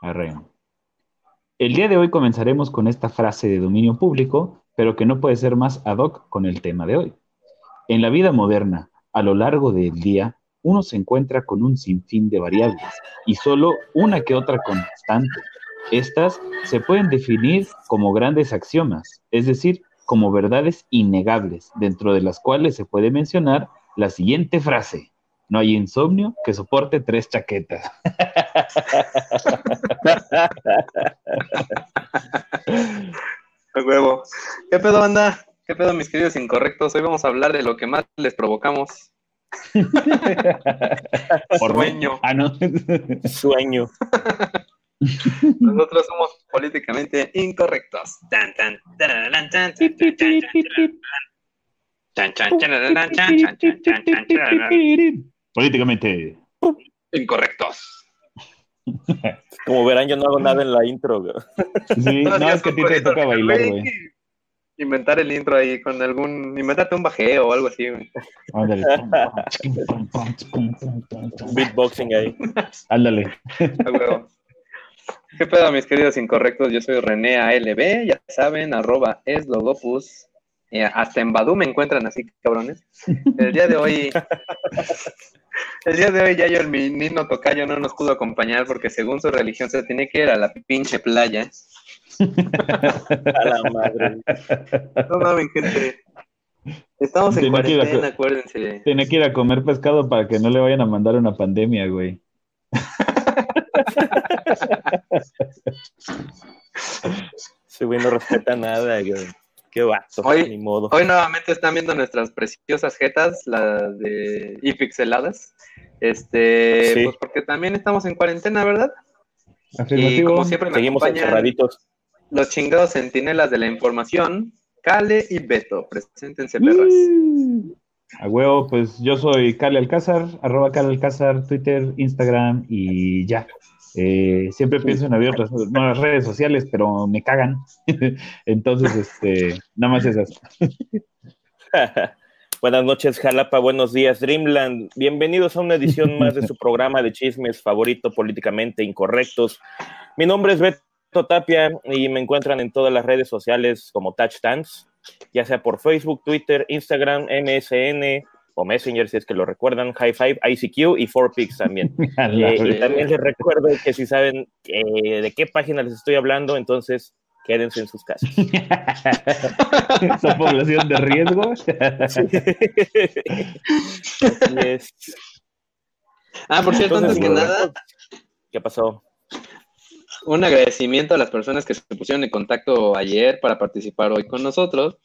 Arreo. El día de hoy comenzaremos con esta frase de dominio público, pero que no puede ser más ad hoc con el tema de hoy. En la vida moderna, a lo largo del día, uno se encuentra con un sinfín de variables y solo una que otra constante. Estas se pueden definir como grandes axiomas, es decir, como verdades innegables, dentro de las cuales se puede mencionar la siguiente frase. No hay insomnio que soporte tres chaquetas. huevo. ¿Qué pedo, anda? ¿Qué pedo, mis queridos incorrectos? Hoy vamos a hablar de lo que más les provocamos. Por sueño. Ah, no. Sueño. Nosotros somos políticamente incorrectos. Políticamente incorrectos. Como verán, yo no hago nada en la intro. Sí, no, es que a ti te toca bailar, güey. Inventar el intro ahí con algún. Inventate un bajeo o algo así, güey. Beatboxing ahí. Ándale. ¿Qué pedo, mis queridos incorrectos? Yo soy René ALB, ya saben, arroba es logopus. Eh, hasta en Badu me encuentran así, cabrones. El día de hoy, el día de hoy ya yo el Nino Tocayo no nos pudo acompañar porque según su religión se tiene que ir a la pinche playa. a la madre. No mames, gente. Estamos en cuarentena, acuérdense. Tiene que ir a comer pescado para que no le vayan a mandar una pandemia, güey. Ese güey no respeta nada, güey. Qué vato, hoy, ni modo. Hoy nuevamente están viendo nuestras preciosas jetas, las de y pixeladas. Este, pues porque también estamos en cuarentena, ¿verdad? Y como siempre Seguimos encerraditos. Los chingados centinelas de la información, Cale y Beto. Preséntense, perras. A huevo, pues yo soy Cale Alcázar, arroba Cale Alcázar, Twitter, Instagram y ya. Eh, siempre pienso en abrir otras nuevas redes sociales, pero me cagan. Entonces, este, nada más esas. Buenas noches, Jalapa. Buenos días, Dreamland. Bienvenidos a una edición más de su programa de chismes favorito políticamente incorrectos. Mi nombre es Beto Tapia y me encuentran en todas las redes sociales como Touchdance, ya sea por Facebook, Twitter, Instagram, MSN, o Messenger, si es que lo recuerdan, High Five, ICQ y 4Pix también. Eh, y también les recuerdo que si saben eh, de qué página les estoy hablando, entonces quédense en sus casas. ¿Son población de riesgo? Ah, por cierto, antes que nada. ¿Qué pasó? Un agradecimiento a las personas que se pusieron en contacto ayer para participar hoy con nosotros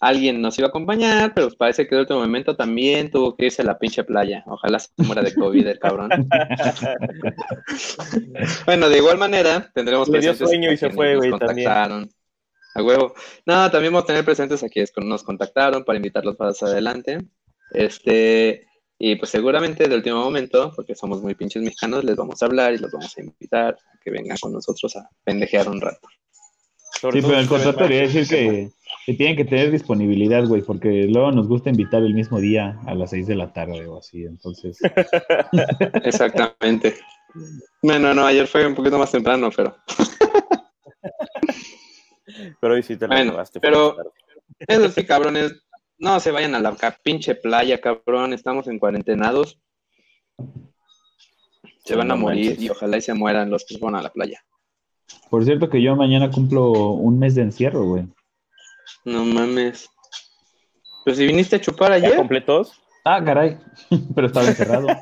alguien nos iba a acompañar, pero parece que de último momento también tuvo que irse a la pinche playa. Ojalá se muera de COVID el cabrón. bueno, de igual manera, tendremos Le dio sueño y se fue, güey, también. A huevo. No, también vamos a tener presentes a quienes nos contactaron para invitarlos para adelante. Este, y pues seguramente de último momento, porque somos muy pinches mexicanos, les vamos a hablar y los vamos a invitar a que vengan con nosotros a pendejear un rato. sí, pero el contrato debería decir que que tienen que tener disponibilidad, güey, porque luego nos gusta invitar el mismo día a las 6 de la tarde o así, entonces. Exactamente. Bueno, no, ayer fue un poquito más temprano, pero. pero hoy sí te lo bueno, Pero, eso sí, cabrones, no se vayan a la pinche playa, cabrón, estamos en cuarentenados. Se van a morir y ojalá y se mueran los que van a la playa. Por cierto que yo mañana cumplo un mes de encierro, güey. No mames. Pero si viniste a chupar ayer. ¿Completos? Ah, caray. Pero estaba encerrado.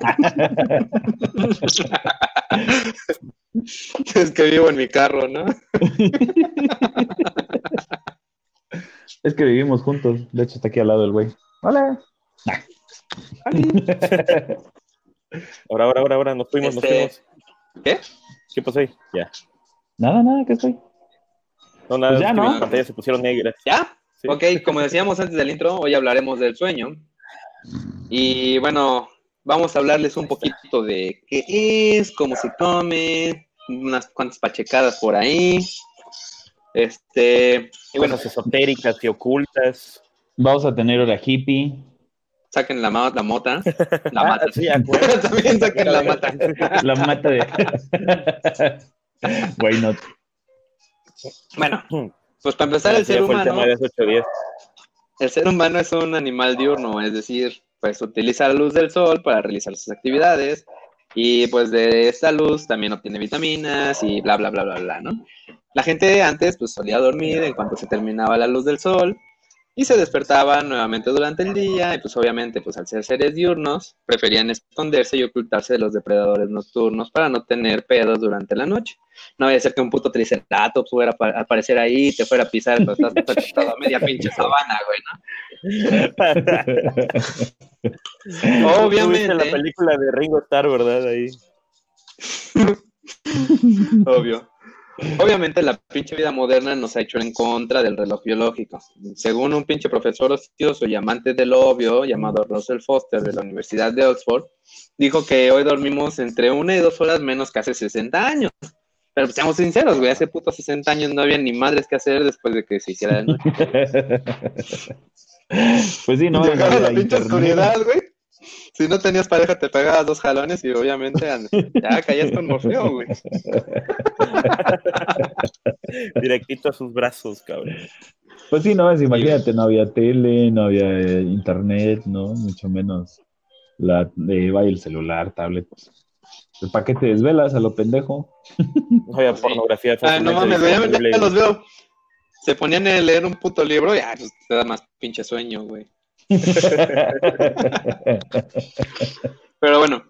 es que vivo en mi carro, ¿no? es que vivimos juntos. De hecho, está aquí al lado del güey. Hola. ahora, ahora, ahora, ahora, nos fuimos, nos este, fuimos. ¿Qué? ¿Qué pasó ahí? Ya. Nada, nada, ¿qué estoy. No, nada, pues ya, ¿no? Las pantallas se pusieron negras. ¿Ya? Ok, como decíamos antes del intro, hoy hablaremos del sueño. Y bueno, vamos a hablarles un poquito de qué es, cómo se come, unas cuantas pachecadas por ahí. Este, y bueno, esotéricas y ocultas. Vamos a tener hora hippie. Saquen la, la mota. La mata. sí, También saquen la mata. La mata de. Why not? Bueno, pues para empezar, el ser el humano, el ser humano es un animal diurno, es decir, pues utiliza la luz del sol para realizar sus actividades y pues de esta luz también obtiene vitaminas y bla, bla, bla, bla, bla, ¿no? La gente antes pues solía dormir en cuanto se terminaba la luz del sol y se despertaba nuevamente durante el día y pues obviamente pues al ser seres diurnos preferían esconderse y ocultarse de los depredadores nocturnos para no tener pedos durante la noche. No vaya a ser que un puto triceratops fuera a apa- aparecer ahí y te fuera a pisar pero estás acostado a media pinche sabana, güey, ¿no? Obviamente. La película de Ringo Starr, ¿verdad? Ahí. Obvio. Obviamente la pinche vida moderna nos ha hecho en contra del reloj biológico. Según un pinche profesor ocioso y amante del obvio llamado Russell Foster de la Universidad de Oxford, dijo que hoy dormimos entre una y dos horas menos que hace 60 años. Pero pues, seamos sinceros, güey, hace putos 60 años no había ni madres que hacer después de que se hiciera de noche. pues sí, no. La pinche oscuridad, güey. Si no tenías pareja, te pegabas dos jalones y obviamente ya caías con Morfeo, güey. Directito a sus brazos, cabrón. Pues sí, no, es, imagínate, no había tele, no había eh, internet, ¿no? Mucho menos la, eh, vaya el celular, tablet. ¿El paquete desvelas a lo pendejo? No había Sí. pornografía Ah, no mames, ya, ya los veo. Se ponían a leer un puto libro y ah, pues, te da más pinche sueño, güey. Pero bueno,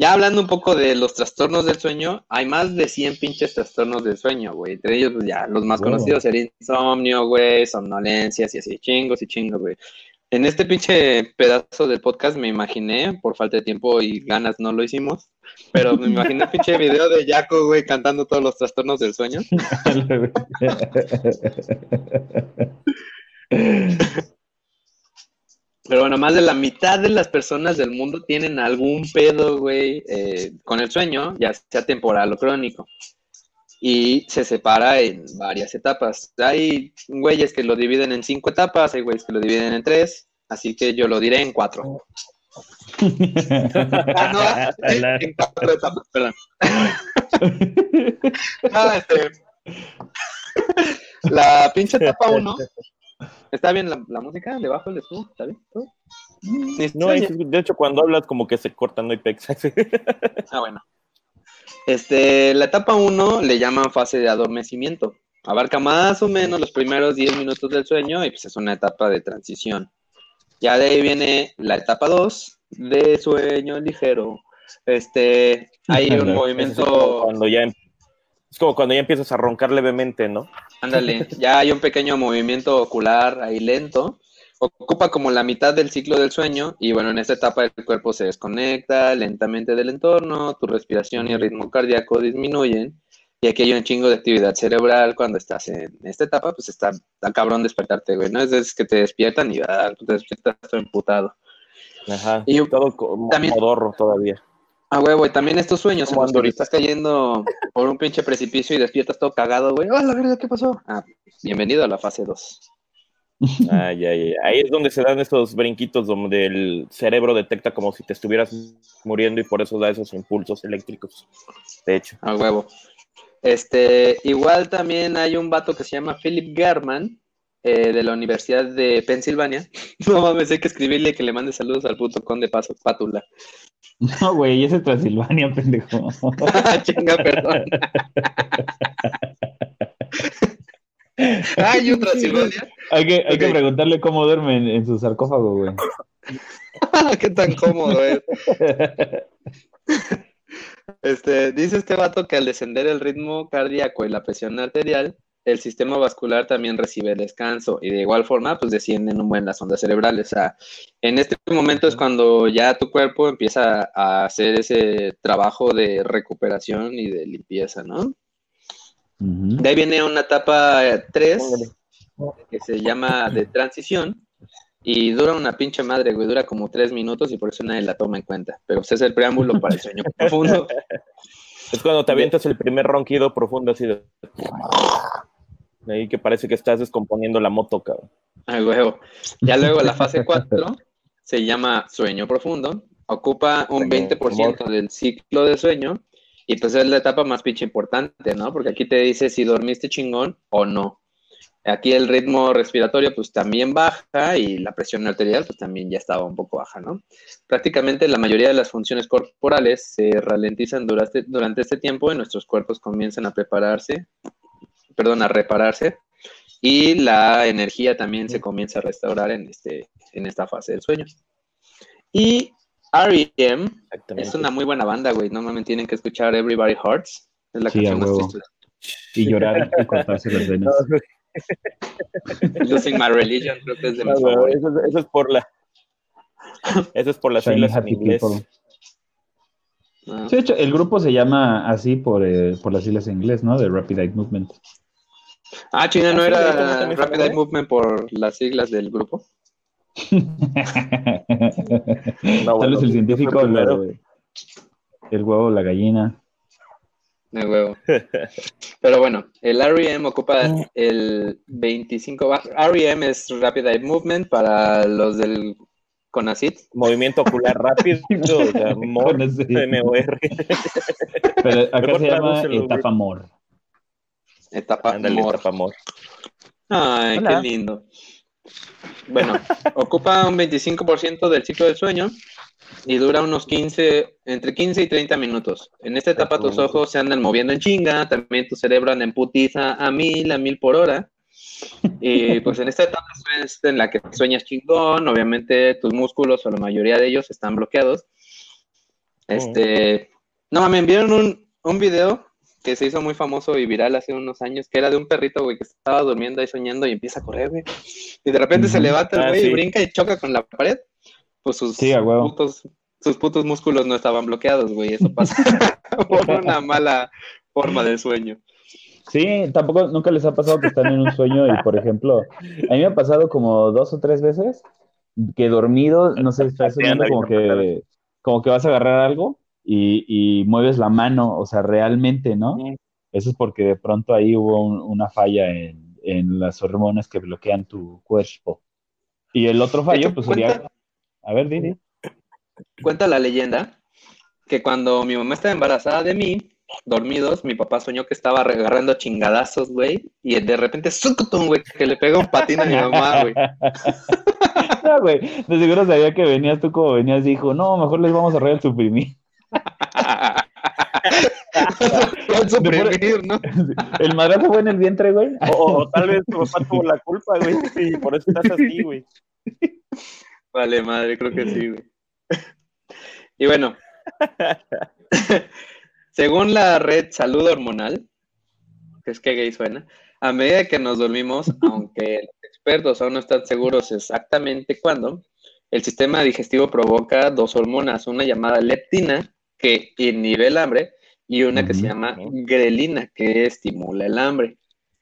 ya hablando un poco de los trastornos del sueño, hay más de 100 pinches trastornos del sueño, güey. Entre ellos, pues ya, los más conocidos serían insomnio, güey, somnolencias y así, chingos y chingos, güey. En este pinche pedazo del podcast me imaginé, por falta de tiempo y ganas no lo hicimos, pero me imaginé el pinche video de Jaco, güey, cantando todos los trastornos del sueño. Pero bueno, más de la mitad de las personas del mundo tienen algún pedo, güey, eh, con el sueño, ya sea temporal o crónico. Y se separa en varias etapas. Hay güeyes que lo dividen en cinco etapas, hay güeyes que lo dividen en tres, así que yo lo diré en cuatro. Ah, no, en cuatro etapas, perdón. No, este, La pinche etapa uno. ¿Está bien la, la música debajo del estuvo? ¿Está bien? No, de hecho, cuando hablas como que se corta, no hay pex. Ah, bueno. Este, la etapa 1 le llaman fase de adormecimiento. Abarca más o menos los primeros 10 minutos del sueño y pues es una etapa de transición. Ya de ahí viene la etapa 2 de sueño ligero. Este, hay un. Es movimiento, cuando ya em- es como cuando ya empiezas a roncar levemente, ¿no? ándale, ya hay un pequeño movimiento ocular ahí lento. Ocupa como la mitad del ciclo del sueño y bueno, en esta etapa el cuerpo se desconecta lentamente del entorno, tu respiración y el ritmo cardíaco disminuyen y aquí hay un chingo de actividad cerebral cuando estás en esta etapa, pues está, cabrón despertarte, güey, ¿no? Es esos que te despiertan y ah, te despiertas todo emputado. Ajá. Y todo como también- modorro todavía. Ah, güey, güey, también estos sueños los que Andorita. estás cayendo por un pinche precipicio y despiertas todo cagado, güey. ¡Ah, la verga, qué pasó! Ah, bienvenido a la fase 2. Ay, ay, ay. Ahí es donde se dan esos brinquitos donde el cerebro detecta como si te estuvieras muriendo y por eso da esos impulsos eléctricos. De hecho. A huevo. Este, igual también hay un vato que se llama Philip German, eh, de la Universidad de Pensilvania. No mames, hay que escribirle que le mande saludos al puto conde Paso, Pátula. No, güey, ese es Transilvania, pendejo. Chinga, perdón. Hay otra Silvania. hay que, hay que preguntarle cómo duerme en, en su sarcófago, güey. Qué tan cómodo es. Este, dice este vato que al descender el ritmo cardíaco y la presión arterial, el sistema vascular también recibe descanso y de igual forma, pues descienden un buen las ondas cerebrales. O sea, en este momento es cuando ya tu cuerpo empieza a hacer ese trabajo de recuperación y de limpieza, ¿no? De ahí viene una etapa 3 Ándale. que se llama de transición y dura una pinche madre, güey, dura como tres minutos y por eso nadie la toma en cuenta. Pero pues es el preámbulo para el sueño profundo. Es cuando te avientas el primer ronquido profundo así de... Ahí que parece que estás descomponiendo la moto, cabrón. Ay, huevo. Ya luego la fase 4 se llama sueño profundo, ocupa un Sueño 20% del ciclo de sueño Y pues es la etapa más pinche importante, ¿no? Porque aquí te dice si dormiste chingón o no. Aquí el ritmo respiratorio pues también baja y la presión arterial pues también ya estaba un poco baja, ¿no? Prácticamente la mayoría de las funciones corporales se ralentizan durante, durante este tiempo y nuestros cuerpos comienzan a prepararse, perdón, a repararse y la energía también se comienza a restaurar en, este, en esta fase del sueño. Y R.E.M. es una muy buena banda, güey. No me tienen que escuchar Everybody Hearts. Es la canción más triste. Y llorar y cortarse las venas. Losing My Religion, creo que es de mis eso, eso, es por la. Eso es por las siglas en inglés. Ah. Sí, de hecho, el grupo se llama así por, eh, por las siglas en inglés, ¿no? De Rapid Eye Movement. Ah, China no era Rapid Eye Movement por las siglas del grupo. no, Tal vez el científico, el, el huevo, la gallina. De huevo. Pero bueno, el REM ocupa el 25. REM es Rapid Eye Movement para los del CONACIT. Movimiento ocular rápido, o sea, MOR, MOR. Pero acá se llama etapa MOR. Etapa MOR. Etapa MOR. Ay, Hola. qué lindo. Bueno, ocupa un 25% del ciclo del sueño y dura unos 15, entre 15 y 30 minutos. En esta etapa tus ojos se andan moviendo en chinga, también tu cerebro anda en putiza a mil, a mil por hora. Y pues en esta etapa es en la que sueñas chingón, obviamente tus músculos o la mayoría de ellos están bloqueados. Este, no me enviaron un, un video que se hizo muy famoso y viral hace unos años, que era de un perrito, güey, que estaba durmiendo ahí soñando y empieza a correr, güey. Y de repente se levanta el ah, güey y brinca y choca con la pared pues sus, putos, sus putos músculos no estaban bloqueados, güey. Eso pasa por una mala forma de sueño. Sí, tampoco, nunca les ha pasado que están en un sueño y, por ejemplo, a mí me ha pasado como dos o tres veces que dormido, no sé, estás soñando como que, como que vas a agarrar algo y, y mueves la mano, o sea, realmente, ¿no? Eso es porque de pronto ahí hubo una falla en, en, las hormonas que bloquean tu cuerpo. Y el otro fallo, pues sería a ver, Didi. Cuenta la leyenda que cuando mi mamá estaba embarazada de mí, dormidos, mi papá soñó que estaba agarrando chingadazos, güey, y de repente, ¡sucutum, güey! Que le pegó un patín a mi mamá, güey. no, güey, de seguro sabía que venías tú como venías y dijo, no, mejor les vamos a reír suprimir. Suprimir, ¿no? El madrazo fue en el vientre, güey. O, o, tal vez tu papá tuvo la culpa, güey, y por eso estás así, güey. Vale, madre, creo que sí, güey. Y bueno, según la red Salud Hormonal, que es que gay suena, a medida que nos dormimos, aunque los expertos aún no están seguros exactamente cuándo, el sistema digestivo provoca dos hormonas, una llamada leptina, que inhibe el hambre, y una que se llama grelina, que estimula el hambre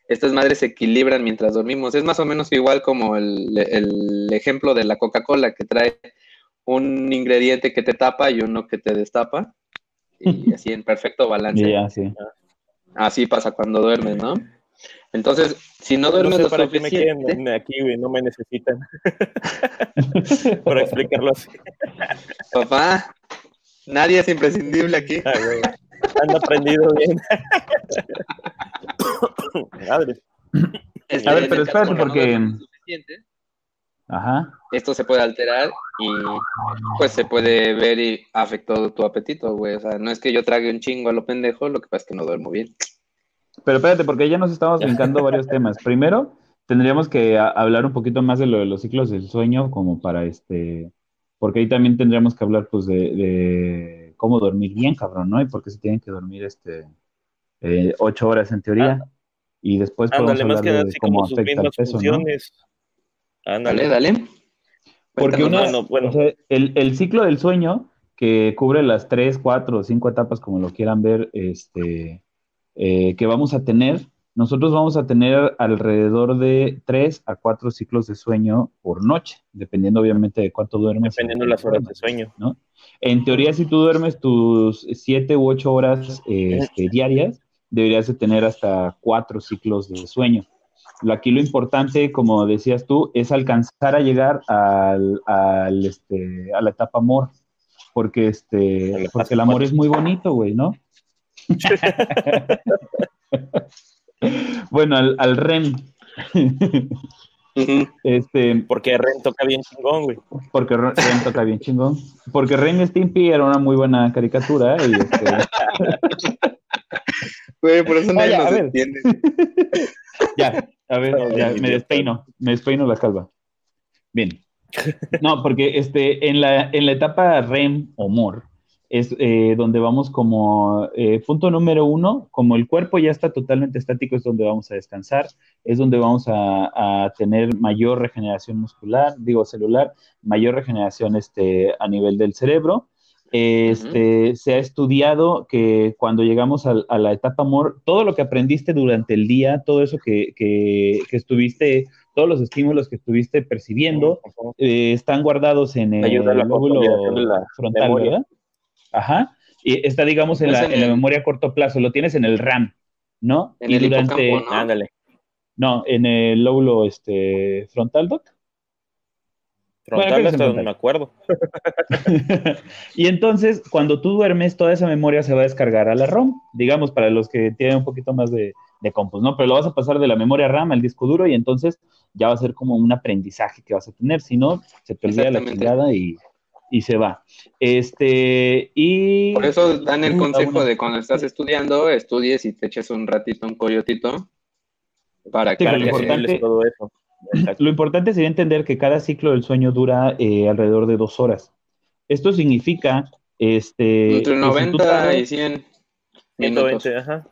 estas madres se equilibran mientras dormimos. Es más o menos igual como el, ejemplo de la Coca-Cola que trae un ingrediente que te tapa y uno que te destapa. Y así en perfecto balance. Así pasa cuando duermes, ¿no? Entonces, si no duermes no sé para suficiente... me aquí, güey, no me necesitan. para explicarlo así. Papá, nadie es imprescindible aquí. Han aprendido bien. Madre. a ver, pero espérate porque... Ajá. Esto se puede alterar y pues se puede ver y afectó tu apetito, güey. O sea, no es que yo trague un chingo a lo pendejo, lo que pasa es que no duermo bien. Pero espérate, porque ya nos estamos brincando varios temas. Primero, tendríamos que hablar un poquito más de lo de los ciclos del sueño, como para este, porque ahí también tendríamos que hablar, pues, de cómo dormir bien, cabrón, ¿no? Y por qué se tienen que dormir este eh, ocho horas en teoría. Ah. y después podemos hablar de cómo afecta el peso, ¿no? Ándale, dale. Porque el, el, ciclo del sueño, que cubre las tres, cuatro o cinco etapas, como lo quieran ver, este, eh, que vamos a tener, nosotros vamos a tener alrededor de tres a cuatro ciclos de sueño por noche, dependiendo obviamente de cuánto duermes. Dependiendo de las horas de sueño. ¿no? En teoría, si tú duermes tus siete u ocho horas este, diarias, deberías de tener hasta cuatro ciclos de sueño. Aquí lo importante, como decías tú, es alcanzar a llegar al, este, a la etapa amor, porque, este, porque el amor es muy bonito, güey, ¿no? bueno, al, al REM. este, porque Ren toca bien chingón, güey. Porque Ren toca bien chingón. Porque Ren Stimpy era una muy buena caricatura. Y este... Güey, por eso nadie nos entiende. ya, a ver, ya, me despeino, me despeino la calva. Bien. No, porque este, en, la, en la etapa REM o MOR, es eh, donde vamos como eh, punto número uno, como el cuerpo ya está totalmente estático, es donde vamos a descansar, es donde vamos a, tener mayor regeneración muscular, digo celular, mayor regeneración este, a nivel del cerebro. Este, Se ha estudiado que cuando llegamos a, la etapa amor, todo lo que aprendiste durante el día, todo eso que, que, estuviste, todos los estímulos que estuviste percibiendo, eh, están guardados en el lóbulo frontal, ¿verdad? Ajá. Y está, digamos, en, la, en, la, memoria a corto plazo, lo tienes en el RAM, ¿no? En el durante, ¿no? Ándale. No, en el lóbulo este, frontal, Doc. Frontal, bueno, no me acuerdo. y entonces, cuando tú duermes, toda esa memoria se va a descargar a la ROM, digamos, para los que tienen un poquito más de, de compus, ¿no? Pero lo vas a pasar de la memoria RAM al disco duro y entonces ya va a ser como un aprendizaje que vas a tener, si no, se te olvida la chingada y y se va. Este, y... Por eso dan el consejo de cuando estás estudiando, estudies y te eches un ratito, un coyotito, para que, lo, importante, todo eso. lo importante sería entender que cada ciclo del sueño dura eh, alrededor de dos horas. Esto significa, este... Entre 90 y 100 120, ajá.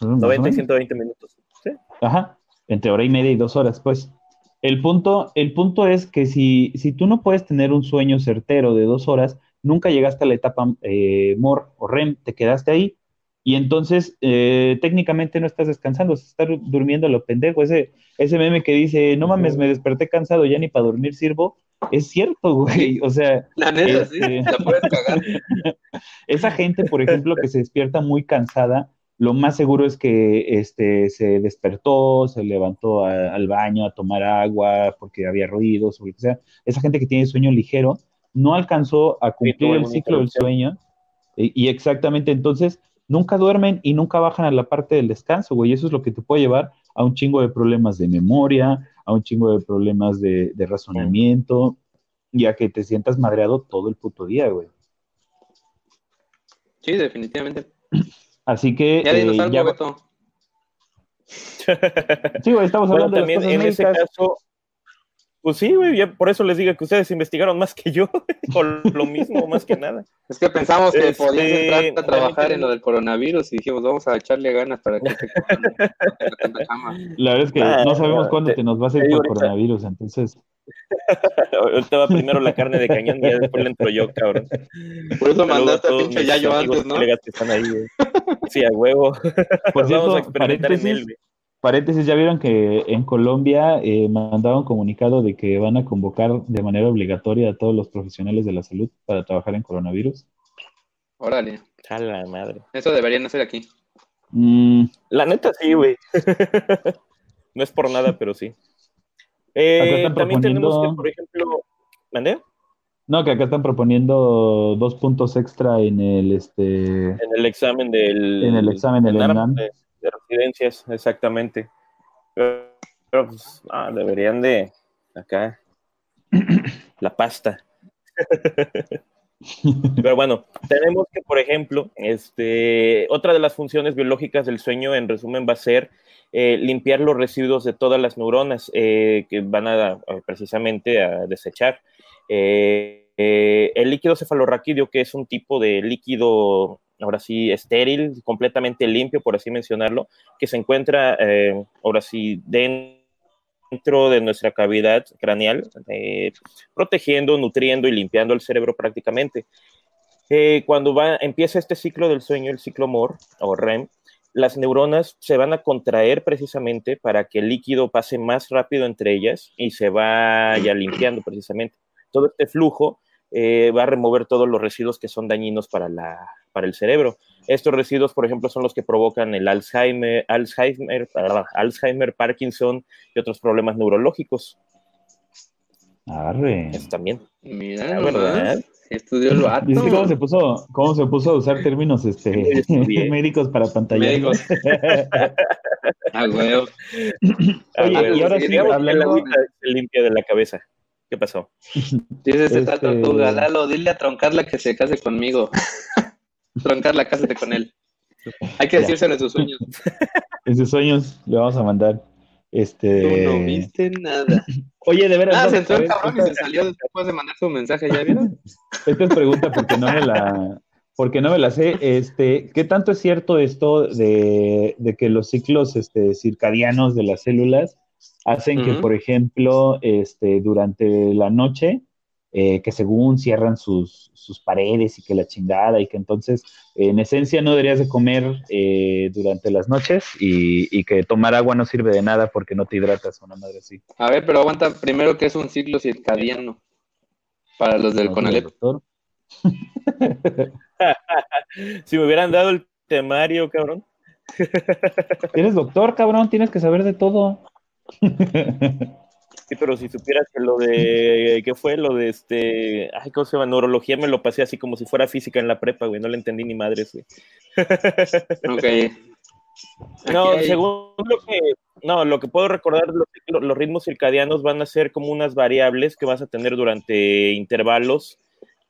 90 y 120 minutos. ¿sí? Ajá, entre hora y media y dos horas, pues. El punto, el punto es que si, si tú no puedes tener un sueño certero de dos horas, nunca llegaste a la etapa eh, MOR o REM, te quedaste ahí y entonces eh, técnicamente no estás descansando, estás durmiendo lo pendejo. Ese, ese meme que dice, no mames, me desperté cansado, ya ni para dormir sirvo, es cierto, güey. O sea, la neta, sí, este, la puedes cagar. esa gente, por ejemplo, que se despierta muy cansada, lo más seguro es que este, se despertó, se levantó al baño a tomar agua porque había ruidos o lo que sea. Esa gente que tiene sueño ligero no alcanzó a cumplir el ciclo del sueño y, exactamente entonces nunca duermen y nunca bajan a la parte del descanso, güey. Eso es lo que te puede llevar a un chingo de problemas de memoria, a un chingo de problemas de, de razonamiento y a que te sientas madreado todo el puto día, güey. Sí, definitivamente. Así que. Ya dinos eh, algo, Beto. sí, güey, estamos hablando también de en ese caso. Pues sí, güey, por eso les digo que ustedes investigaron más que yo, o lo mismo, más que nada. Es que pensamos que este, podían entrar a trabajar en lo del coronavirus y dijimos, vamos a echarle ganas para que te La verdad es que no sabemos cuándo te, nos va a hacer por coronavirus, entonces. Ahorita va primero la carne de cañón y ya después le entro yo, cabrón. Por eso mandaste a pinche Yayo antes, ¿no? Que están ahí, Sí, a huevo. Por cierto, Vamos a experimentar en él, Paréntesis, ya vieron que en Colombia eh, mandaron comunicado de que van a convocar de manera obligatoria a todos los profesionales de la salud para trabajar en coronavirus. Órale. A la madre. Eso deberían hacer aquí. Mm. La neta sí, güey. no es por nada, pero sí. Eh, también tenemos que, por ejemplo, ¿mandé? No, que acá están proponiendo dos puntos extra en el este en el examen del en el examen del ENAM de residencias, exactamente. Pero, pues, deberían de acá la pasta. Pero bueno, tenemos que, por ejemplo, este, otra de las funciones biológicas del sueño, en resumen, va a ser eh, limpiar los residuos de todas las neuronas eh, que van a eh, precisamente a desechar. el líquido cefalorraquídeo, que es un tipo de líquido ahora sí estéril, completamente limpio, por así mencionarlo, que se encuentra eh, ahora sí dentro de nuestra cavidad craneal, eh, protegiendo, nutriendo y limpiando el cerebro prácticamente. Eh, cuando va, empieza este ciclo del sueño, el ciclo MOR o REM, las neuronas se van a contraer precisamente para que el líquido pase más rápido entre ellas y se vaya limpiando precisamente. Todo este flujo va a remover todos los residuos que son dañinos para la, para el cerebro. Estos residuos, por ejemplo, son los que provocan el Alzheimer, Alzheimer, Alzheimer Parkinson y otros problemas neurológicos. Arre. Eso también. Mira, ¿verdad? Estudió el vato. ¿Viste cómo se puso, cómo se puso a usar términos este, médicos para pantalla? Médicos. Ah, güey. Oye, ver, y ahora sí, la hablando, se limpia de la cabeza. ¿Qué pasó? Este- esta tortuga, Lalo, dile a Troncarla que se case conmigo. Troncarla, cásate con él. Hay que decírselo en sus sueños. en sus sueños le vamos a mandar. Este. Tú no viste nada. Oye, de veras. Ah, no, se entró el cabrón y se salió después de mandar su mensaje, ¿ya vieron? esta es pregunta porque no me la. Porque no me la sé. Este, ¿qué tanto es cierto esto de, de que los ciclos este, circadianos de las células hacen que, por ejemplo, este, durante la noche, eh, que según cierran sus, sus paredes y que la chingada, y que entonces, en esencia, no deberías de comer eh, durante las noches y, y que tomar agua no sirve de nada porque no te hidratas, una madre así. A ver, pero aguanta primero que es un ciclo circadiano para los del ¿No, Conalep. doctor? Si me hubieran dado el temario, cabrón. Eres doctor, cabrón, tienes que saber de todo. Sí, pero si supieras que lo de, ¿qué fue? Lo de este, ay, ¿cómo se llama? Neurología me lo pasé así como si fuera física en la prepa, güey, no le entendí ni madres, güey. Ok. No, hay- según lo que, no, lo que puedo recordar, los, los ritmos circadianos van a ser como unas variables que vas a tener durante intervalos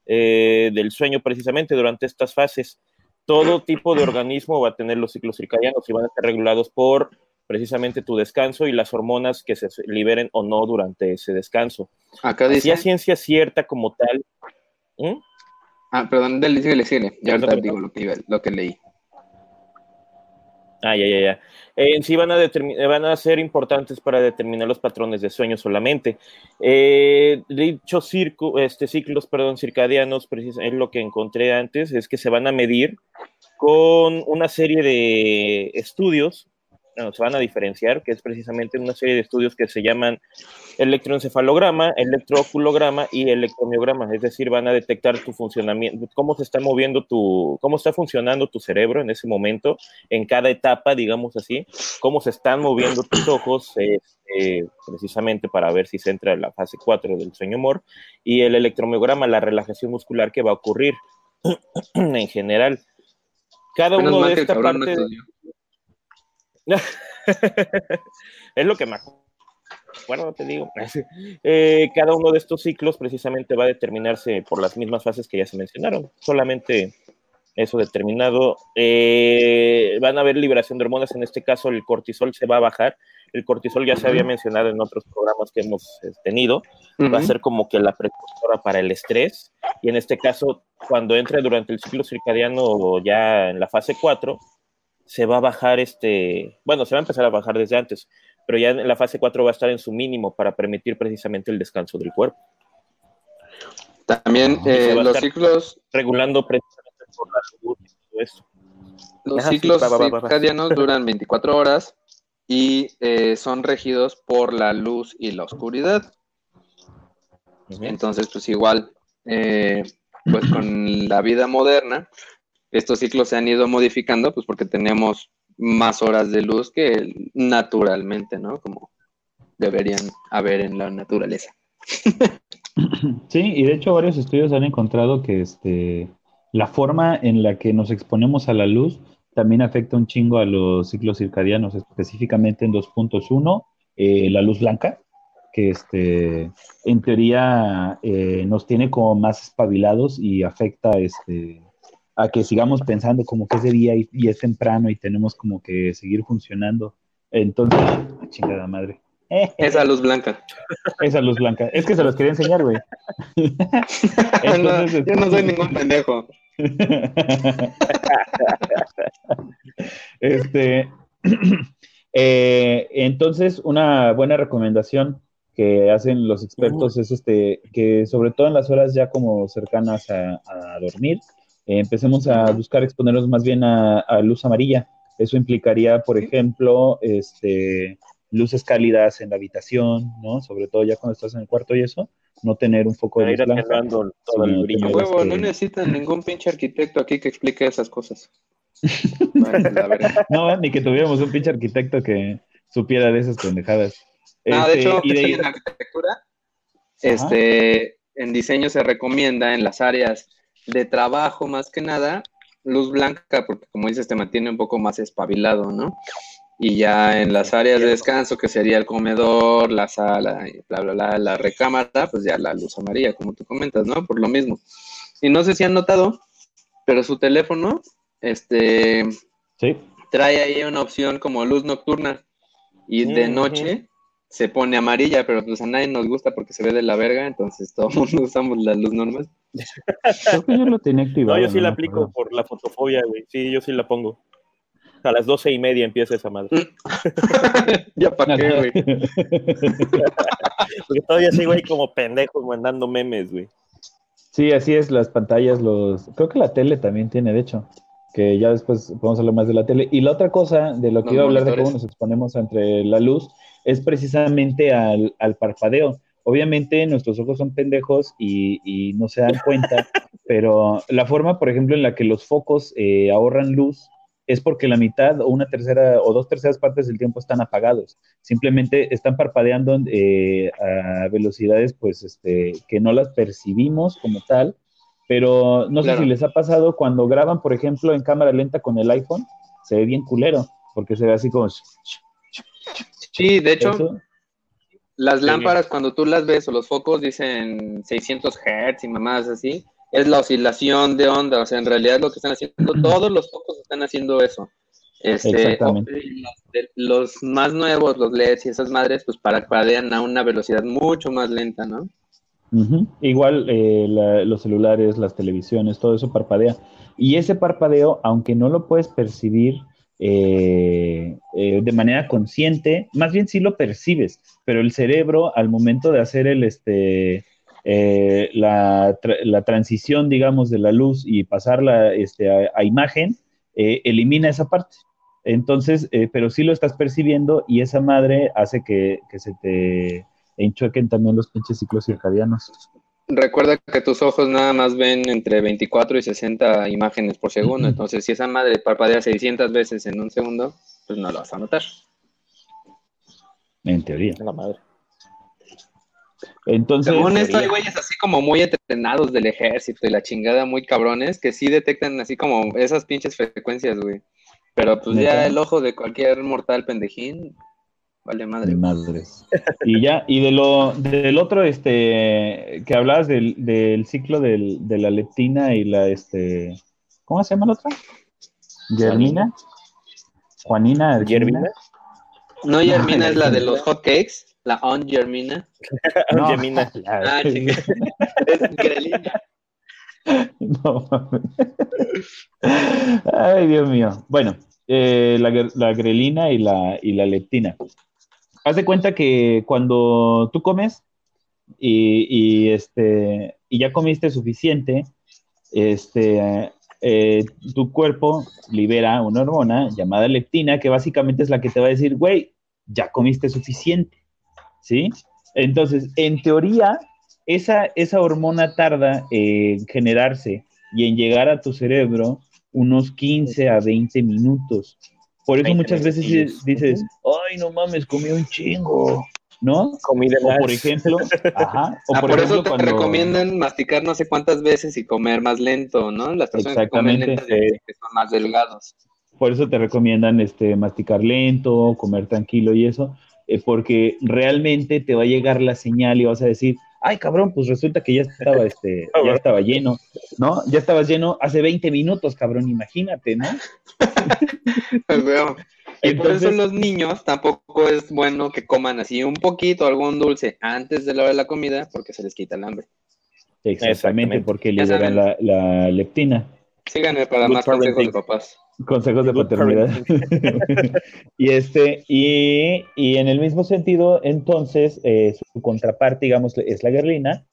eh, del sueño, precisamente durante estas fases. Todo tipo de organismo va a tener los ciclos circadianos y van a estar regulados por precisamente tu descanso y las hormonas que se liberen o no durante ese descanso. Acá dice. a ciencia cierta como tal, ¿Mm? Ah, perdón, dale, síguele, síguele. Ya Ya, ahorita digo lo que, lo que leí. Ah, ya, ya, ya. En sí van a, van a ser importantes para determinar los patrones de sueño solamente. Eh, dichos circo, este, ciclos perdón, circadianos, es lo que encontré antes, es que se van a medir con una serie de estudios, se van a diferenciar, que es precisamente una serie de estudios que se llaman electroencefalograma, electrooculograma y electromiograma, es decir, van a detectar tu funcionamiento, cómo se está moviendo tu, cómo está funcionando tu cerebro en ese momento, en cada etapa, digamos así, cómo se están moviendo tus ojos, este, precisamente para ver si se entra en la fase 4 del sueño humor, y el electromiograma, la relajación muscular que va a ocurrir en general. Cada Menos uno de esta no parte. es lo que me bueno, te digo. Eh, cada uno de estos ciclos precisamente va a determinarse por las mismas fases que ya se mencionaron. Solamente eso determinado. Eh, van a haber liberación de hormonas. En este caso, el cortisol se va a bajar. El cortisol ya se había mencionado en otros programas que hemos eh, tenido. Va a ser como que la precursora para el estrés. Y en este caso, cuando entre durante el ciclo circadiano o ya en la fase 4, se va a bajar este, bueno, se va a empezar a bajar desde antes, pero ya en la fase 4 va a estar en su mínimo para permitir precisamente el descanso del cuerpo, También eh, los ciclos, regulando precisamente por la luz y todo eso. los Ajá, sí, ciclos va, va, va, va. circadianos duran 24 horas y eh, son regidos por la luz y la oscuridad. Entonces, pues igual, eh, pues con la vida moderna, estos ciclos se han ido modificando, pues porque tenemos más horas de luz que naturalmente, ¿no? Como deberían haber en la naturaleza. Sí, y de hecho varios estudios han encontrado que este, la forma en la que nos exponemos a la luz también afecta un chingo a los ciclos circadianos, específicamente en 2.1, eh, la luz blanca, que este, en teoría eh, nos tiene como más espabilados y afecta este, a que sigamos pensando como que es de día y, y es temprano y tenemos como que seguir funcionando. Entonces, chingada madre. Esa luz blanca. Esa luz blanca. Es que se los quería enseñar, güey. No, yo no soy ningún pendejo. este, eh, entonces, una buena recomendación que hacen los expertos es este, que sobre todo en las horas ya como cercanas a, a dormir, eh, empecemos a buscar exponernos más bien a, a luz amarilla. Eso implicaría, por ejemplo, este, luces cálidas en la habitación, ¿no? Sobre todo ya cuando estás en el cuarto y eso, no tener un foco de luz blanca. todo el brillo. Huevo, este- no necesitan ningún pinche arquitecto aquí que explique esas cosas. No, ni que tuviéramos un pinche arquitecto que supiera de esas pendejadas. No, de Este, hecho, y de- en arquitectura. Este, en diseño se recomienda en las áreas de trabajo más que nada, luz blanca, porque como dices, te mantiene un poco más espabilado, ¿no? Y ya en las áreas de descanso, que sería el comedor, la sala, y bla, bla, bla, la recámara, pues ya la luz amarilla, como tú comentas, ¿no? Por lo mismo. Y no sé si han notado, pero su teléfono, este, Sí. trae ahí una opción como luz nocturna y de Ujú. noche se pone amarilla, pero pues a nadie nos gusta porque se ve de la verga, entonces todo el mundo usamos la luz normal. Creo que yo lo tenía activado. No, yo sí la aplico acuerdo. por la fotofobia, güey. Sí, yo sí la pongo. A las doce y media empieza esa madre. ya para qué, güey. Porque todavía sigo ahí como pendejos mandando memes, güey. Sí, así es, las pantallas, los... Creo que la tele también tiene, de hecho, que ya después podemos hablar más de la tele. Y la otra cosa de lo que Los iba a hablar de cómo nos exponemos entre la luz es precisamente al, al parpadeo. Obviamente nuestros ojos son pendejos y, y no se dan cuenta, pero la forma, por ejemplo, en la que los focos eh, ahorran luz es porque la mitad o una tercera o dos terceras partes del tiempo están apagados. Simplemente están parpadeando eh, a velocidades pues este, que no las percibimos como tal, pero no Claro. sé si les ha pasado cuando graban, por ejemplo, en cámara lenta con el iPhone, se ve bien culero, porque se ve así como... Sí, de hecho, eso. Las Sí. lámparas cuando tú las ves o los focos dicen 600 Hz y mamadas así, es la oscilación de onda, o sea, en realidad lo que están haciendo, todos los focos están haciendo eso. Este, los, más nuevos, los LEDs y esas madres, pues parpadean a una velocidad mucho más lenta, ¿no? Igual eh, la- los celulares, las televisiones, todo eso parpadea. Y ese parpadeo, aunque no lo puedes percibir eh, eh, de manera consciente, más bien sí lo percibes, pero el cerebro al momento de hacer el, este, eh, la, la transición, digamos, de la luz y pasarla este, a, imagen, eh, elimina esa parte. Entonces, pero sí lo estás percibiendo y esa madre hace que, que se te enchuequen también los pinches ciclos circadianos. Recuerda que tus ojos nada más ven entre 24 y 60 imágenes por segundo, entonces si esa madre parpadea 600 veces en un segundo, pues no lo vas a notar. En teoría. La madre. Entonces, Según esto, hay güeyes así como muy entrenados del ejército y la chingada muy cabrones que sí detectan así como esas pinches frecuencias, güey. Pero pues ya el ojo de cualquier mortal pendejín, vale madre. de madres. Y ya, y de lo del otro, este, que hablabas del, del ciclo del, de la leptina y la, este, ¿cómo se llama la otra? Germina. Juanina. Ermina? ¿Germina? No, Germina es la de los hotcakes, la on Germina. No. Gemina. Ah, chinga. Es Grelina. No. Ay, Dios mío. Bueno, eh, la, la grelina y la, y la leptina. Haz de cuenta que cuando tú comes y, este, ya comiste suficiente, este, eh, tu cuerpo libera una hormona llamada leptina, que básicamente es la que te va a decir, güey, ya comiste suficiente. ¿Sí? Entonces, en teoría, esa, esa hormona tarda en generarse y en llegar a tu cerebro unos 15 a 20 minutos. Por eso 20 muchas veces dices, ay, no mames, comí un chingo, ¿no? Comí de O por ejemplo, ajá, o Ah, por, por, ejemplo, eso te cuando- recomiendan masticar no sé cuántas veces y comer más lento, ¿no? Las personas que comen sí. dicen que son más delgados. por eso te recomiendan este, masticar lento, comer tranquilo y eso, eh, porque realmente te va a llegar la señal y vas a decir, ay cabrón, pues resulta que ya estaba, este, ya estaba lleno, ¿no? Ya estabas lleno hace 20 minutos, cabrón, imagínate, ¿no? Pues, veo. Y por eso Entonces- los niños tampoco es bueno que coman así un poquito, algún dulce antes de la hora de la comida, porque se les quita el hambre. Exactamente, Exactamente. porque liberan la, leptina. Síganme para Good más consejos de papás. Consejos de paternidad. y este, y, y en el mismo sentido, entonces, eh, su contraparte, digamos, es la guerlina,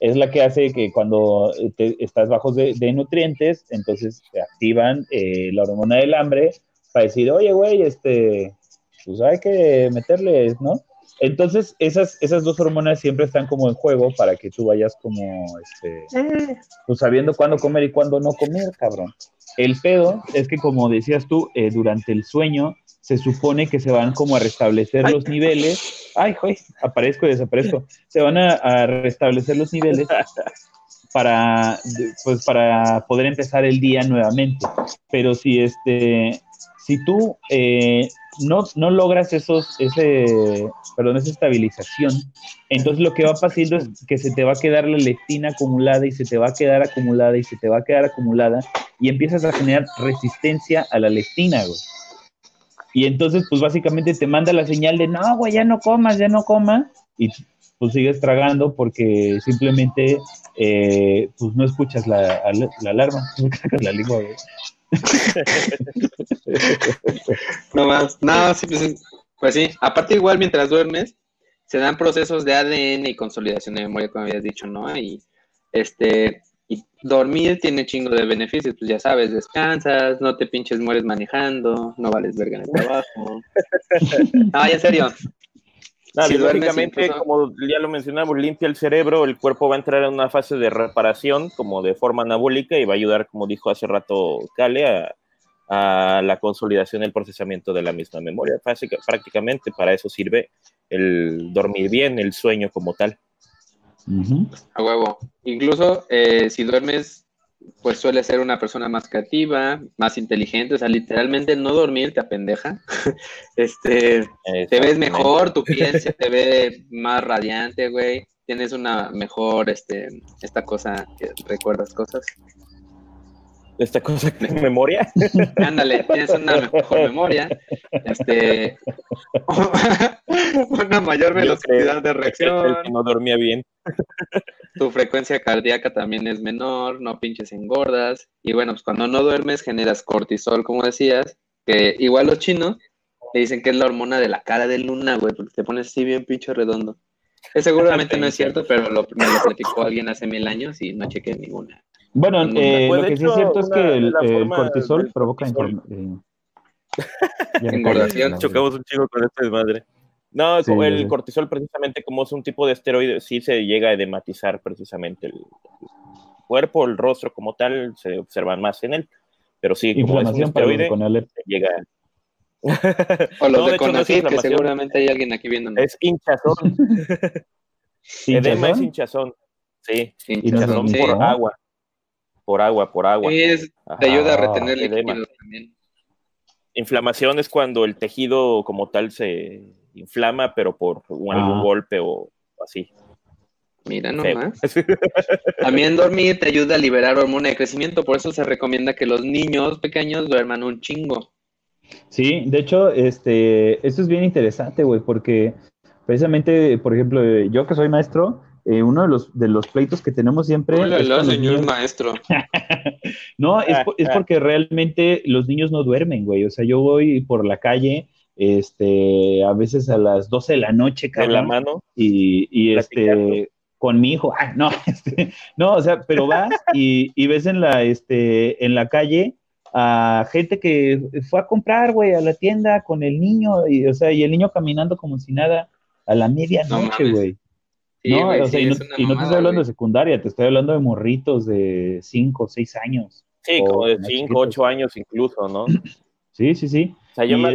es la que hace que cuando te- estás bajo de, de nutrientes, entonces te activan eh, la hormona del hambre para decir, oye, güey, este, pues hay que meterle, ¿no? Entonces, esas, esas dos hormonas siempre están como en juego para que tú vayas como, este, pues sabiendo cuándo comer y cuándo no comer, cabrón. El pedo es que, como decías tú, eh, durante el sueño se supone que se van como a restablecer los niveles. Ay, joder, aparezco y desaparezco. Se van a, restablecer los niveles para, pues, para poder empezar el día nuevamente. Pero si este, si tú eh, no, no logras esos, ese, perdón, esa estabilización, entonces lo que va pasando es que se te va a quedar la leptina acumulada y se te va a quedar acumulada y se te va a quedar acumulada y empiezas a generar resistencia a la leptina, güey. Y entonces, pues básicamente te manda la señal de, no, güey, ya no comas, ya no comas, y pues sigues tragando porque simplemente, eh, pues no escuchas la, la alarma, no la lengua, güey. no más, no, sí, pues, pues, sí, aparte igual mientras duermes, se dan procesos de ADN y consolidación de memoria, como habías dicho, ¿no? Y este, y dormir tiene chingo de beneficios, pues ya sabes, descansas, no te pinches mueres manejando, no vales verga en el trabajo. no, en serio. Biológicamente, como ya lo mencionamos, limpia el cerebro, el cuerpo va a entrar en una fase de reparación, como de forma anabólica, y va a ayudar, como dijo hace rato Cale, a, a la consolidación y el procesamiento de la misma memoria. prácticamente para eso sirve el dormir bien, el sueño como tal. A huevo. Incluso eh, si duermes, pues suele ser una persona más creativa, más inteligente. O sea, literalmente no dormir te apendeja. este, te ves mejor, tu piel se te ve más radiante, güey. Tienes una mejor, este, esta cosa que recuerdas cosas esta cosa de memoria. Ándale, tienes una mejor memoria, este, una mayor velocidad de reacción. no dormía bien. Tu frecuencia cardíaca también es menor, no pinches engordas. Y bueno, pues cuando no duermes generas cortisol, como decías, que igual los chinos le dicen que es la hormona de la cara de luna, güey, porque te pones así bien pinche redondo. Que seguramente no es cierto, pero lo, me lo platicó alguien hace mil años y no chequé ninguna. Bueno, eh, pues, lo que sí es cierto es que el, cortisol provoca eh, engordación. Chocamos un chico con este desmadre. No, el cortisol precisamente como es un tipo de esteroide, sí se llega a edematizar precisamente el, cuerpo, el rostro como tal, se observan más en él. Pero sí, como es un esteroide, llega... o los de, hecho, que seguramente hay alguien aquí viendo. Es hinchazón. Edema es hinchazón. Sí, hinchazón, por agua por agua, por agua. Sí, te ayuda a retener líquidos también. Inflamación es cuando el tejido como tal se inflama, pero por algún golpe o así. Mira nomás. También dormir te ayuda a liberar hormona de crecimiento, por eso se recomienda que los niños pequeños duerman un chingo. Sí, de hecho, este, esto es bien interesante, güey, porque precisamente, por ejemplo, yo que soy maestro, eh, uno de los, de los pleitos que tenemos siempre. Hola, señor maestro. no, es, es, porque realmente los niños no duermen, güey. O sea, yo voy por la calle, este, a veces a las 12 de la noche, cabrón, la mano. Y, y este, con mi hijo, ah, no, este, no, o sea, pero vas y, y, ves en la, este, en la calle a gente que fue a comprar, güey, a la tienda con el niño, y, o sea, y el niño caminando como si nada a la medianoche, güey no, o sea, y, no, te estoy hablando de secundaria, te estoy hablando de morritos de 5 6 años. Sí, como de 5, 8 años incluso, ¿no? Sí, sí, sí. O sea, yo, me,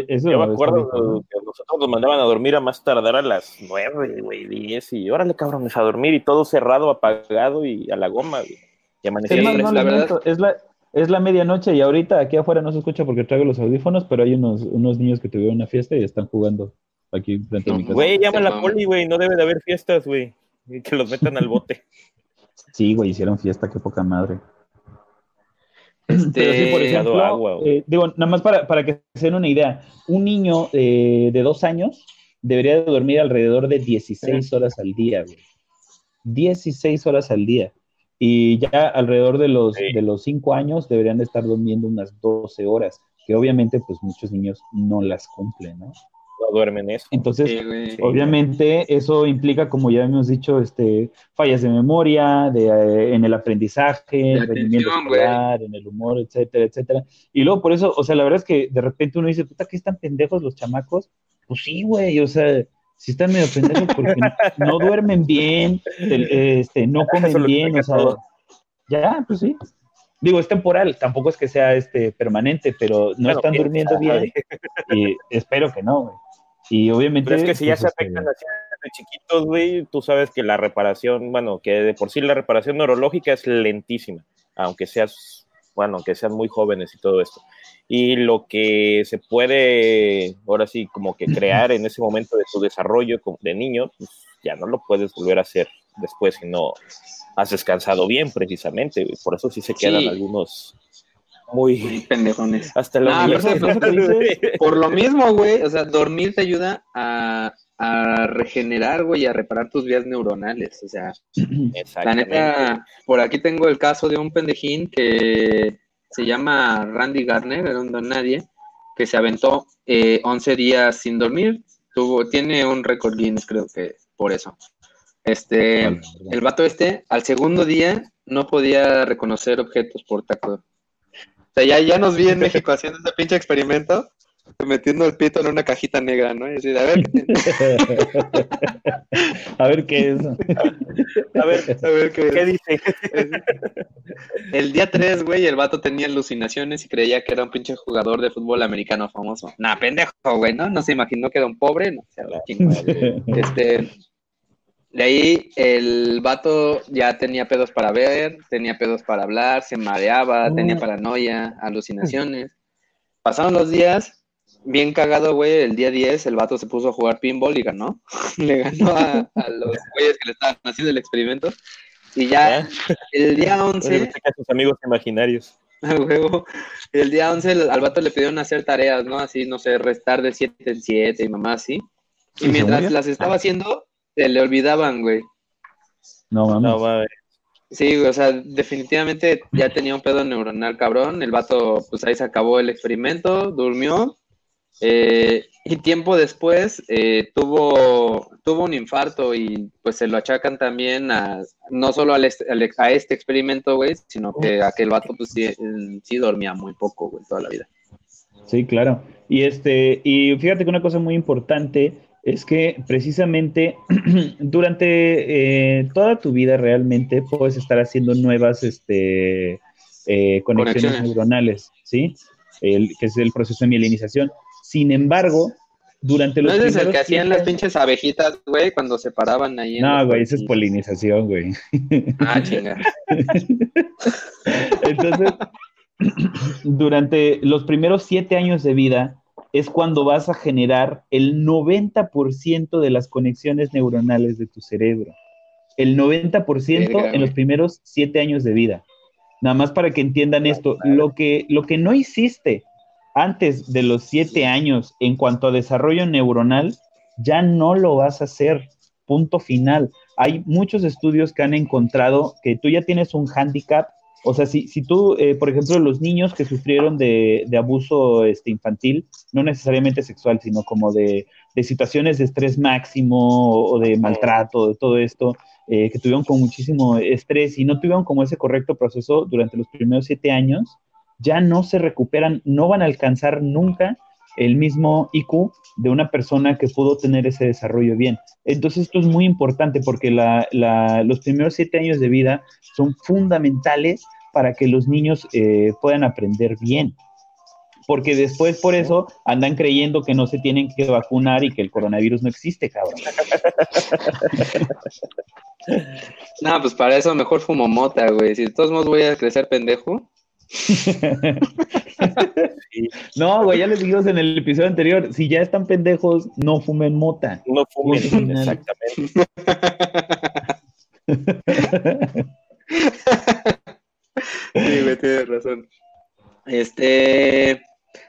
acuerdo que nosotros nos mandaban a dormir a más tardar a las 9, güey, 10, y órale, cabrones, a dormir y todo cerrado, apagado y a la goma, güey. Y amanecía es, la verdad. es la, es la medianoche y ahorita aquí afuera no se escucha porque traigo los audífonos, pero hay unos, unos niños que tuvieron una fiesta y están jugando aquí frente a mi casa. Güey, llama a la poli, güey, no debe de haber fiestas, güey. Que los metan al bote. Sí, güey, hicieron fiesta, qué poca madre. Este... por ejemplo, eh, digo, nada más para, que se den una idea, un niño eh, de dos años debería de dormir alrededor de 16 horas al día, güey. 16 horas al día. Y ya alrededor de los, de los 5 años deberían de estar durmiendo unas 12 horas, que obviamente pues muchos niños no las cumplen, ¿no? Duermen eso. Entonces, obviamente, eso implica, como ya hemos dicho, este, fallas de memoria, de, eh, en el aprendizaje, el rendimiento escolar, en el humor, etcétera, etcétera. Y luego, por eso, o sea, la verdad es que de repente uno dice, puta, ¿qué están pendejos los chamacos? Pues sí, güey, o sea, si están medio pendejos porque no, duermen bien, este, no comen bien, o sea, ya, pues sí. Digo, es temporal, tampoco es que sea este permanente, pero no están durmiendo bien y espero que no, güey. Y obviamente... Pero es que si ya pues, se este, afectan así de chiquitos, güey, tú sabes que la reparación, bueno, que de por sí la reparación neurológica es lentísima, aunque seas, bueno, aunque sean muy jóvenes y todo esto. Y lo que se puede, ahora sí, como que crear en ese momento de tu desarrollo como de niño, pues, ya no lo puedes volver a hacer después si no has descansado bien, precisamente. Por eso sí se quedan Sí. algunos muy Pendejones. hasta la No. Por lo mismo, güey, o sea, dormir te ayuda a, a regenerar, güey, y a reparar tus vías neuronales. O sea, la neta, por aquí tengo el caso de un pendejín que se llama Randy Garner, era un don nadie, que se aventó eh, 11 días sin dormir. Tuvo, tiene un récord Guinness, creo que por eso. Este, el vato este, al segundo día, no podía reconocer objetos por tacto. O sea, ya, ya nos vi en México haciendo ese pinche experimento, metiendo el pito en una cajita negra, ¿no? Y decir, a ver, A ver qué es. A ver, a ver qué, ¿qué dice? El día 3, güey, el vato tenía alucinaciones y creía que era un pinche jugador de fútbol americano famoso. Nah, pendejo, güey, ¿no? No se imaginó que era un pobre, no sé, la chingada. Este, de ahí el vato ya tenía pedos para ver, tenía pedos para hablar, se mareaba, tenía paranoia, alucinaciones. Pasaron los días, bien cagado, güey, el día 10 el vato se puso a jugar pinball y ganó. Le ganó a, a los güeyes que le estaban haciendo el experimento. Y ya ¿Eh? el día Oye, 11, busca a sus amigos imaginarios. a huevo, el día 11 el- al vato le pidieron hacer tareas, ¿no? Así, no sé, restar de 7 en 7 y mamá así. ¿Y mientras las estaba haciendo, se le olvidaban, güey. No mames. No, mames. Sí, güey, o sea, definitivamente ya tenía un pedo neuronal cabrón. El vato, pues ahí se acabó el experimento, durmió. eh, y tiempo después eh, tuvo, tuvo un infarto y pues se lo achacan también a, no solo al est- al- a este experimento, güey, sino que a que el vato pues sí, sí dormía muy poco, güey, toda la vida. Sí, claro. Y este, y fíjate que una cosa muy importante es que precisamente durante eh, toda tu vida realmente puedes estar haciendo nuevas este, eh, conexiones, Conexiones. neuronales, ¿sí? El, que es el proceso de mielinización. Sin embargo, durante ¿No los ese es el que hacían las pinches abejitas, güey, cuando se paraban ahí? en No, güey, esa es polinización, güey. Ah, chinga. Entonces, durante los primeros siete años de vida es cuando vas a generar el 90% de las conexiones neuronales de tu cerebro. El 90% Verga, en los primeros siete años de vida. Nada más para que entiendan esto, lo que, lo que no hiciste antes de los siete años en cuanto a desarrollo neuronal, ya no lo vas a hacer. Punto final. Hay muchos estudios que han encontrado que tú ya tienes un handicap. O sea, si, si tú, eh, por ejemplo, los niños que sufrieron de, de abuso este, infantil, no necesariamente sexual, sino como de, de situaciones de estrés máximo o, de maltrato, de todo esto, eh, que tuvieron con muchísimo estrés y no tuvieron como ese correcto proceso durante los primeros siete años, ya no se recuperan, no van a alcanzar nunca el mismo IQ de una persona que pudo tener ese desarrollo bien. Entonces esto es muy importante porque la, la, los primeros siete años de vida son fundamentales para que los niños eh, puedan aprender bien. Porque después por eso andan creyendo que no se tienen que vacunar y que el coronavirus no existe, cabrón. No, pues para eso mejor fumo mota, güey. Si de todos modos voy a crecer pendejo. no, güey, ya les dijimos en el episodio anterior, si ya están pendejos, no fumen mota. No fumen, exactamente. Sí, güey, tienes razón. Este,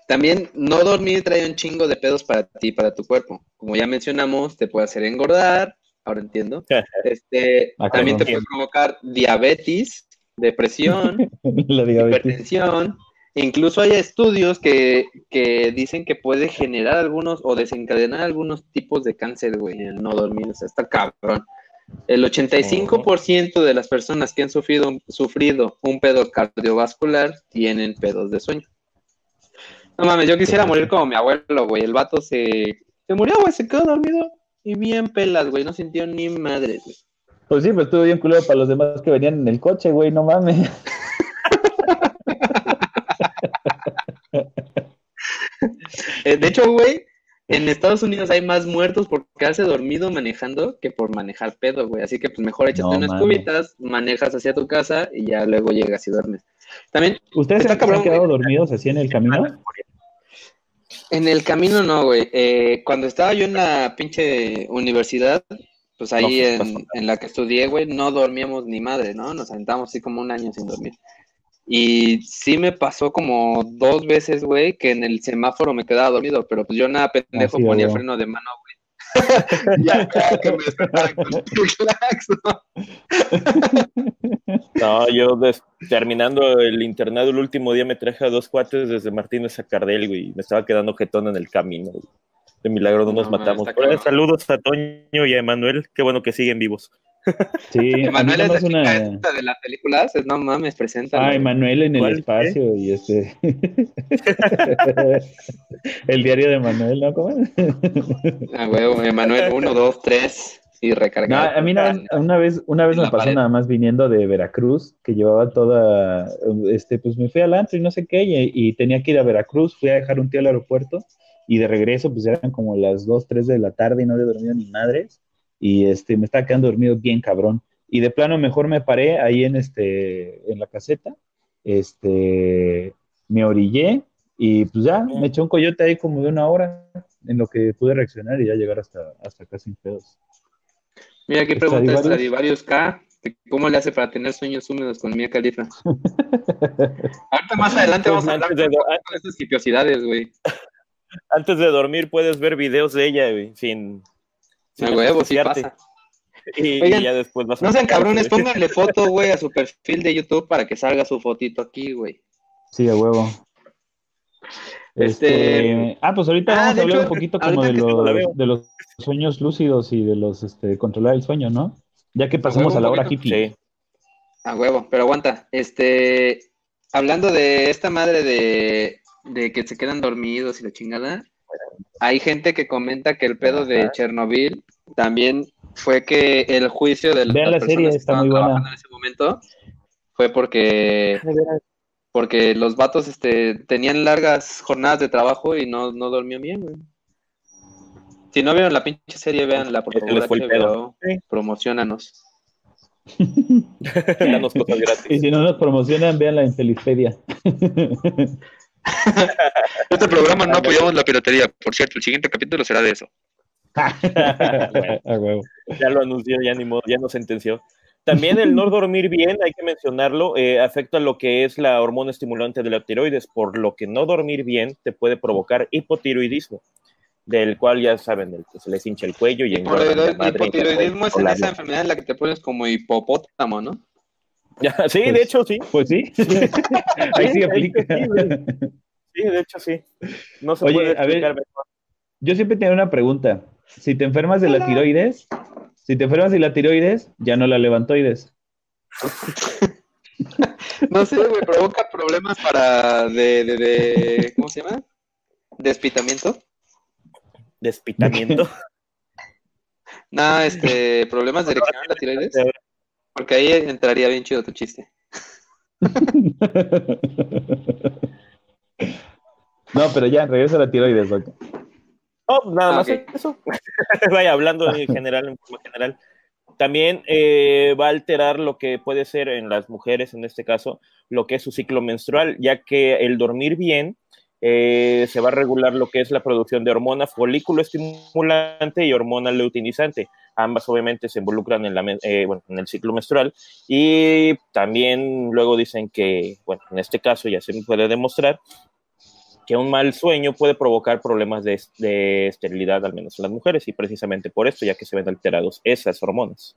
también no dormir trae un chingo de pedos para ti, para tu cuerpo. Como ya mencionamos, te puede hacer engordar, ahora entiendo. Este, Ah, también te puede provocar diabetes, depresión, La diabetes. hipertensión. Incluso hay estudios que, que dicen que puede generar algunos o desencadenar algunos tipos de cáncer, güey, el no dormir. O sea, está cabrón. El 85% de las personas que han sufrido, sufrido un pedo cardiovascular tienen pedos de sueño. No mames, yo quisiera morir como mi abuelo, güey. El vato se, se murió, güey, se quedó dormido y bien pelas, güey. No sintió ni madre, güey. Pues sí, pues estuvo bien culero para los demás que venían en el coche, güey, no mames. Eh, de hecho, güey, en Estados Unidos hay más muertos por quedarse dormido manejando que por manejar pedo, güey. Así que pues mejor échate No, unas cubitas, manejas hacia tu casa y ya luego llegas y duermes. También ¿Ustedes se han quedado güey. dormidos así en el camino? en el camino no, güey. Eh, cuando estaba yo en la pinche universidad, pues ahí No, sí, en, en la que estudié, güey, no dormíamos ni madre, ¿no? Nos aventamos así como un año sin dormir. Y sí me pasó como dos veces, güey, que en el semáforo me quedaba dormido, pero pues yo nada pendejo ponía freno de mano, güey. ya, ya, que me despertara con el. No, yo des- terminando el internado el último día me traje a dos cuates desde Martínez a Cardel, güey. Me estaba quedando jetón en el camino. güey. De milagro no nos No, matamos. saludos a Toño y a Emanuel. Qué bueno que siguen vivos. Sí, Emanuel es una... esta de las películas, es, no mames, presenta. Ah, Emanuel en el espacio y este... el diario de Manuel, ¿no? ¿Cómo es? Ah, huevo, Emanuel, uno, dos, tres, y No, recargar. a mí una, una vez, una vez me pasó pared. nada más viniendo de Veracruz, que llevaba toda, este, pues me fui al antro y no sé qué, y, y tenía que ir a Veracruz, fui a dejar un tío al aeropuerto, y de regreso, pues eran como las 2, 3 de la tarde y no había dormido ni madres, y este, me estaba quedando dormido bien cabrón. Y de plano mejor me paré ahí en, este, en la caseta, este, me orillé, y pues ya, me eché un coyote ahí como de una hora, en lo que pude reaccionar y ya llegar hasta, hasta acá sin pedos. Mira, aquí pregunta Stradivarius. K, ¿cómo le hace para tener sueños húmedos con Mia Khalifa? Ahorita más adelante vamos a hablar Antes de- hipiosidades, güey. Antes de dormir puedes ver videos de ella, güey, sin... sin A huevo, sí pasa. Y, Oigan, y ya después vas a... No sean cabrones, pónganle foto, güey, a su perfil de YouTube para que salga su fotito aquí, güey. Sí, a huevo. Este- Este, ah, pues ahorita Ah, vamos a hablar hecho, un poquito como de los, de los sueños lúcidos y de los este, controlar el sueño, ¿no? Ya que pasamos huevo, a la hora hippie. Sí. A huevo, pero aguanta. Este, hablando de esta madre de, de que se quedan dormidos y la chingada, hay gente que comenta que el pedo de. Chernobyl también fue que el juicio de las Vean la serie, que está estaban muy buena. trabajando en ese momento fue porque porque los vatos este, tenían largas jornadas de trabajo y no, no dormían bien, güey. Si no vieron la pinche serie, véanla, por favor, les fue el HBO, Sí. promocionanos. Danos cosas Y si no nos promocionan, vean la Infelicedia. Este programa no apoyamos la piratería, por cierto, el siguiente capítulo será de eso. a huevo. Ya lo anunció, ya ni modo, ya no sentenció. También el no dormir bien, hay que mencionarlo, eh, afecta lo que es la hormona estimulante de la tiroides, por lo que no dormir bien te puede provocar hipotiroidismo, del cual ya saben, del que se les hincha el cuello y engordan la El hipotiroidismo es en esa enfermedad en la que te pones como hipopótamo, ¿no? Ya, sí, Pues- de hecho sí. Pues sí. Ahí sí aplica. Sí, de hecho sí. No se Oye, puede a ver, explicar mejor. Yo siempre tenía una pregunta. Si te enfermas de la tiroides, si te enfermas de la tiroides, ya no la levantoides. No sé, güey, provoca problemas para de, de, de ¿cómo se llama? Despitamiento. Despitamiento. No, este, problemas de erección en la tiroides. Porque ahí entraría bien chido tu chiste. No, pero ya, regresa a la tiroides, Doc. No, pues nada Ah, más eso. Vaya, hablando en general, en forma general. También eh, va a alterar lo que puede ser en las mujeres, en este caso, lo que es su ciclo menstrual, ya que el dormir bien eh, se va a regular lo que es la producción de hormona folículo estimulante y hormona leutinizante. Ambas obviamente se involucran en, la, eh, el ciclo menstrual y también luego dicen que, bueno, en este caso ya se puede demostrar que un mal sueño puede provocar problemas de, de esterilidad, al menos en las mujeres, y precisamente por esto, ya que se ven alterados esas hormonas.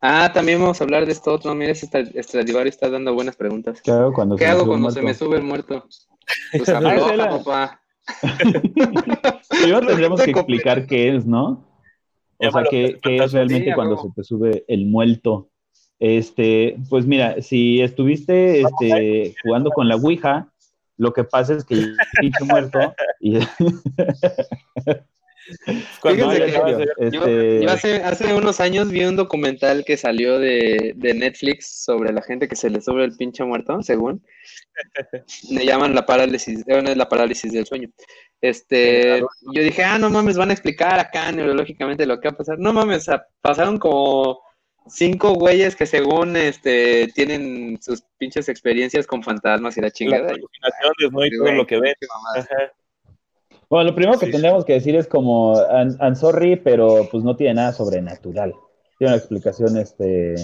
Ah, también vamos a hablar de esto otro. Mira, Stradivarius está dando buenas preguntas. ¿Qué hago cuando ¿Qué me hago sube cuando se me sube el muerto? Pues afloja, papá. Primero tendremos que explicar qué es, ¿no? O sea, qué, qué es realmente Sí, cuando se te sube el muerto. Este, pues mira, si estuviste este, jugando con la Ouija, lo que pasa es que el pinche muerto y Que Yo, este, yo hace, hace unos años vi un documental que salió de, de Netflix sobre la gente que se le sube el pinche muerto, según. Le llaman la parálisis, bueno, es la parálisis del sueño. Este, yo dije, ah, no mames, van a explicar acá neurológicamente lo que va a pasar. No mames, pasaron como cinco güeyes que según este tienen sus pinches experiencias con fantasmas y la Las chingada. alucinaciones, ¿no? Y todo lo que ven. Ajá. Bueno, lo primero que Sí, sí. tendríamos que decir es como, I'm, I'm sorry, pero pues no tiene nada sobrenatural. Tiene una explicación, este,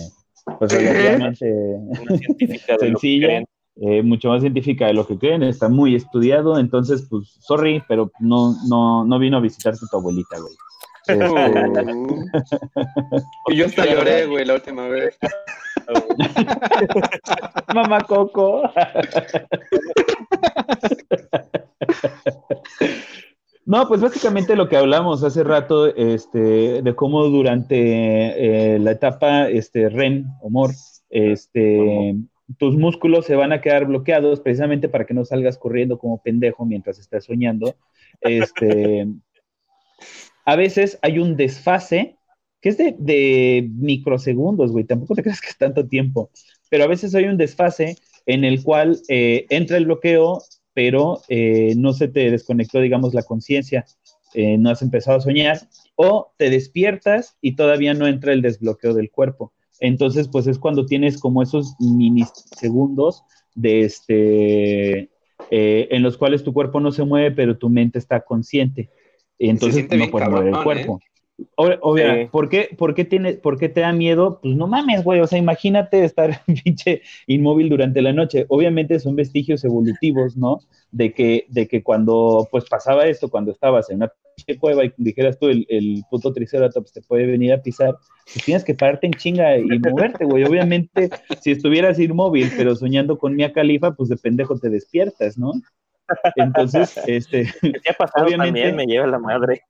pues relativamente sencilla, eh, mucho más científica de lo que creen, está muy estudiado, entonces, pues, sorry, pero no, no, no vino a visitarte tu abuelita, güey. Este, Y yo hasta lloré, güey, la última vez. Mamá Coco. No, pues básicamente lo que hablamos hace rato, este, de cómo durante eh, la etapa este, REM, humor, este, tus músculos se van a quedar bloqueados precisamente para que no salgas corriendo como pendejo mientras estás soñando. Este, a veces hay un desfase que es de, de microsegundos, güey, tampoco te creas que es tanto tiempo, pero a veces hay un desfase en el cual eh, entra el bloqueo, pero eh, no se te desconectó, digamos, la conciencia, eh, no has empezado a soñar, o te despiertas y todavía no entra el desbloqueo del cuerpo. Entonces, pues es cuando tienes como esos minisegundos de este, eh, en los cuales tu cuerpo no se mueve, pero tu mente está consciente. Entonces no puedes mover el cuerpo. Sí. ¿por, qué, por, qué tiene, ¿Por qué te da miedo? Pues no mames, güey. O sea, imagínate estar pinche inmóvil durante la noche. Obviamente son vestigios evolutivos, ¿no? De que, de que cuando pues pasaba esto, cuando estabas en una pinche cueva y dijeras tú, el, el puto triceratops te puede venir a pisar, pues tienes que pararte en chinga y moverte, güey. Obviamente, si estuvieras inmóvil, pero soñando con Mia Califa, pues de pendejo te despiertas, ¿no? Entonces, este, ha pasado Obviamente- también, me lleva la madre.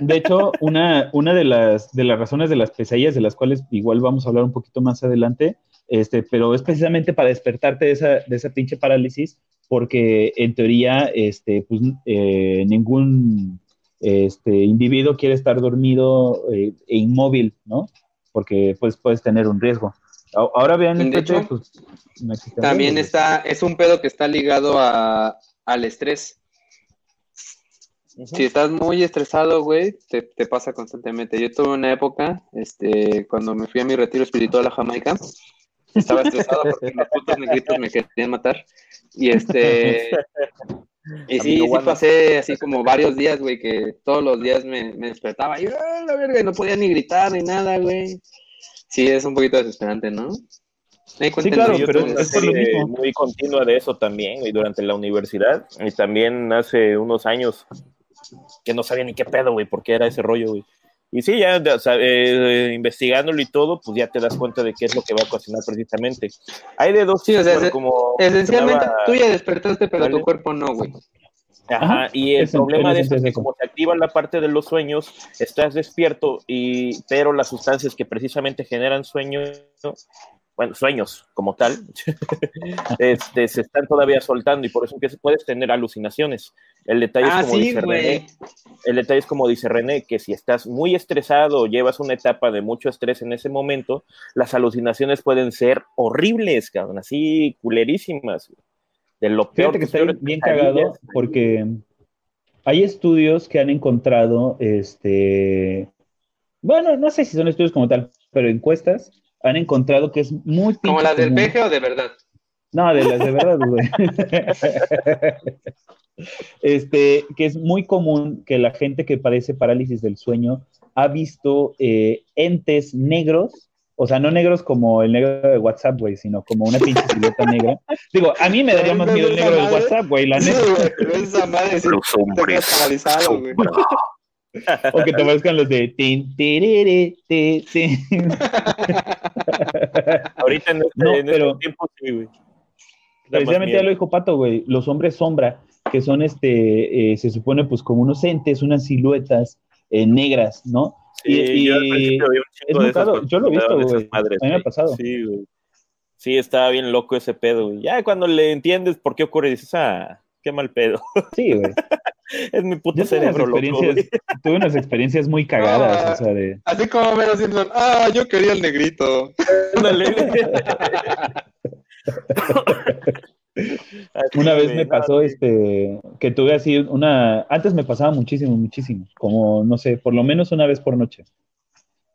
de hecho, una, una de, las, de las razones de las pesadillas, de las cuales igual vamos a hablar un poquito más adelante, este, pero es precisamente para despertarte de esa, de esa pinche parálisis, porque en teoría este, pues, eh, ningún este, individuo quiere estar dormido eh, e inmóvil, ¿no? Porque pues, puedes tener un riesgo. A- Ahora vean, De este, hecho, pues, También está, es un pedo que está ligado a, al estrés. Si estás muy estresado, güey, te, te pasa constantemente. Yo tuve una época, este, cuando me fui a mi retiro espiritual a Jamaica, estaba estresado porque los putos negritos me querían matar. Y este, y sí, sí pasé así como varios días, güey, que todos los días me, me despertaba y ¡ah, la verga! y no podía ni gritar ni nada, güey. Sí, es un poquito desesperante, ¿no? Sí, claro, yo pero es por lo mismo. muy continua de eso también, y durante la universidad, y también hace unos años que no sabía ni qué pedo, güey, porque era ese rollo, güey. Y sí, ya o sea, eh, investigándolo y todo, pues ya te das cuenta de qué es lo que va a ocasionar precisamente. Hay de dos, Sí, o sea, es- como Esencialmente, mencionaba- tú ya despertaste, pero Vale. tu cuerpo no, güey. Ajá, Ajá, y el es problema de eso es que como se activa la parte de los sueños, estás despierto, y, pero las sustancias que precisamente generan sueños, bueno, sueños como tal, este, se están todavía soltando y por eso que puedes tener alucinaciones. El detalle Ah, es como sí, dice. René, el detalle es como dice René, que si estás muy estresado o llevas una etapa de mucho estrés en ese momento, las alucinaciones pueden ser horribles, cabrón, así culerísimas. De lo peor Fíjate que está peores bien cagado porque hay estudios que han encontrado, este, bueno, no sé si son estudios como tal, pero encuestas han encontrado que es muy ¿Como las del peje o de verdad? No, de las de verdad, güey. Este, que es muy común que la gente que padece parálisis del sueño ha visto eh, entes negros, o sea, no negros como el negro de WhatsApp, güey, sino como una pinche silueta negra. Digo, a mí me daría más miedo el negro del WhatsApp, güey, la neta. esa madre Los te hombres quedas paralizado, güey. O que te parezcan los de tin. Ahorita en este, No, en pero- estos tiempos, sí, güey. Precisamente ya lo dijo Pato, güey, los hombres sombra, que son este, eh, se supone pues como unos entes, unas siluetas eh, negras, ¿no? Sí, y- yo al y un es muy caro, yo lo he visto, güey. madres, A mí me ha güey. pasado. Sí, güey. Sí, estaba bien loco ese pedo, güey. Ya cuando le entiendes por qué ocurre, dices, ah, qué mal pedo. Sí, güey. Es mi puto Yo tuve unas, cerebro, loco. tuve unas experiencias muy cagadas, No, o sea, de... Así como Mero Simpson, ah, yo quería el negrito. Una vez me pasó este que tuve así una antes me pasaba muchísimo, muchísimo, como no sé, por lo menos una vez por noche.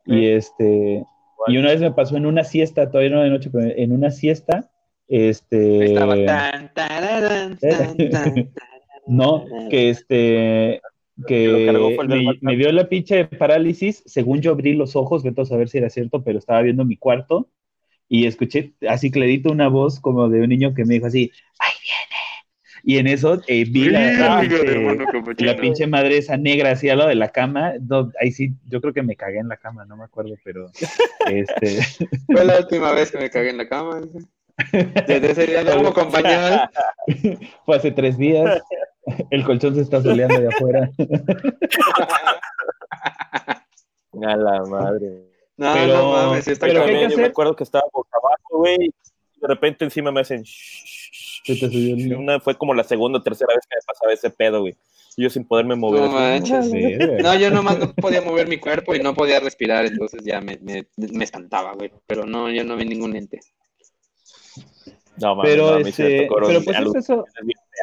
Y este y una vez me pasó en una siesta, todavía no de noche, pero en una siesta este Estaba tan, tararán, tan, tan, tan. no, que este Que que fue el del me, me dio la pinche parálisis, según yo abrí los ojos, vete a saber si era cierto, pero estaba viendo mi cuarto y escuché así clarito una voz como de un niño que me dijo así, ¡ahí viene! Y en eso eh, vi la, pinche- la madre esa negra así al lado de la cama. No, ahí sí, yo creo que me cagué en la cama, no me acuerdo, pero este, Fue la última vez que me cagué en la cama. Desde ese día no como compañeros. fue hace tres días. El colchón se está soleando de afuera. A la madre. No, Pero- no mames, está pero ¿qué hay cabrón. yo me acuerdo que estaba boca abajo, güey. De repente encima me hacen. Se te subió Una fue como la segunda o tercera vez que me pasaba ese pedo, güey. Y yo sin poderme mover. No manches. No, yo nomás no podía mover mi cuerpo y no podía respirar, entonces ya me, me, me espantaba, güey. Pero no, yo no vi ningún ente. No, mames, Pero, no, a mí sí me este, pero pues es eso,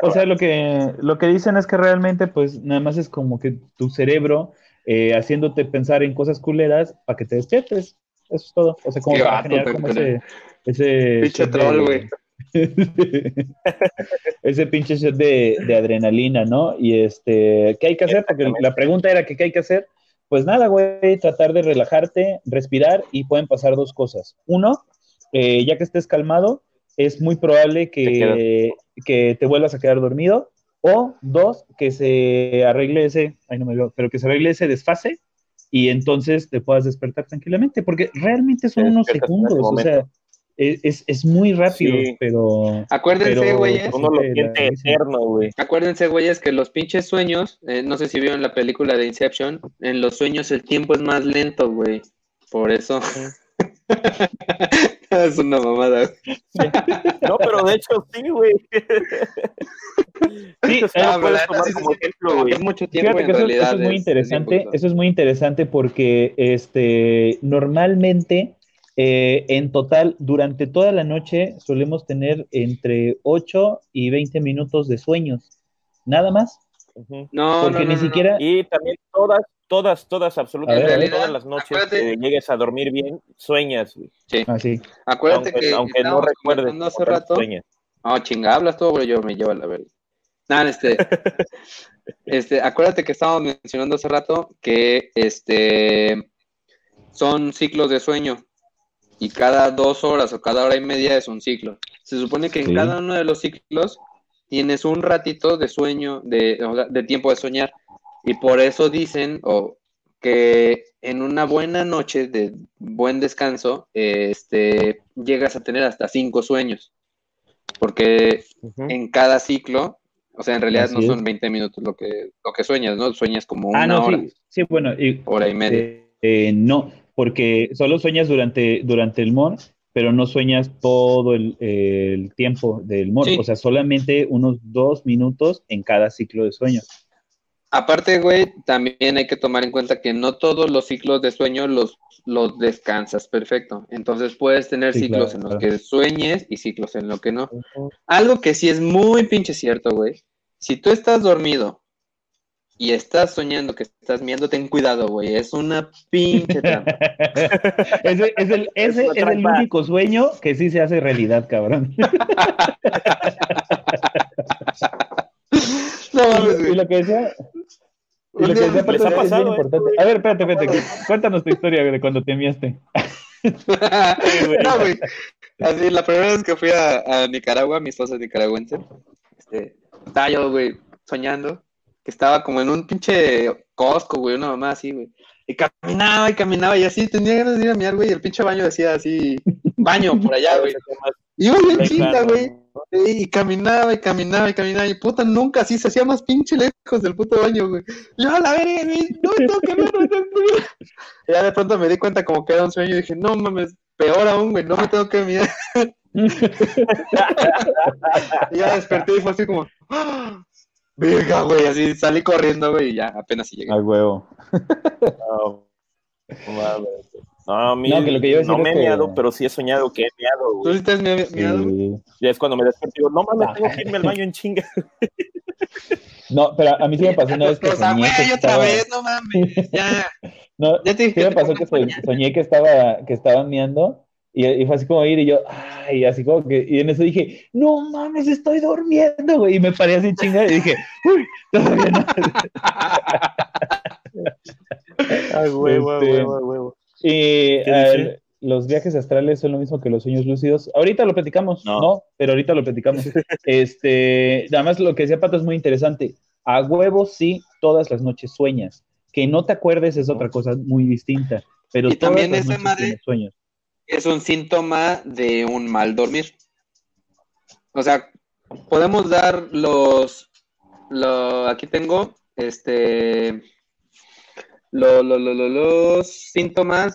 O sea, lo que, lo que dicen es que realmente, pues, nada más es como que tu cerebro eh, haciéndote pensar en cosas culeras para que te despiertes. Eso es todo. O sea, como Qué para vato, generar como ese, ese Pinche troll, güey. ese pinche shot de, de adrenalina, ¿no? Y este, ¿qué hay que hacer? Porque la pregunta era que ¿qué hay que hacer? Pues nada, güey, tratar de relajarte, respirar y pueden pasar dos cosas. Uno, eh, ya que estés calmado, es muy probable que, que te vuelvas a quedar dormido. O dos, que se arregle ese, ay no me veo, pero que se arregle ese desfase y entonces te puedas despertar tranquilamente, porque realmente son Te unos segundos, o sea, es, es- es muy rápido, Sí. pero... Acuérdense, güeyes. Uno lo Sí, la- siente eterno, güey. Acuérdense, güeyes, que los pinches sueños, eh, no sé si vieron la película de Inception, en los sueños el tiempo es más lento, güey. Por eso. es una mamada. No, pero de hecho sí, güey. Sí, Ah, ¿verdad? Sí, sí, como sí. ejemplo, güey. Es mucho tiempo Fíjate en que eso, realidad. eso es muy interesante, eso es muy interesante porque este, normalmente eh, en total durante toda la noche solemos tener entre 8 y 20 minutos de sueños, nada más, No, porque no, no, ni no, no. siquiera... Y también todas, todas, todas, absolutamente ver, todas las noches Acuérdate. que llegues a dormir bien, sueñas, güey. Así. Acuérdate Aunque, que aunque no recuerdes. hace rato. sueñas. No, chinga, hablas tú, pero yo me llevo a la verga. Nada, este, este, acuérdate que estábamos mencionando hace rato que este son ciclos de sueño y cada dos horas o cada hora y media es un ciclo. Se supone que en Sí. cada uno de los ciclos tienes un ratito de sueño, de, de tiempo de soñar. Y por eso dicen o, que en una buena noche de buen descanso, este, llegas a tener hasta cinco sueños. Porque en cada ciclo, o sea, en realidad Así no son 20 minutos lo que, lo que sueñas, ¿no? Sueñas como una Ah, no, hora, sí, sí, bueno, y, hora y media. eh, eh, no, porque solo sueñas durante, durante el MOR, pero no sueñas todo el, el tiempo del MOR, Sí. o sea, solamente unos dos minutos en cada ciclo de sueño. Aparte, güey, también hay que tomar en cuenta que no todos los ciclos de sueño los, los descansas perfecto. Entonces puedes tener Sí, ciclos claro, en los claro. que sueñes y ciclos en los que no. Algo que sí es muy pinche cierto, güey. Si tú estás dormido y estás soñando que estás miando, ten cuidado, güey. Es una pinche trampa. ese es el, Es ese una es el único sueño que sí se hace realidad, cabrón. No Y lo- y güey. lo que decía, y lo que decía ha es bien pasado, ¿eh? importante. A ver, espérate, espérate. Cuéntanos tu historia de cuando te miaste. no, güey. Así, la primera vez que fui a, a Nicaragua, mi esposa es nicaragüense, este, estaba yo, güey, soñando que estaba como en un pinche Costco, güey, una mamá así, güey. Y caminaba y caminaba y así, tenía ganas de ir a miar, güey, y el pinche baño decía así, baño por allá, güey. Y iba bien chinga, güey. Y caminaba y caminaba y caminaba y puta, nunca así se hacía más pinche lejos del puto baño, güey. Yo a la verga, güey, no me tengo que ver, no que ver. Y ya de pronto me di cuenta como que era un sueño y dije, no mames, peor aún, güey, no me tengo que mirar. y ya desperté y fue así como, ¡ah! Verga, güey, así salí corriendo, güey, y ya apenas si llegué. Al huevo. No, no mames. No, que lo que yo no me he que- meado, pero sí he soñado que he meado, ¿Tú güey. sí estás mi- miado, güey? Sí. Ya es cuando me despierto y digo, no mames, tengo que irme al baño en chinga. No, pero a mí sí me pasó una vez que O sea, soñé güey, que otra estaba... vez, no mames. Ya, No, ya te dije sí me pasó que soñé que estaba, que estaban meando y, y fue así como ir y yo, ay, así como que, y en eso dije, no mames, estoy durmiendo, güey, y me paré así chinga y dije, uy, todavía no. Ay, huevo, Este- huevo, huevo. Y ¿Qué eh, dice? los viajes astrales son lo mismo que los sueños lúcidos. Ahorita lo platicamos, No. no, pero ahorita lo platicamos. este, además lo que decía Pato es muy interesante. A huevo sí, todas las noches sueñas. Que no te acuerdes es otra cosa muy distinta. Pero Y todas también las esa noches madre- sueños es un síntoma de un mal dormir. O sea, podemos dar los, lo, aquí tengo, este, lo, lo, los síntomas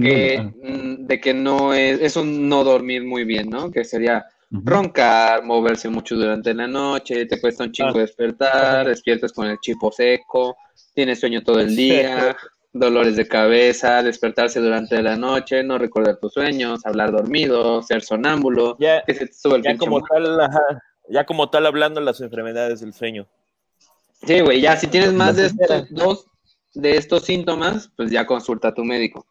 que, de que no es, es un no dormir muy bien, ¿no? Que sería roncar, moverse mucho durante la noche, te cuesta un chingo despertar, despiertas con el chipo seco, tienes sueño todo el día dolores de cabeza, despertarse durante la noche, no recordar tus sueños, hablar dormido, ser sonámbulo, Ya, que se te sube el ya como tal, ajá, ya como tal hablando de las enfermedades del sueño. Sí, güey, ya si tienes más de estos dos de estos síntomas, pues ya consulta a tu médico.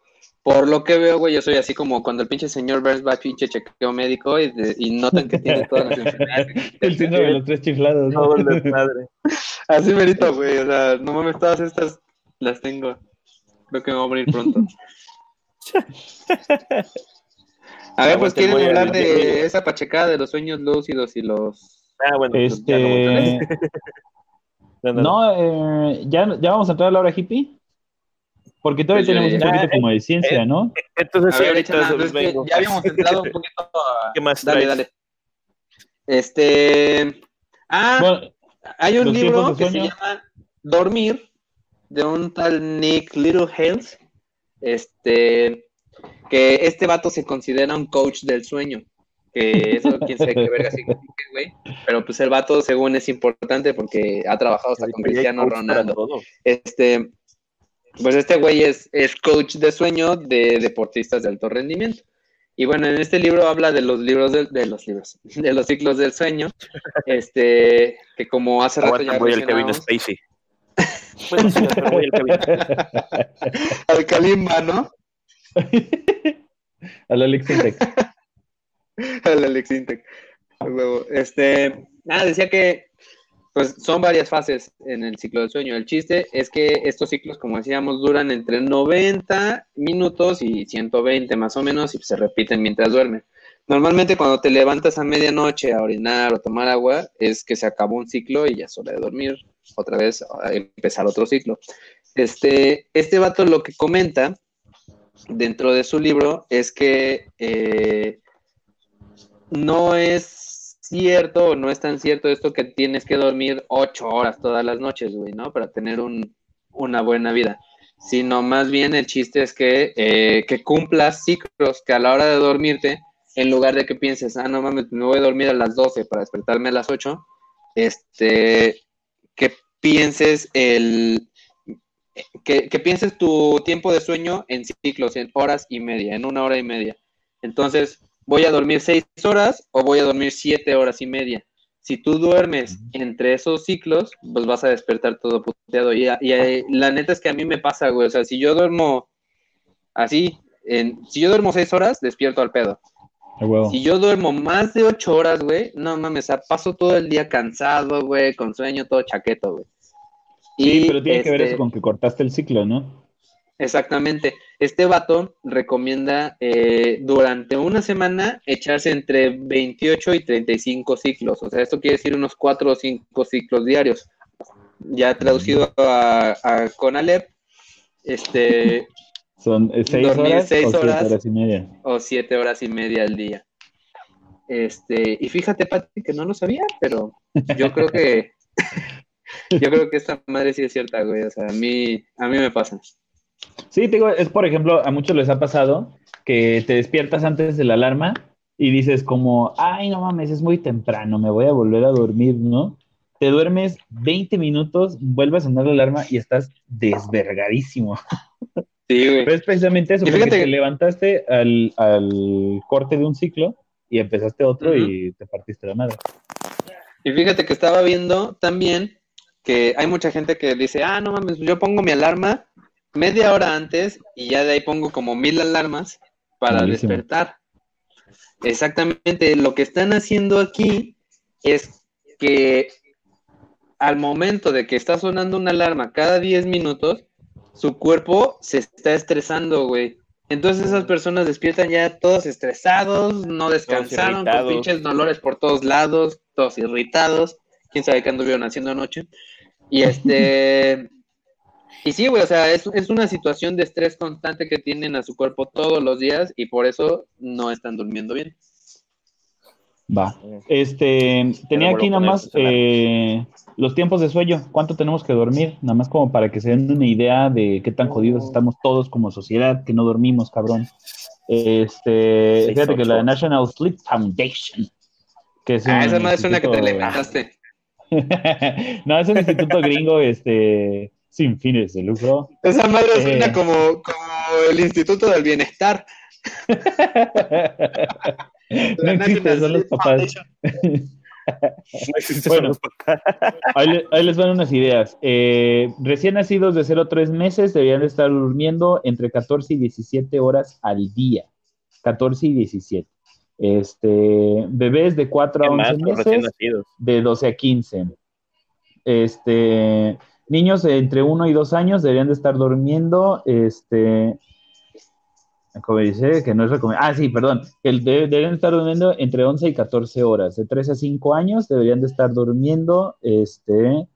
Por lo que veo, güey, yo soy así como cuando el pinche señor Burns va a pinche chequeo médico y, de- y notan que tiene todas las enfermedades. El síndrome de los tres chiflados. ¿no? El desmadre. Así merito, güey. O sea, no mames, todas estas las tengo. Creo que me voy a morir pronto. A ver, pues quieren hablar de esa pachecada de los sueños lúcidos y los. Ah, bueno, pues, no Este. No, no, no. no, eh, ¿ya, ya vamos a entrar a la hora hippie. Porque todavía Pues tenemos un poquito Ah, como de ciencia, ¿no? Entonces, A sí, ver, ahorita es que ya habíamos entrado un poquito. a- ¿Qué más Dale, traes? dale. Este. Ah, Bueno, hay un libro que se llama Dormir, de un tal Nick Littlehales. Este. Que este vato se considera un coach del sueño. Que eso, quién sabe qué verga significa, güey. Pero pues el vato, según es importante porque ha trabajado hasta con Cristiano Ronaldo. Este, pues este güey es, es coach de sueño de deportistas de alto rendimiento. Y bueno, en este libro habla de los libros del- de, los libros, de los ciclos del sueño, este, que como hace rato Aguanta, ya voy al Kevin mencionábamos, Spacey. Bueno, sí, pero voy al Kevin. al Kalimba, ¿no? a la Alex Intec. Al Alex Intec. Este, nada, decía que pues son varias fases en el ciclo del sueño. El chiste es que estos ciclos, como decíamos, duran entre 90 minutos y 120 más o menos y se repiten mientras duermen. Normalmente cuando te levantas a medianoche a orinar o tomar agua es que se acabó un ciclo y ya es hora de dormir, otra vez empezar otro ciclo. Este, este vato lo que comenta dentro de su libro es que eh, no es cierto no es tan cierto esto que tienes que dormir ocho horas todas las noches, güey, ¿no? Para tener un, una buena vida. Sino más bien el chiste es que, eh, que cumplas ciclos, que a la hora de dormirte, en lugar de que pienses, ah, no mames, me voy a dormir a las 12 para despertarme a las 8, este, que pienses el, que, que pienses tu tiempo de sueño en ciclos, en horas y media, en una hora y media. Entonces, ¿voy a dormir seis horas o voy a dormir siete horas y media? Si tú duermes entre esos ciclos, pues vas a despertar todo puteado. Y, y, eh, la neta es que a mí me pasa, güey. O sea, si yo duermo así, en, si yo duermo seis horas, despierto al pedo. Huevo. Si yo duermo más de ocho horas, güey, no mames, o sea, paso todo el día cansado, güey, con sueño, todo chaqueto, güey. Sí, pero tiene que ver este, eso con que cortaste el ciclo, ¿no? Exactamente. Este vato recomienda eh, durante una semana echarse entre 28 y 35 ciclos. O sea, esto quiere decir unos 4 o 5 ciclos diarios. Ya traducido a, a Conalep, este, Son eh, seis Dormir horas seis o siete horas. horas y media. o 7 horas y media al día. Este, y fíjate, Pati, que no lo sabía, pero yo creo que yo creo que esta madre sí es cierta, güey. O sea, a mí, a mí me pasa. Sí, te digo, es por ejemplo, a muchos les ha pasado que te despiertas antes de la alarma y dices como, ay, no mames, es muy temprano, me voy a volver a dormir, ¿no? te duermes 20 minutos, vuelves a sonar la alarma y estás desvergadísimo. Sí, güey. Pero es precisamente eso, Y porque fíjate te levantaste al, al corte de un ciclo y empezaste otro y te partiste la madre. Y fíjate que estaba viendo también que hay mucha gente que dice, ah, no mames, yo pongo mi alarma media hora antes y ya de ahí pongo como mil alarmas para Malísimo. despertar. Exactamente, lo que están haciendo aquí es que al momento de que está sonando una alarma cada 10 minutos, su cuerpo se está estresando, güey. Entonces esas personas despiertan ya todos estresados, no descansaron, con pinches dolores por todos lados, todos irritados. Quién sabe qué anduvieron haciendo anoche. Y este. Y sí, güey, o sea, es, es una situación de estrés constante que tienen a su cuerpo todos los días y por eso no están durmiendo bien. Va. Este, tenía aquí a nada más eh, los tiempos de sueño, cuánto tenemos que dormir, nada más como para que se den una idea de qué tan jodidos estamos todos como sociedad, que no dormimos, cabrón. Este, fíjate que la National Sleep Foundation, que es Ah, esa madre suena que te levantaste. no, es un instituto gringo, este, sin fines de lucro. Esa madre suena Eh. como, como el Instituto del Bienestar. no existe, son los papás. No existe Bueno. Ahí, le- ahí les van unas ideas. Eh, recién nacidos de 0 a 3 meses deberían de estar durmiendo entre 14 y 17 horas al día. 14 y 17. Este, bebés de 4 a ¿Qué más 11 con recién meses de 12 a 15. Este, niños de entre 1 y 2 años deberían de estar durmiendo, este, como dice, que no es recomendable. Ah, sí, perdón, que el de- deberían estar durmiendo entre 11 y 14 horas. De 3 a 5 años deberían de estar durmiendo, este,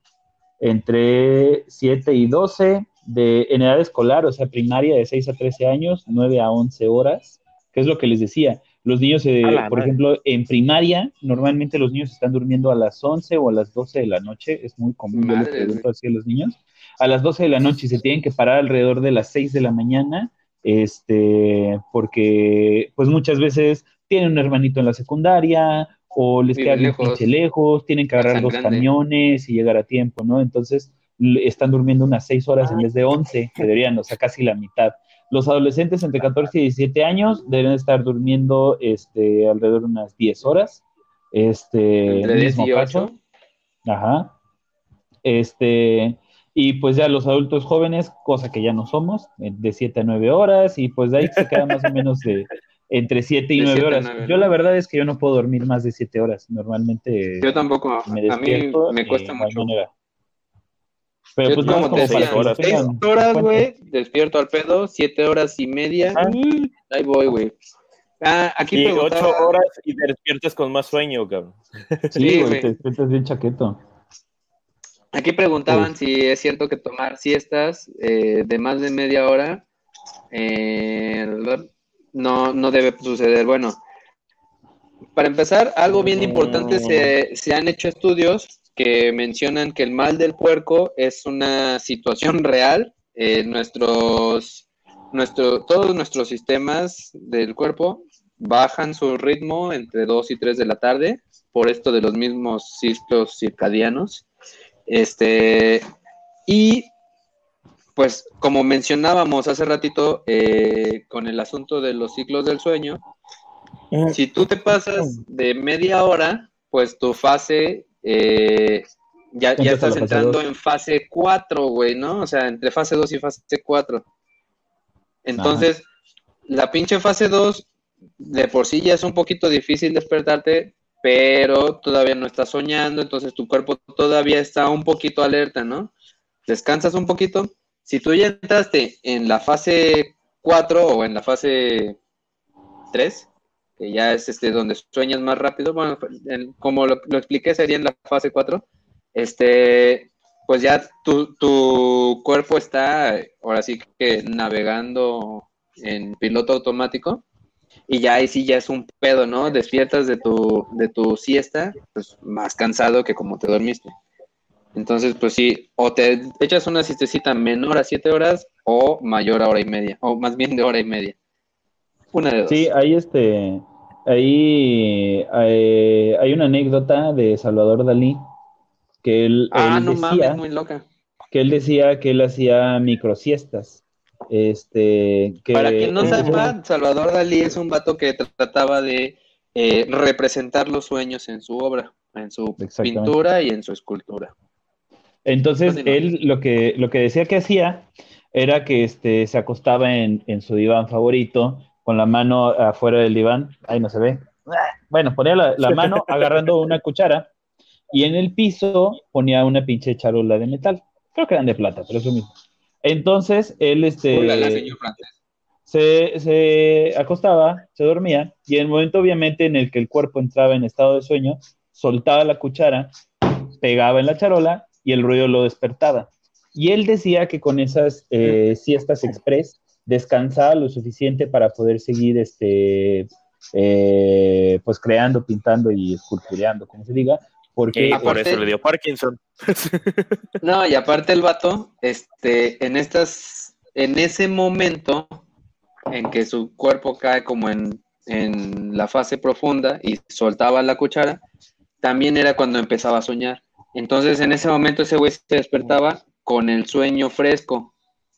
entre 7 y 12. De, en edad escolar, o sea, primaria de 6 a 13 años, 9 a 11 horas, que es lo que les decía. Los niños, eh, la por madre. ejemplo, en primaria, normalmente los niños están durmiendo a las 11 o a las 12 de la noche, es muy común, yo les Madre, pregunto así a los niños, a las 12 de la noche se tienen que parar alrededor de las 6 de la mañana, este, porque pues muchas veces tienen un hermanito en la secundaria o les queda lejos. pinche lejos, tienen que agarrar dos grande. camiones y llegar a tiempo, ¿no? Entonces están durmiendo unas 6 horas en vez de 11, que deberían, o sea, casi la mitad. Los adolescentes entre 14 y 17 años deben estar durmiendo este, alrededor de unas 10 horas. Este, Entre 10 mismo y caso. 8. Ajá. Este, y pues ya los adultos jóvenes, cosa que ya no somos, eh, de 7 a 9 horas, y pues de ahí se queda más o menos de entre 7 y De 9 siete a horas. nueve, Yo ¿no? la verdad es que yo no puedo dormir más de 7 horas. Normalmente Yo tampoco. me a mí me cuesta hay mucho. manera. Pero Yo, pues como te decía, horas. seis tengan horas, en güey, despierto al pedo, siete horas y media. Ah. ahí voy, güey. Ah, aquí Y preguntaba- ocho horas y te despiertas con más sueño, cabrón. Sí, Sí, güey, güey. te despiertas bien chaqueto. Aquí preguntaban si es cierto que tomar siestas eh, de más de media hora eh, no, no debe suceder. Bueno, para empezar, algo bien importante, se, se han hecho estudios que mencionan que el mal del puerco es una situación real. Eh, nuestros, nuestro, todos nuestros sistemas del cuerpo bajan su ritmo entre 2 y 3 de la tarde por esto de los mismos ciclos circadianos. Este, y pues como mencionábamos hace ratito eh, con el asunto de los ciclos del sueño, si tú te pasas de media hora, pues tu fase eh, ya, ya estás entrando en fase 4, güey, ¿no? O sea, entre fase 2 y fase 4. Entonces, la pinche fase 2 de por sí ya es un poquito difícil despertarte, pero todavía no estás soñando, entonces tu cuerpo todavía está un poquito alerta, ¿no? Descansas un poquito. Si tú ya entraste en la fase 4 o en la fase 3, que ya es este donde sueñas más rápido, bueno, en- como lo, lo expliqué, sería en la fase 4, este, pues ya tu, tu cuerpo está ahora sí que navegando en piloto automático y ya ahí sí ya es un pedo, ¿no? Despiertas de tu, de tu siesta, pues más cansado que como te dormiste. Entonces, pues sí, o te echas una siestecita menor a siete horas o mayor a hora y media, o más bien de hora y media. Una de dos. Sí, hay este, ahí hay, hay una anécdota de Salvador Dalí que él, Ah, él no decía, mames, muy loca. que él decía que él hacía microsiestas. Este, que Para quien no sepa, Salvador Dalí es un vato que trataba de eh, representar los sueños en su obra, en su pintura y en su escultura. Entonces, Continúa. él lo que, lo que decía que hacía era que este, se acostaba en, en su diván favorito, con la mano afuera del diván, ahí no se ve. Bueno, ponía la, la mano agarrando una cuchara y en el piso ponía una pinche charola de metal. Creo que eran de plata, pero es lo mismo. Entonces, él este, Ulala, señor francés. se, se acostaba, se dormía, y en el momento obviamente en el que el cuerpo entraba en estado de sueño, soltaba la cuchara, pegaba en la charola y el ruido lo despertaba. Y él decía que con esas eh, siestas express descansaba lo suficiente para poder seguir este, eh, pues creando, pintando y escultureando, como se diga, porque Y aparte- por eso le dio Parkinson. No, y aparte el vato, este, en estas, en ese momento en que su cuerpo cae como en, en la fase profunda y soltaba la cuchara, también era cuando empezaba a soñar. Entonces, en ese momento ese güey se despertaba con el sueño fresco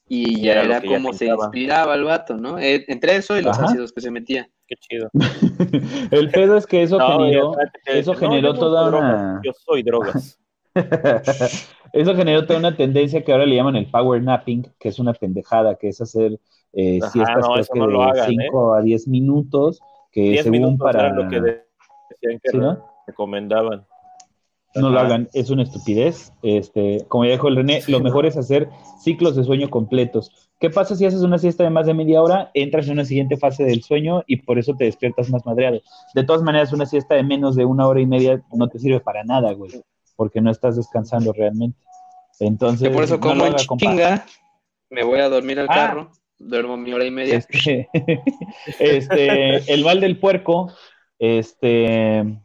y ya Era ya como se inspiraba el vato, ¿no? Eh, Entre eso y los Ajá. ácidos que se metía. Qué chido. el pedo es que eso No, generó, ya, eso generó no toda una... Yo soy drogas. Eso generó toda una tendencia que ahora le llaman el power napping, que es una pendejada, que es hacer eh, Ajá, siestas creo que de hagan, 5 a 10 minutos, que 10 según minutos para... era lo que decían que ¿Sí, recomendaban. No lo hagan, es una estupidez. Este, como ya dijo el René, lo mejor es hacer ciclos de sueño completos. ¿Qué pasa si haces una siesta de más de media hora? Entras en una siguiente fase del sueño y por eso te despiertas más madreado. De todas maneras, una siesta de menos de una hora y media no te sirve para nada, güey, porque no estás descansando realmente. Entonces, Que por eso como en chinga, me voy a dormir al Ah. carro, duermo mi hora y media. Este, este, el mal del puerco, este,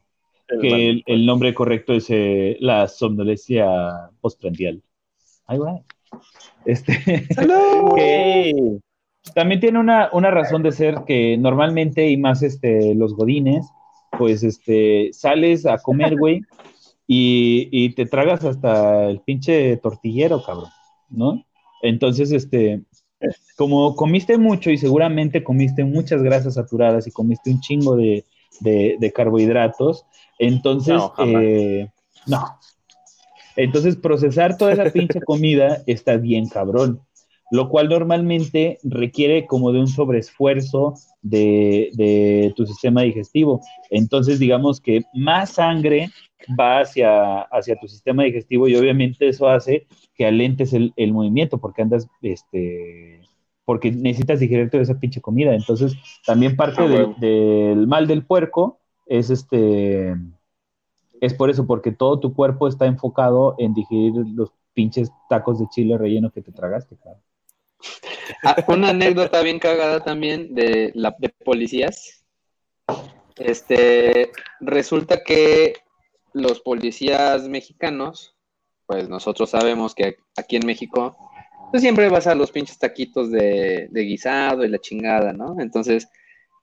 que el, el nombre correcto es eh, la somnolencia postprandial. Ahí va. Este, que también tiene una, una razón de ser que normalmente, y más este, los godines, pues este, sales a comer, güey, y, y te tragas hasta el pinche tortillero, cabrón, ¿no? Entonces, este, como comiste mucho y seguramente comiste muchas grasas saturadas y comiste un chingo de, de- de carbohidratos, entonces, No, eh, no. Entonces, procesar toda esa pinche comida está bien cabrón, lo cual normalmente requiere como de un sobreesfuerzo de, de tu sistema digestivo. Entonces, digamos que más sangre va hacia, hacia tu sistema digestivo y obviamente eso hace que alentes el, el movimiento porque andas, este, porque necesitas digerir toda esa pinche comida. Entonces, también parte Ah, del, mal del puerco es este, es por eso, porque todo tu cuerpo está enfocado en digerir los pinches tacos de chile relleno que te tragaste, claro. Ah, una anécdota bien cagada también de la de policías. Este, resulta que los policías mexicanos, pues nosotros sabemos que aquí en México, siempre vas a los pinches taquitos de, guisado y la chingada, ¿no? Entonces,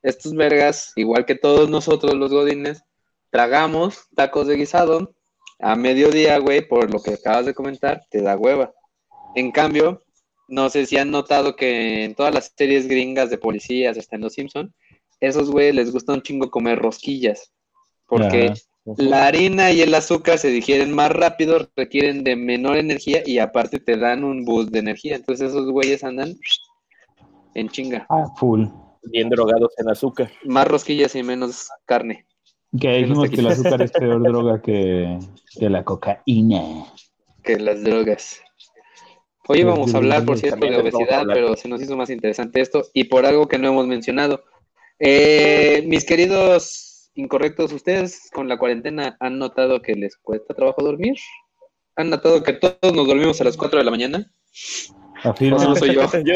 estos vergas, igual que todos nosotros los godines, tragamos tacos de guisado a mediodía, güey, por lo que acabas de comentar, te da hueva. En cambio, no sé si han notado que en todas las series gringas de policías, hasta en Los Simpson, esos güey les gusta un chingo comer rosquillas. Porque. La harina y el azúcar se digieren más rápido, requieren de menor energía y aparte te dan un boost de energía. Entonces esos güeyes andan en chinga. Ah, full. Bien drogados en azúcar. Más rosquillas y menos carne. Que dijimos que el azúcar es peor droga que, que la cocaína. que las drogas. Hoy íbamos a hablar, por cierto, de obesidad, pero se nos hizo más interesante esto y por algo que no hemos mencionado. Eh, mis queridos incorrectos, ¿ustedes con la cuarentena han notado que les cuesta trabajo dormir? ¿Han notado que todos nos dormimos a las 4 de la mañana? Afirmo. O solo soy yo, yo,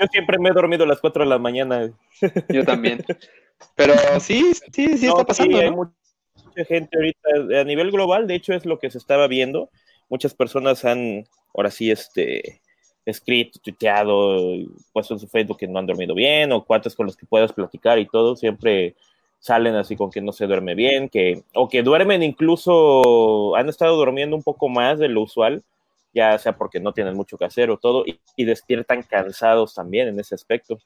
yo siempre me he dormido a las 4 de la mañana. yo también. Pero sí, sí, sí No, está pasando, hay ¿no? mucha gente ahorita a nivel global, de hecho es lo que se estaba viendo. Muchas personas han, ahora sí, este, escrito, tuiteado, puesto en su Facebook que no han dormido bien o cuates con los que puedas platicar y todo. Siempre salen así con que no se duerme bien, que, o que duermen incluso, han estado durmiendo un poco más de lo usual, ya sea porque no tienen mucho que hacer o todo, y, despiertan cansados también en ese aspecto.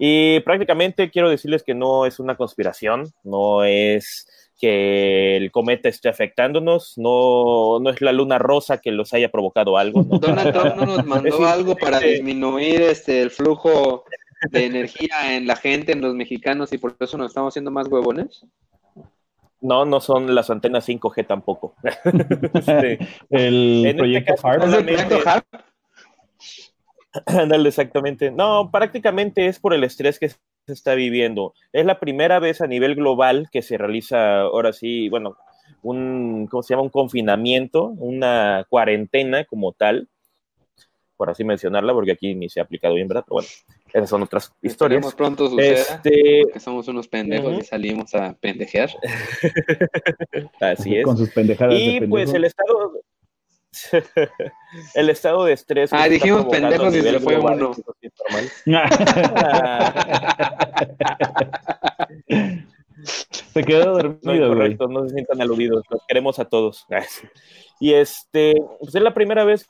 Y prácticamente quiero decirles que no es una conspiración, no es que el cometa esté afectándonos, no, no es la luna rosa que los haya provocado algo. Donald Trump no nos mandó algo para disminuir este, el flujo de energía en la gente, en los mexicanos, y por eso nos estamos haciendo más huevones? No, no son las antenas 5G tampoco. Este, el, este proyecto HARP. ¿Es el proyecto HARP? Ándale, exactamente. No, prácticamente es por el estrés que se está viviendo. Es la primera vez a nivel global que se realiza, ahora sí, bueno, un, ¿cómo se llama? Un confinamiento, una cuarentena como tal, por así mencionarla, porque aquí ni se ha aplicado bien, ¿verdad? Pero bueno, esas son otras historias. pronto suceda, este... que somos unos pendejos y salimos a pendejear. Así es. Con sus pendejadas. Y pues el estado, el estado de estrés. Ah, dijimos pendejos y se fue uno. se quedó dormido, no, correcto, no se sientan aludidos, los queremos a todos. y este, pues es la primera vez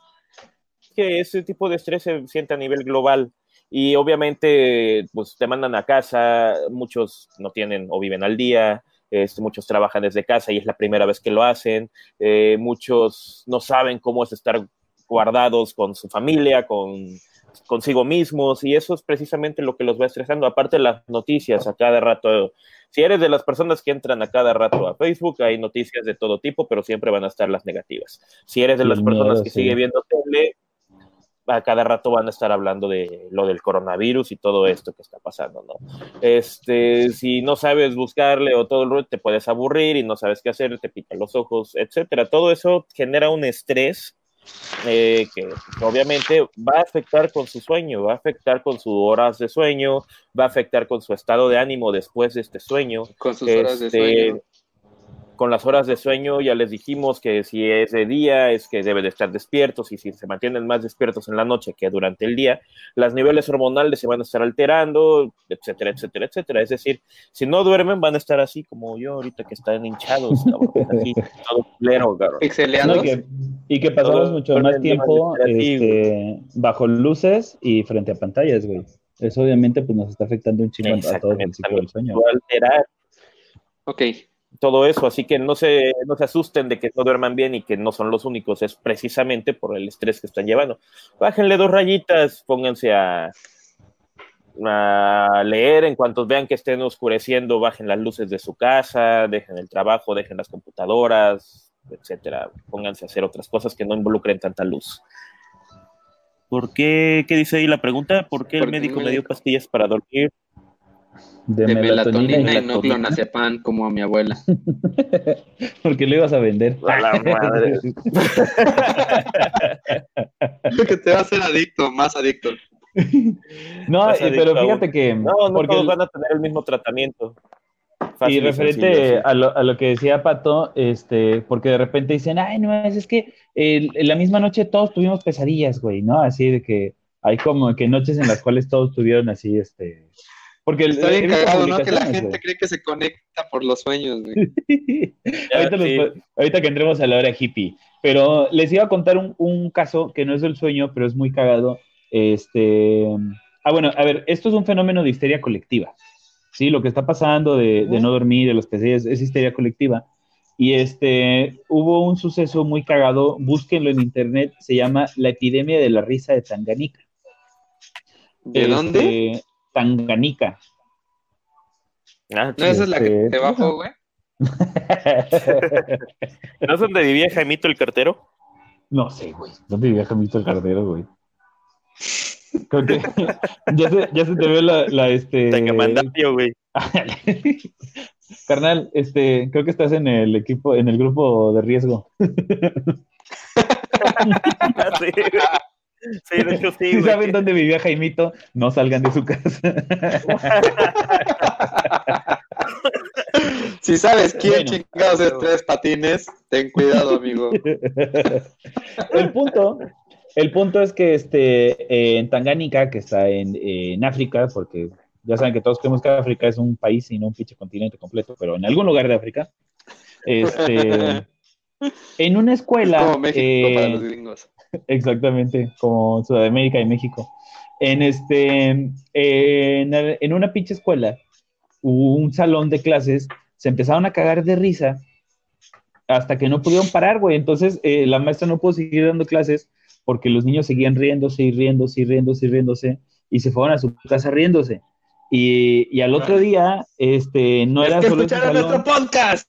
que ese tipo de estrés se siente a nivel global y obviamente pues te mandan a casa, muchos no tienen o viven al día, este, muchos trabajan desde casa y es la primera vez que lo hacen, eh, muchos no saben cómo es estar guardados con su familia, con consigo mismos y eso es precisamente lo que los va estresando, aparte de las noticias a cada rato. Si eres de las personas que entran a cada rato a Facebook, hay noticias de todo tipo, pero siempre van a estar las negativas. Si eres de las personas que sigue viendo tele, a cada rato van a estar hablando de lo del coronavirus y todo esto que está pasando, ¿no? Este, si no sabes buscarle o todo el ruido, te puedes aburrir y no sabes qué hacer, te pican los ojos, etcétera. Todo eso genera un estrés eh, que obviamente va a afectar con su sueño, va a afectar con sus horas de sueño, va a afectar con su estado de ánimo después de este sueño. Con sus horas de este, sueño con las horas de sueño ya les dijimos que si es de día es que deben de estar despiertos y si se mantienen más despiertos en la noche que durante el día, las niveles hormonales se van a estar alterando, etcétera, etcétera, etcétera. Es decir, si no duermen van a estar así como yo ahorita que están hinchados, así, todo pleno, y, que, pasamos mucho más tiempo este, bajo luces y frente a pantallas, güey. Eso obviamente pues nos está afectando un chingo a todos el ciclo del sueño. Alterar. Ok, todo eso, así que no se, no se asusten de que no duerman bien y que no son los únicos, es precisamente por el estrés que están llevando. Bájenle dos rayitas, pónganse a, a leer en cuanto vean que estén oscureciendo, bajen las luces de su casa, dejen el trabajo, dejen las computadoras, etcétera. Pónganse a hacer otras cosas que no involucren tanta luz. ¿Por qué? ¿Qué dice ahí la pregunta? ¿Por qué el médico me dio pastillas para dormir? De, melatonina, y no clonazepam como a mi abuela. Porque lo ibas a vender. A la madre. que te va a hacer adicto, más adicto. No, pero fíjate que. No, no porque todos van a tener el mismo tratamiento. y referente a, lo, a, lo, que decía Pato, este, porque de repente dicen, ay, no, es, es que en la misma noche todos tuvimos pesadillas, güey, ¿no? Así de que hay como que noches en las cuales todos tuvieron así, este, porque Está bien cagado, ¿no? Que la gente cree que se conecta por los sueños, güey. ahorita, que entremos a la hora hippie. Pero les iba a contar un, caso que no es del sueño, pero es muy cagado. Este. Ah, bueno, a ver, esto es un fenómeno de histeria colectiva. Sí, lo que está pasando de, no dormir, de los pesadillas, es histeria colectiva. Y este, hubo un suceso muy cagado, búsquenlo en internet, se llama la epidemia de la risa de Tanganica. ¿De dónde? Este, Tanganica. Ah, ¿No esa es la que te bajó, güey? ¿No es donde vivía Jaimito el cartero? No sé, güey. ¿Dónde vivía Jaimito el cartero, güey? Creo que ya se, ya se te ve la, la este. Tangamandatio, güey. Carnal, este, creo que estás en el equipo, en el grupo de riesgo. Sí, de hecho sí. Si saben dónde vivía Jaimito, no salgan de su casa. si sabes quién chingados es tres patines, ten cuidado, amigo. el punto, el punto es que este, en Tangánica, que está en, África, porque ya saben que todos creemos que África es un país y no un pinche continente completo, pero en algún lugar de África, este, en una escuela... Como México para eh, los gringos. Exactamente, como Sudamérica y México. En este, en, en una pinche escuela, un salón de clases, se empezaron a cagar de risa hasta que no pudieron parar, güey. Entonces eh, la maestra no pudo seguir dando clases porque los niños seguían riéndose y riéndose y riéndose y riéndose y se fueron a su casa riéndose. Y, y al otro día, este, no era que solo escucharon nuestro podcast.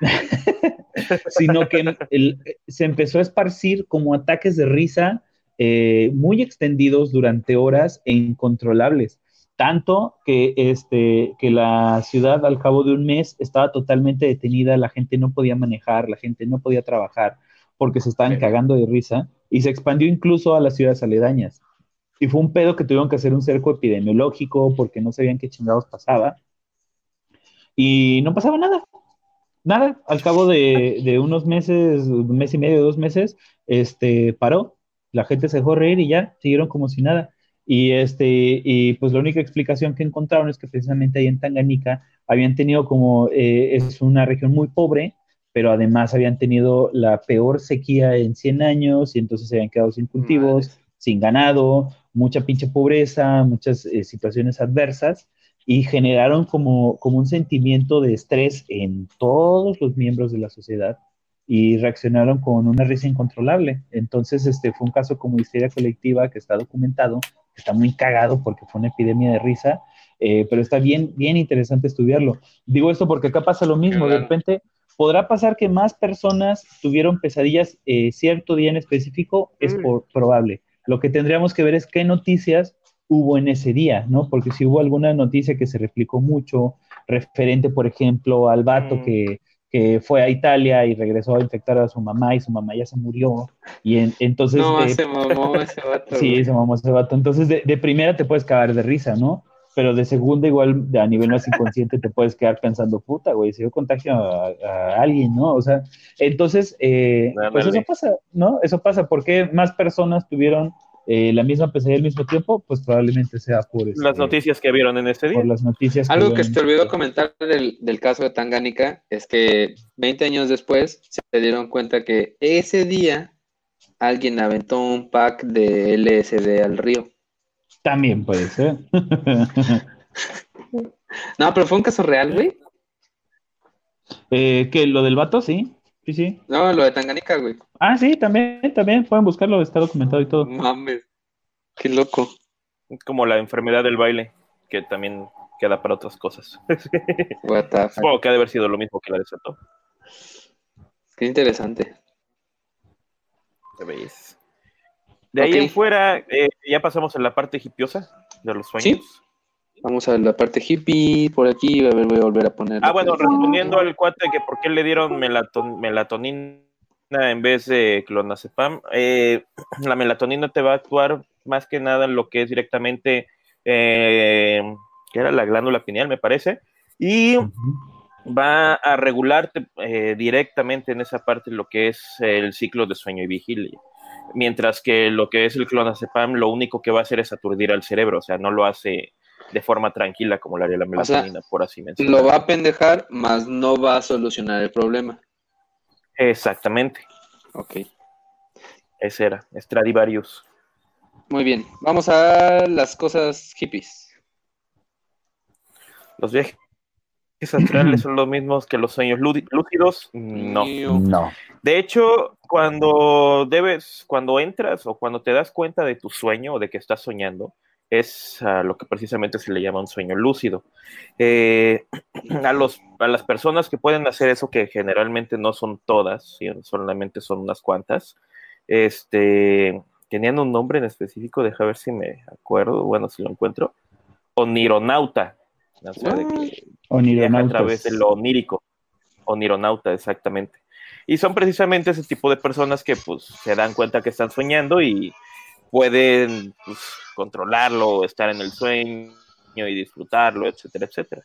sino que el- se empezó a esparcir como ataques de risa eh, muy extendidos durante horas e incontrolables. Tanto que, este, que la ciudad al cabo de un mes estaba totalmente detenida, la gente no podía manejar, la gente no podía trabajar porque se estaban Sí. cagando de risa y se expandió incluso a las ciudades aledañas. Y fue un pedo que tuvieron que hacer un cerco epidemiológico porque no sabían qué chingados pasaba. Y no pasaba nada. Nada, al cabo de, de unos meses, un mes y medio, dos meses, este, paró. La gente se dejó reír y ya, siguieron como si nada. Y, este, y pues la única explicación que encontraron es que precisamente ahí en Tanganica habían tenido como, eh, es una región muy pobre, pero además habían tenido la peor sequía en 100 años y entonces se habían quedado sin cultivos, Madre. sin ganado, mucha pinche pobreza, muchas eh, situaciones adversas y generaron como, como un sentimiento de estrés en todos los miembros de la sociedad y reaccionaron con una risa incontrolable. Entonces, este fue un caso como histeria colectiva que está documentado, que está muy cagado porque fue una epidemia de risa, eh, pero está bien, bien interesante estudiarlo. Digo esto porque acá pasa lo mismo, de repente podrá pasar que más personas tuvieron pesadillas eh, cierto día en específico, es Mm. por- probable. Lo que tendríamos que ver es qué noticias hubo en ese día, ¿no? Porque si hubo alguna noticia que se replicó mucho, referente, por ejemplo, al vato Mm. que, que fue a Italia y regresó a infectar a su mamá y su mamá ya se murió, y en- entonces... No, eh, se mamó ese vato. Sí, se mamó ese vato. Entonces, de, de primera te puedes cagar de risa, ¿no? Pero de segunda, igual, a nivel más inconsciente, te puedes quedar pensando, puta, güey, si yo contagio a, a alguien, ¿no? O sea, entonces, eh, pues eso pasa, ¿no? Eso pasa. ¿Por qué más personas tuvieron eh, la misma pesadilla al mismo tiempo? Pues probablemente sea por, este, Las noticias que vieron en este día. por las noticias. Algo que vieron. se te olvidó comentar del, del caso de Tangánica es que 20 años después se dieron cuenta que ese día alguien aventó un pack de LSD al río. También puede ser. No, pero fue un caso real, güey. eh, que lo del vato, sí. Sí, sí. No, lo de Tangánica, güey. Ah, sí, también, también. Pueden buscarlo, está documentado y todo. Mames. Qué loco. Como la enfermedad del baile, que también queda para otras cosas. What the fuck. Supongo que ha de haber sido lo mismo que la desató. Qué interesante. ¿Ya veis? De ahí en fuera, eh, ya pasamos a la parte hipiosa de los sueños. Vamos a la parte hippie por aquí. A ver, voy a volver a poner. Ah, bueno, respondiendo al cuate que por qué le dieron melaton- melatonina en vez de clonazepam, eh, la melatonina te va a actuar más que nada en lo que es directamente, eh, que era la glándula pineal, me parece, y va a regularte eh, directamente en esa parte lo que es el ciclo de sueño y vigilia. Mientras que lo que es el clonazepam, lo único que va a hacer es aturdir al cerebro, o sea, no lo hace de forma tranquila como lo haría la O sea, melatonina, por así mencionarlo. Lo va a pendejar, mas no va a solucionar el problema. Exactamente, Ok. ese era, Stradivarius. Muy bien. Vamos a las cosas hippies. ¿Los viajes astrales son los mismos que los sueños lúcidos? No. No. De hecho, cuando debes, cuando entras o cuando te das cuenta de tu sueño o de que estás soñando, es a lo que precisamente se le llama un sueño lúcido. Eh, a, los, a las personas que pueden hacer eso, que generalmente no son todas, ¿sí? solamente son unas cuantas, este, tenían un nombre en específico, deja ver si me acuerdo, bueno, si lo encuentro, onironauta, o sea, de que viaja a través de lo onírico, onironauta, exactamente. Y son precisamente ese tipo de personas que pues se dan cuenta que están soñando y pueden pues, controlarlo, estar en el sueño y disfrutarlo, etcétera, etcétera.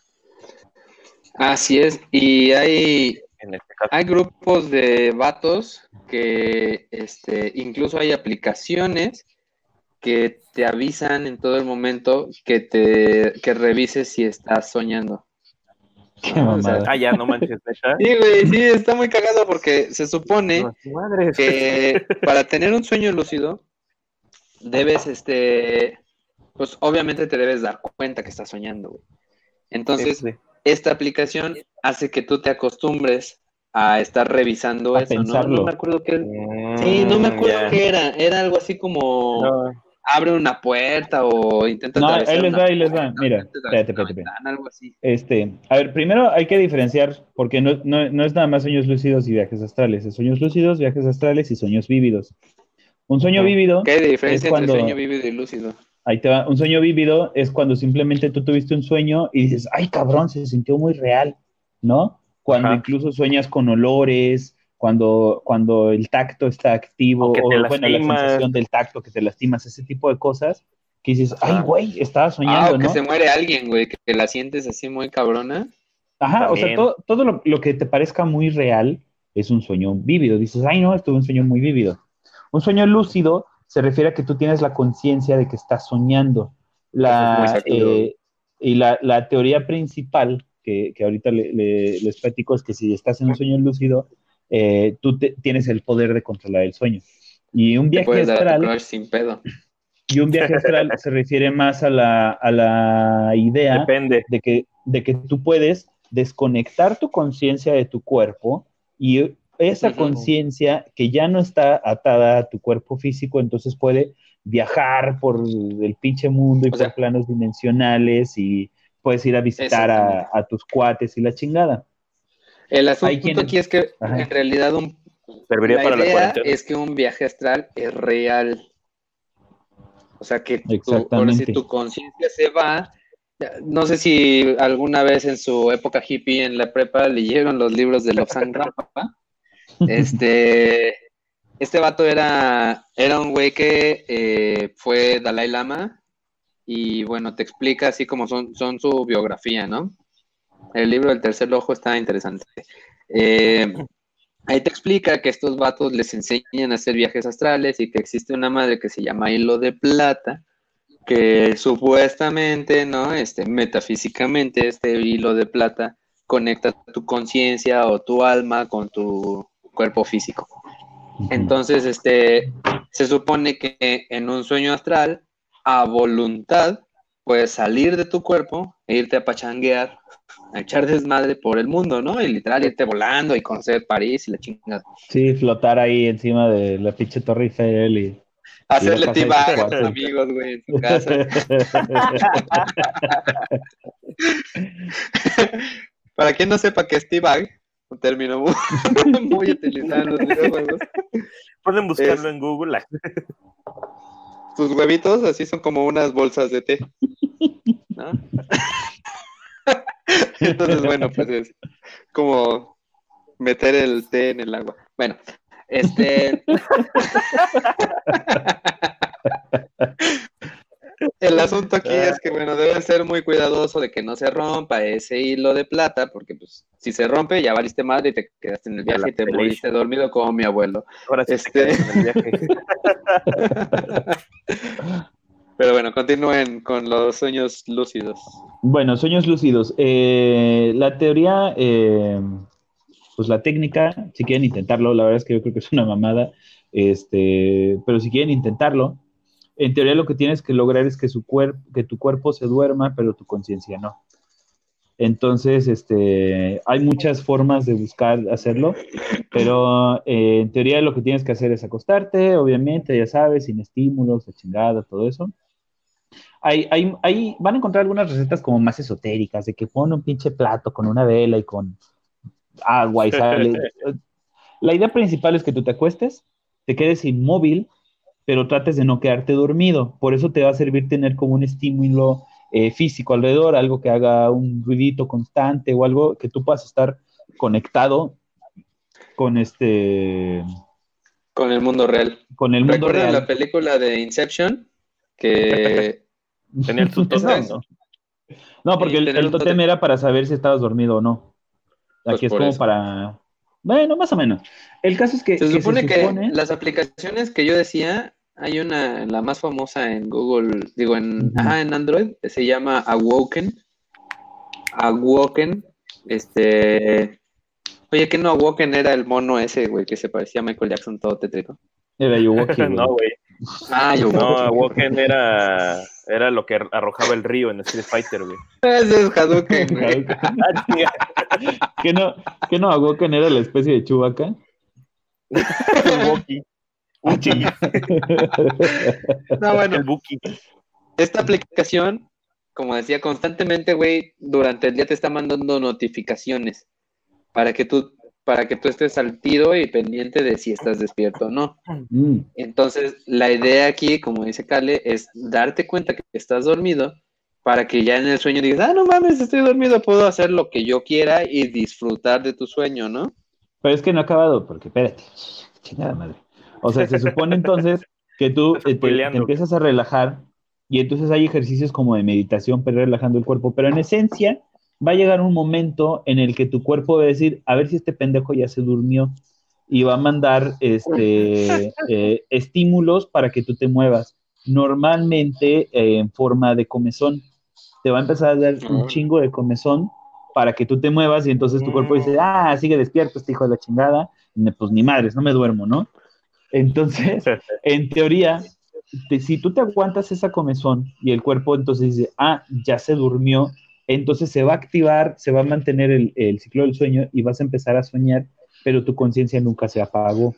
Así es. Y hay, En este caso, hay grupos de vatos que este, incluso hay aplicaciones que te avisan en todo el momento que te que revises si estás soñando. Qué Ah, o sea, mamada. Ah, ya, no manches, neta. Sí, güey, sí, está muy cagado porque se supone que para tener un sueño lúcido debes, este, pues obviamente te debes dar cuenta que estás soñando, güey. Entonces, Sí. esta aplicación hace que tú te acostumbres a estar revisando A eso, ¿no? pensarlo. No me acuerdo qué. Sí, no me acuerdo Mm, qué era. Era algo así como No, abre una puerta o intenta No, ahí les va, ahí les va. puerta, Mira, espérate, espérate, algo así. Este, a ver, primero hay que diferenciar, porque no, no- no es nada más sueños lúcidos y viajes astrales, es sueños lúcidos, viajes astrales y sueños vívidos. Un sueño vívido, ¿Qué diferencia Es cuando- entre sueño vívido y lúcido? ahí te va, un sueño vívido es cuando simplemente tú tuviste un sueño y dices, ay cabrón, se sintió muy real, ¿no? Cuando Ajá. incluso sueñas con olores, cuando, cuando el tacto está activo, O bueno, la sensación del tacto, que te lastimas, ese tipo de cosas, que dices, ay güey, estaba Ah, soñando, o que ¿no? se muere alguien, güey, que, la sientes así muy cabrona. Ajá, o sea, todo, todo lo, lo que te parezca muy real es un sueño vívido. Dices, ay, no, estuve un sueño muy vívido. Un sueño lúcido se refiere a que tú tienes la conciencia de que estás soñando. La, eh, y la, la teoría principal que, que ahorita le- le- les platico es que si estás en un sueño lúcido, eh, tú te- tienes el poder de controlar el sueño. Y un viaje astral, crush sin pedo. y un viaje astral se refiere más a la, a la idea Depende. de que, de que tú puedes desconectar tu conciencia de tu cuerpo y esa conciencia que ya no está atada a tu cuerpo físico, entonces puede viajar por el pinche mundo y O sea- por planos dimensionales y puedes ir a visitar a, tus cuates y la chingada. El Hay asunto quienes- aquí es que Ajá. en realidad un, Serviría la para idea es que un viaje astral es real. O sea que tu, ahora si tu conciencia se va, no sé si alguna vez en su época hippie en la prepa leyeron los libros de Lobsang Rampa. Este, este vato era, era un güey que eh, fue Dalai Lama y bueno, te explica así como son, son su biografía, ¿no? El libro del tercer ojo está interesante. Eh, ahí te explica que estos vatos les enseñan a hacer viajes astrales y que existe una madre que se llama hilo de plata, que supuestamente, ¿no? Este, metafísicamente, este hilo de plata conecta tu conciencia o tu alma con tu cuerpo físico. Entonces, este, se supone que en un sueño astral, a voluntad, puedes salir de tu cuerpo e irte a pachanguear, a echar desmadre por el mundo, ¿no? Y literal irte volando y conocer París y la chingada. Sí, flotar ahí encima de la pinche Torre Eiffel y... Hacerle vas a tus amigos, güey, en tu casa. Para quien no sepa qué es T-Bag, un término muy, muy utilizado en los videojuegos. Pueden buscarlo Es- en Google. Tus huevitos así son como unas bolsas de té. ¿no? Entonces, bueno, pues es como meter el té en el agua. Bueno, este. El asunto aquí es que, bueno, debes ser muy cuidadoso de que no se rompa ese hilo de plata, porque, pues, si se rompe, ya valiste madre y te quedaste en el viaje y te moriste dormido como mi abuelo. Ahora sí Este- te en el viaje. Pero bueno, continúen con los sueños lúcidos. Bueno, sueños lúcidos. Eh, la teoría, eh, pues la técnica, si quieren intentarlo, la verdad es que yo creo que es una mamada, este, pero si quieren intentarlo, en teoría lo que tienes que lograr es que, su cuerpo, que tu cuerpo se duerma, pero tu conciencia no. Entonces, este, hay muchas formas de buscar hacerlo, pero eh, en teoría lo que tienes que hacer es acostarte, obviamente, ya sabes, sin estímulos, la chingada, todo eso. Hay, hay, hay- van a encontrar algunas recetas como más esotéricas, de que pone un pinche plato con una vela y con agua y sale. La idea principal es que tú te acuestes, te quedes inmóvil, pero trates de no quedarte dormido. Por eso te va a servir tener como un estímulo eh, físico alrededor, algo que haga un ruidito constante o algo que tú puedas estar conectado con este Con el mundo real. con el mundo ¿Recuerdan real. la película de Inception? Que Tener tótem. es- no, no, porque el, el tótem. era para saber si estabas dormido o no. Pues Aquí es por como eso. para. Bueno, más o menos. El caso es que. se que supone que las aplicaciones que yo decía hay una, la más famosa en Google, digo, en, ajá, en Android, se llama Awoken. Awoken, este... Oye, que no Awoken era el mono ese, güey, que se parecía a Michael Jackson todo tétrico. Era Yuwoki. no, güey. Ah, yo No, Awoken era, era lo que arrojaba el río en Street Fighter, güey. Ese es Hadouken, güey. Ah. ¿Que no, que no Awoken era la especie de Chewbacca? Buki. Uchi, No, bueno, el Buki. esta aplicación, como decía constantemente, güey, durante el día te está mandando notificaciones para que tú, para que tú estés al tiro y pendiente de si estás despierto o no. Mm. Entonces, la idea aquí, como dice Kale, es darte cuenta que estás dormido para que ya en el sueño digas, ah, no mames, estoy dormido, puedo hacer lo que yo quiera y disfrutar de tu sueño, ¿no? Pero es que no ha acabado, porque espérate, chingada madre. O sea, se supone entonces que tú eh, te, empiezas a relajar y entonces hay ejercicios como de meditación, pero relajando el cuerpo. Pero en esencia, va a llegar un momento en el que tu cuerpo va a decir, a ver si este pendejo ya se durmió y va a mandar este, eh, estímulos para que tú te muevas. Normalmente eh, en forma de comezón. Te va a empezar a dar un chingo de comezón para que tú te muevas y entonces tu cuerpo dice, ah, sigue despierto este hijo de la chingada, y pues ni madres, no me duermo, ¿no? Entonces, en teoría, te- si tú te aguantas esa comezón y el cuerpo entonces dice, ah, ya se durmió, entonces se va a activar, se va a mantener el, el ciclo del sueño y vas a empezar a soñar, pero tu conciencia nunca se apagó.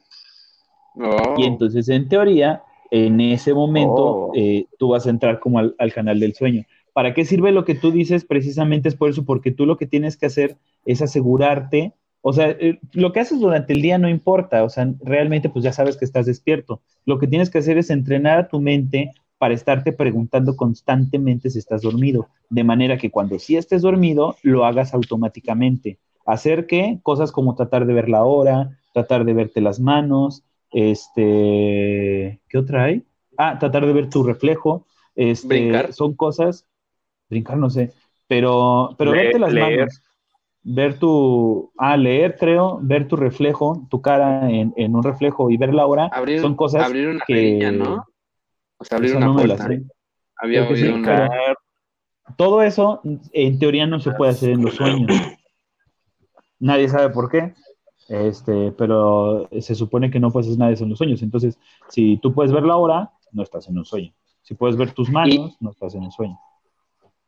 Oh. Y entonces, en teoría, en ese momento, Oh. eh, tú vas a entrar como al, al canal del sueño. ¿Para qué sirve lo que tú dices? Precisamente es por eso, porque tú lo que tienes que hacer es asegurarte, o sea, eh, lo que haces durante el día no importa, o sea, realmente pues ya sabes que estás despierto. Lo que tienes que hacer es entrenar a tu mente para estarte preguntando constantemente si estás dormido, de manera que cuando sí estés dormido, lo hagas automáticamente. Hacer que cosas como tratar de ver la hora, tratar de verte las manos, este, ¿qué otra hay? Ah, tratar de ver tu reflejo, este, Brincar. son cosas, brincar no sé, pero, pero verte las leer. manos, ver tu, ah, leer creo, ver tu reflejo, tu cara en, en un reflejo y ver la hora, abrir, son cosas abrir una que- perilla, ¿no? O sea, abrir una no puerta. Había sí, una- Todo eso, en teoría, no se puede hacer en los sueños. Nadie sabe por qué, este, pero se supone que no puedes hacer nada de eso en los sueños. Entonces, si tú puedes ver la hora, no estás en un sueño. Si puedes ver tus manos, no estás en un sueño.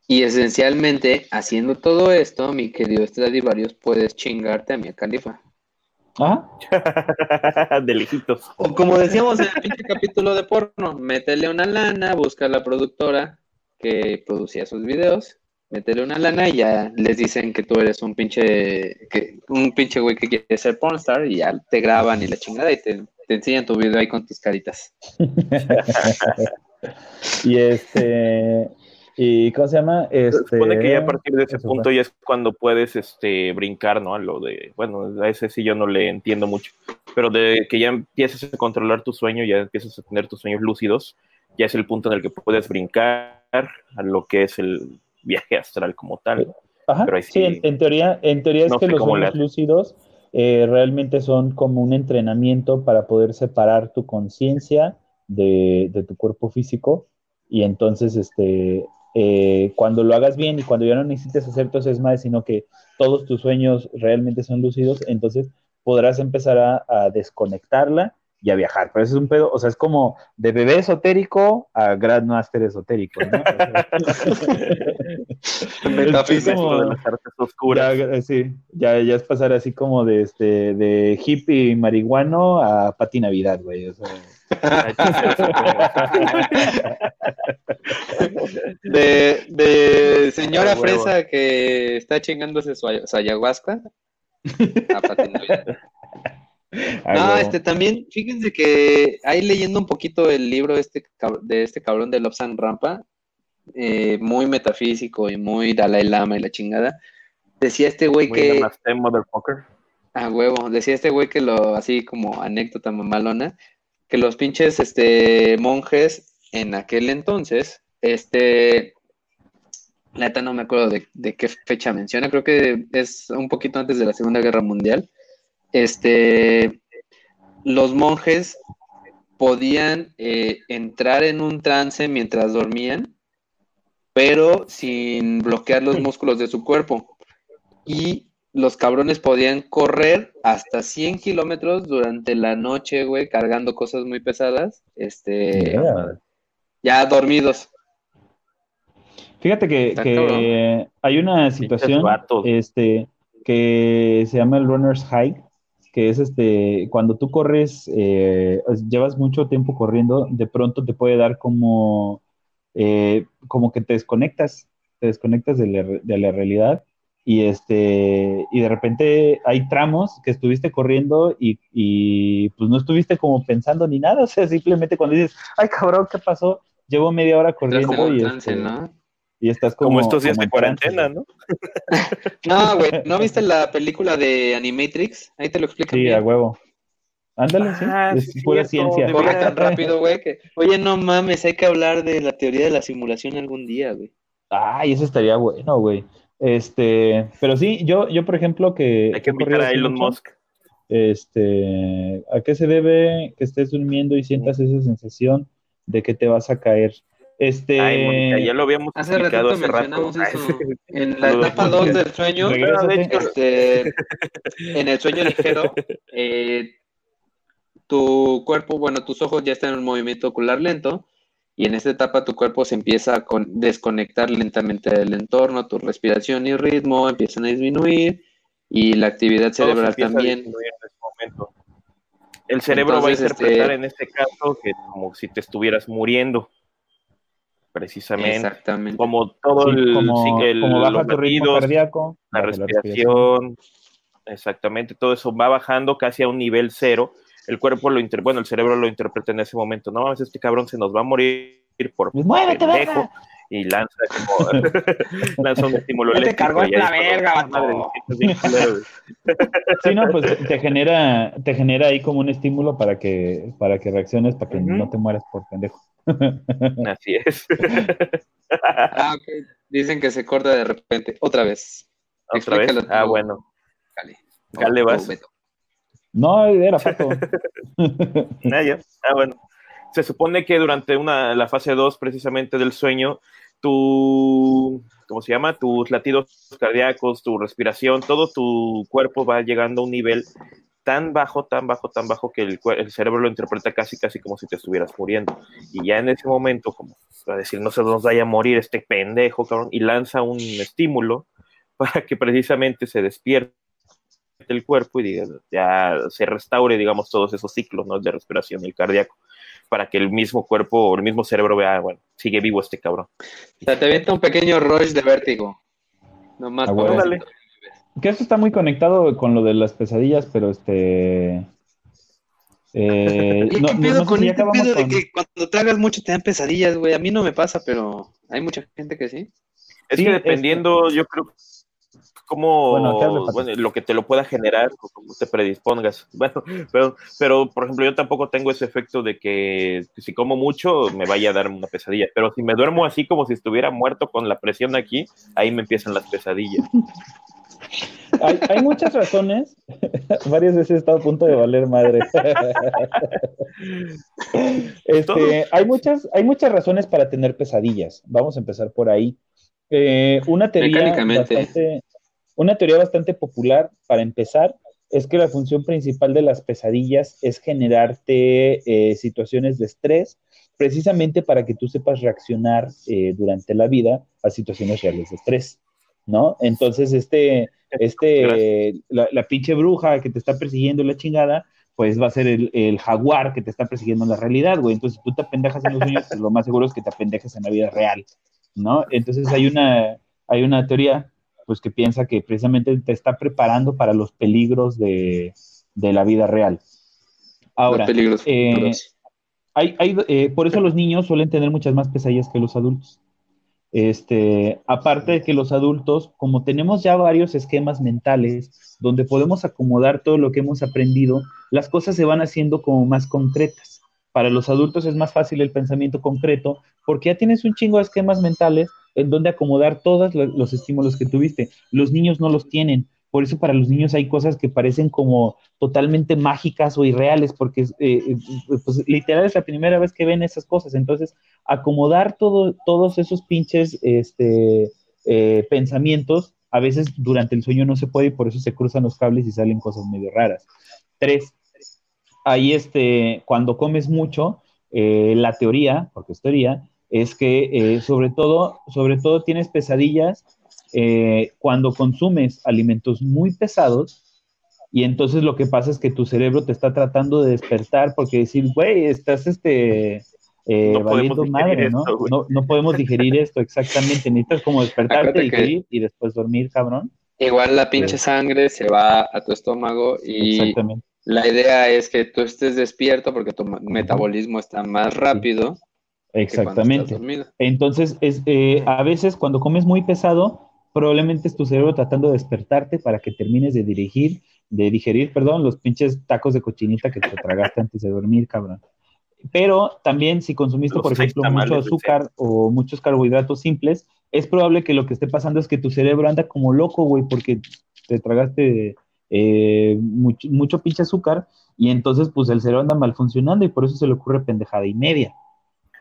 Y esencialmente, haciendo todo esto, mi querido Stradivarius, puedes chingarte a mi Califa. Ajá. de lejitos. O como decíamos en el pinche capítulo de porno, métele una lana, busca a la productora que producía esos videos, métele una lana y ya les dicen que tú eres un pinche, que, un pinche güey que quiere ser pornstar y ya te graban y la chingada y te, te enseñan tu video ahí con tus caritas. Y este, y ¿cómo se llama? Se Este, supone que ya a partir de ese punto fue. ya es cuando puedes este, brincar, ¿no? A lo de, bueno, a ese sí yo no le entiendo mucho, pero de que ya empiezas a controlar tu sueño, ya empiezas a tener tus sueños lúcidos, ya es el punto en el que puedes brincar a lo que es el viaje astral como tal. Ajá, Pero sí, sí, en, en teoría, en teoría es no que los sueños lúcidos eh, realmente son como un entrenamiento para poder separar tu conciencia de, de tu cuerpo físico y entonces este eh, cuando lo hagas bien y cuando ya no necesites hacer tus esmades, sino que todos tus sueños realmente son lúcidos, entonces podrás empezar a desconectarla y a viajar. Pero eso es un pedo, o sea, es como de bebé esotérico a Grandmaster esotérico, ¿no? Metafísico de las artes oscuras. ya, sí, ya, ya es pasar así como de este de hippie marihuano a Pati Navidad, güey. o sea. De, de señora Ah, fresa que está chingándose su, su ayahuasca. a Pati Navidad. Ay, No, este también, fíjense que ahí leyendo un poquito el libro este, de este cabrón de Lobsan Rampa, eh, muy metafísico y muy Dalai Lama y la chingada, decía este güey que, a huevo, decía este güey que lo, así como anécdota mamalona, que los pinches este, monjes en aquel entonces, este, la neta no me acuerdo de, de qué fecha menciona, creo que es un poquito antes de la Segunda Guerra Mundial, este, los monjes podían eh, entrar en un trance mientras dormían, pero sin bloquear los músculos de su cuerpo. Y los cabrones podían correr hasta 100 kilómetros durante la noche, güey, cargando cosas muy pesadas, este, ya dormidos. Fíjate que, hay una situación este, que se llama el runner's high, que es este, cuando tú corres, eh, llevas mucho tiempo corriendo, de pronto te puede dar como, eh, como que te desconectas, te desconectas de la, de la realidad y este y de repente hay tramos que estuviste corriendo y, y, pues no estuviste como pensando ni nada, o sea, simplemente cuando dices, ay cabrón, ¿qué pasó? Llevo media hora corriendo y, este, y estás como... Como estos días de cuarentena, ¿no? no, güey, ¿no viste la película de Animatrix? Ahí te lo explico. Sí, a huevo. Ándale, sí, ah, es pura ciencia. Corre tan rápido, güey, que... Oye, no mames, hay que hablar de la teoría de la simulación algún día, güey. Ay, eso estaría bueno, güey. Este, pero sí, yo, yo por ejemplo que... Hay que invitar a Elon Musk. Este, ¿a qué se debe que estés durmiendo y sientas esa sensación de que te vas a caer? Este, Ay, ya lo habíamos hace explicado hace rato. Eso. En la etapa 2 del sueño, este, en el sueño ligero, eh, tu cuerpo, bueno, tus ojos ya están en un movimiento ocular lento y en esta etapa tu cuerpo se empieza a desconectar lentamente del entorno, tu respiración y ritmo empiezan a disminuir y la actividad cerebral también. El cerebro va a interpretar este en este caso que como si te estuvieras muriendo. Precisamente. Exactamente. Como todo el, como, el baja tu ritmo cardíaco, la respiración, exactamente, todo eso va bajando casi a un nivel cero el cuerpo lo inter bueno, el cerebro lo interpreta en ese momento, no mames, este cabrón se nos va a morir por pues ¡Muévete, pendejo, y lanza como lanza un estímulo te cargó la verga, Sí, no, pues te genera, te genera ahí como un estímulo para que, para que reacciones, para que no te mueras por pendejo. Así es. ah, okay. Dicen que se corta de repente. Otra vez. ¿Otra vez? Ah, bueno. Cale. Cale, vas. No, era Pato. ah, ah, bueno. Se supone que durante una, la fase 2 precisamente del sueño, tu, ¿cómo se llama? Tus latidos cardíacos, tu respiración, todo tu cuerpo va llegando a un nivel tan bajo, tan bajo, tan bajo que el, el, cerebro lo interpreta casi, casi como si te estuvieras muriendo. Y ya en ese momento, como para decir, no se nos vaya a morir este pendejo, cabrón, y lanza un estímulo para que precisamente se despierte el cuerpo y ya se restaure, digamos, todos esos ciclos ¿no? de respiración y cardíaco, para que el mismo cuerpo o el mismo cerebro vea, bueno, sigue vivo este cabrón. O sea, te avienta un pequeño rush de vértigo. Nomás ah, Que esto está muy conectado con lo de las pesadillas, pero este. Eh, no, no, con este pedo de que cuando tragas mucho te dan pesadillas, güey? A mí no me pasa, pero hay mucha gente que sí. Es que dependiendo, yo creo como bueno, lo que te lo pueda generar o como te predispongas. Bueno, pero, pero por ejemplo, yo tampoco tengo ese efecto de que si como mucho me vaya a dar una pesadilla, pero si me duermo así como si estuviera muerto con la presión aquí, ahí me empiezan las pesadillas. Hay, muchas razones. Varias veces he estado a punto de valer madre. Este, hay, muchas, hay muchas razones para tener pesadillas. Vamos a empezar por ahí. Eh, una teoría bastante, una teoría bastante popular, para empezar, es que la función principal de las pesadillas es generarte eh, situaciones de estrés, precisamente para que tú sepas reaccionar eh, durante la vida a situaciones reales de estrés, ¿no? Entonces, este, este, la, pinche bruja que te está persiguiendo la chingada, pues va a ser el, jaguar que te está persiguiendo en la realidad, güey. Entonces, si tú te apendejas en los sueños, pues lo más seguro es que te apendejes en la vida real, ¿no? Entonces, hay una, hay una teoría pues que piensa que precisamente te está preparando para los peligros de, la vida real. Ahora, eh, hay, hay, eh, por eso los niños suelen tener muchas más pesadillas que los adultos. Este, aparte de que los adultos, como tenemos ya varios esquemas mentales donde podemos acomodar todo lo que hemos aprendido, las cosas se van haciendo como más concretas. Para los adultos es más fácil el pensamiento concreto porque ya tienes un chingo de esquemas mentales en donde acomodar todos los estímulos que tuviste. Los niños no los tienen. por eso para los niños hay cosas que parecen como totalmente mágicas o irreales, porque eh, eh, pues, literal es la primera vez que ven esas cosas. Entonces, acomodar todo, todos esos pinches este, eh, pensamientos, a veces durante el sueño no se puede y por eso se cruzan los cables y salen cosas medio raras. Tres, ahí este, cuando comes mucho, la teoría, porque es teoría, es que sobre todo, sobre todo tienes pesadillas eh, cuando consumes alimentos muy pesados, y entonces lo que pasa es que tu cerebro te está tratando de despertar porque decir, güey, estás este, eh, no valiendo madre, ¿no? ¿no? ¿no? podemos digerir esto exactamente. Necesitas como despertarte, digerir y después dormir, cabrón. Igual la pinche sangre se va a tu estómago y la idea es que tú estés despierto porque tu metabolismo está más rápido. Exactamente. Entonces, es, eh, a veces cuando comes muy pesado, probablemente es tu cerebro tratando de despertarte para que termines de dirigir, de digerir, perdón, los pinches tacos de cochinita que te tragaste antes de dormir, cabrón. Pero también si consumiste, por ejemplo, mucho azúcar o muchos carbohidratos simples, es probable que lo que esté pasando es que tu cerebro anda como loco, güey, porque te tragaste eh, mucho, mucho pinche azúcar y entonces pues el cerebro anda mal funcionando y por eso se le ocurre pendejada y media.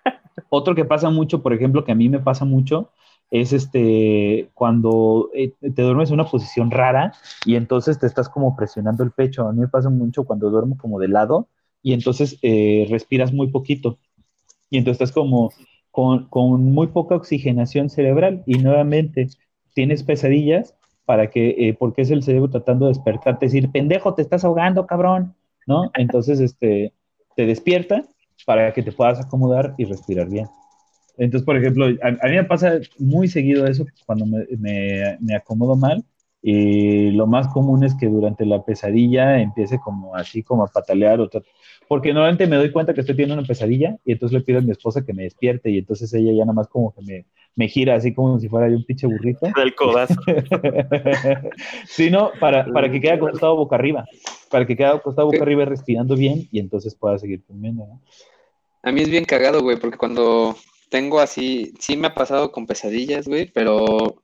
Otro que pasa mucho, por ejemplo, que a mí me pasa mucho, es este cuando eh, te duermes en una posición rara y entonces te estás como presionando el pecho. A mí me pasa mucho cuando duermo como de lado y entonces eh, respiras muy poquito y entonces estás como con, muy poca oxigenación cerebral y nuevamente tienes pesadillas para que, eh, porque es el cerebro tratando de despertarte, decir, pendejo, te estás ahogando, cabrón, ¿no? Entonces, este, te despierta para que te puedas acomodar y respirar bien. Entonces, por ejemplo, a, mí me pasa muy seguido eso cuando me, me, acomodo mal. Y lo más común es que durante la pesadilla empiece como así, como a patalear. O porque normalmente me doy cuenta que estoy teniendo una pesadilla y entonces le pido a mi esposa que me despierte y entonces ella ya nada más como que me, me gira así como si fuera yo un pinche burrito. Del codazo. sí, no, para, para que quede acostado boca arriba. Para que quede acostado boca arriba respirando bien y entonces pueda seguir durmiendo, ¿no? A mí es bien cagado, güey, porque cuando tengo así, sí me ha pasado con pesadillas, güey, pero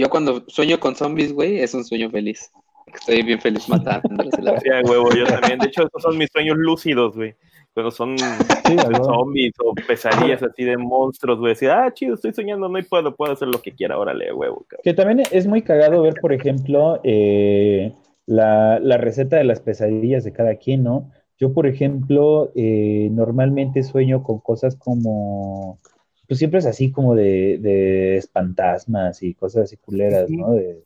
yo cuando sueño con zombies, güey, es un sueño feliz. Estoy bien feliz matándolos. Sí, huevo, yo también. De hecho, esos son mis sueños lúcidos, güey. Cuando son zombies o pesadillas así de monstruos, güey. Decir, ah, chido, estoy soñando, no puedo, puedo hacer lo que quiera, órale, huevo. Que también es muy cagado ver, por ejemplo, eh, la, la receta de las pesadillas de cada quien, ¿no? Yo, por ejemplo, eh, normalmente sueño con cosas como, pues siempre es así como de, de espantasmas y cosas así culeras, ¿no? De,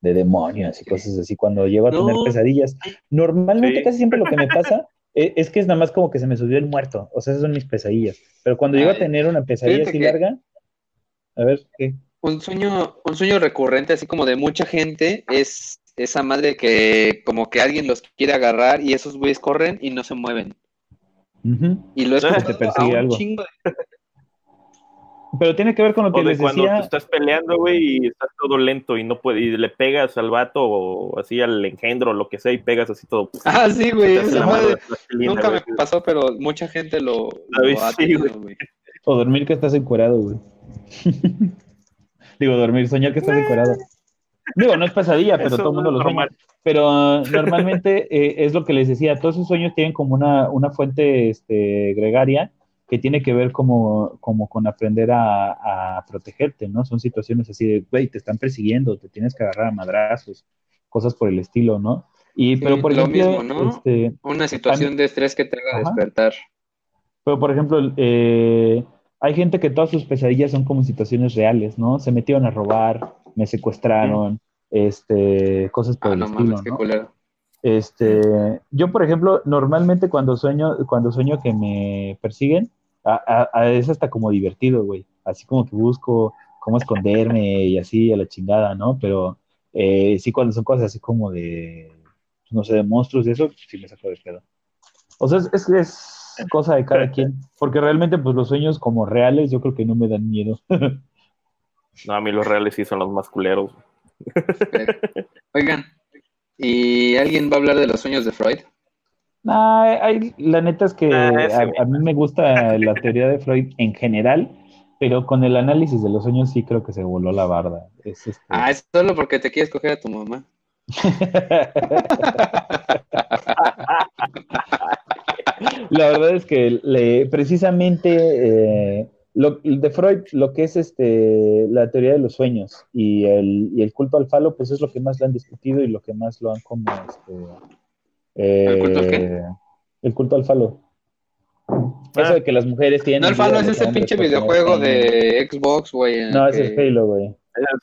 demonios y cosas así, cuando llego a tener pesadillas. Normalmente casi siempre lo que me pasa e, es, que es nada más como que se me subió el muerto, o sea, esas son mis pesadillas. Pero cuando llego a tener una pesadilla así larga, a ver, ¿qué? Un sueño, un sueño recurrente así como de mucha gente es esa madre que como que alguien los quiere agarrar y esos güeyes corren y no se mueven. Y luego te persigue algo. Pero tiene que ver con lo que les cuando decía. estás peleando, güey, y estás todo lento y no puede, y le pegas al vato o así al engendro o lo que sea y pegas así todo. Ah, sí, güey. nunca me pasó, pero mucha gente lo, güey. O dormir que estás encuerado, güey. Digo, dormir, soñar que estás encuerado. Digo, no es pesadilla, pero todo el mundo lo sueña. Pero normalmente eh, es lo que les decía, todos esos sueños tienen como una, una fuente este, gregaria que tiene que ver como, como con aprender a, protegerte, ¿no? Son situaciones así de, güey, te están persiguiendo, te tienes que agarrar a madrazos, cosas por el estilo, ¿no? Y, pero por ejemplo, mismo, ¿no? Este, una situación de estrés que te haga despertar. Pero por ejemplo, eh, hay gente que todas sus pesadillas son como situaciones reales, ¿no? Se metieron a robar, me secuestraron, este, cosas por ah, el estilo, ¿no? Este, yo, por ejemplo, normalmente cuando sueño, cuando sueño que me persiguen, a, es hasta como divertido, güey. Así como que busco cómo esconderme y así a la chingada, ¿no? Pero eh, sí, cuando son cosas así como de, no sé, de monstruos y eso, sí me saco de pedo. O sea, es, es cosa de cada quien, porque realmente, pues los sueños como reales, yo creo que no me dan miedo. no, a mí los reales sí son los más culeros. Oigan, ¿y alguien va a hablar de los sueños de Freud? La neta es que ah, a, mí me gusta la teoría de Freud en general, pero con el análisis de los sueños sí creo que se voló la barda. este... Ah, es solo porque te quieres coger a tu mamá. La verdad es que le, precisamente eh, lo, de Freud, lo que es este, la teoría de los sueños y el, y el culto al falo, pues es lo que más le han discutido y lo que más lo han como... Este, ¿El culto al qué? eh, El culto al falo. Eso de que las mujeres tienen... No, el Falo es ese pinche no videojuego de Xbox, güey. No, el es el que- Halo, güey.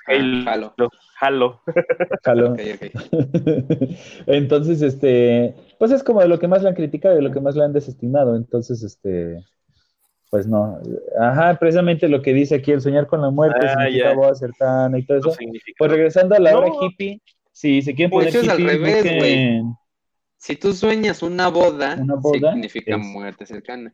Halo. Halo. Halo. Halo. Ok, ok. Entonces, este, pues es como de lo que más le han criticado y de lo que más le han desestimado. Entonces, este, pues no. Ajá, precisamente lo que dice aquí, el soñar con la muerte, Ah, ya. boda cercana y todo Eso. Pues regresando a la No. hora hippie, si se quieren Pues poner es al revés, busquen- Si tú sueñas una boda, Una boda significa es- muerte cercana.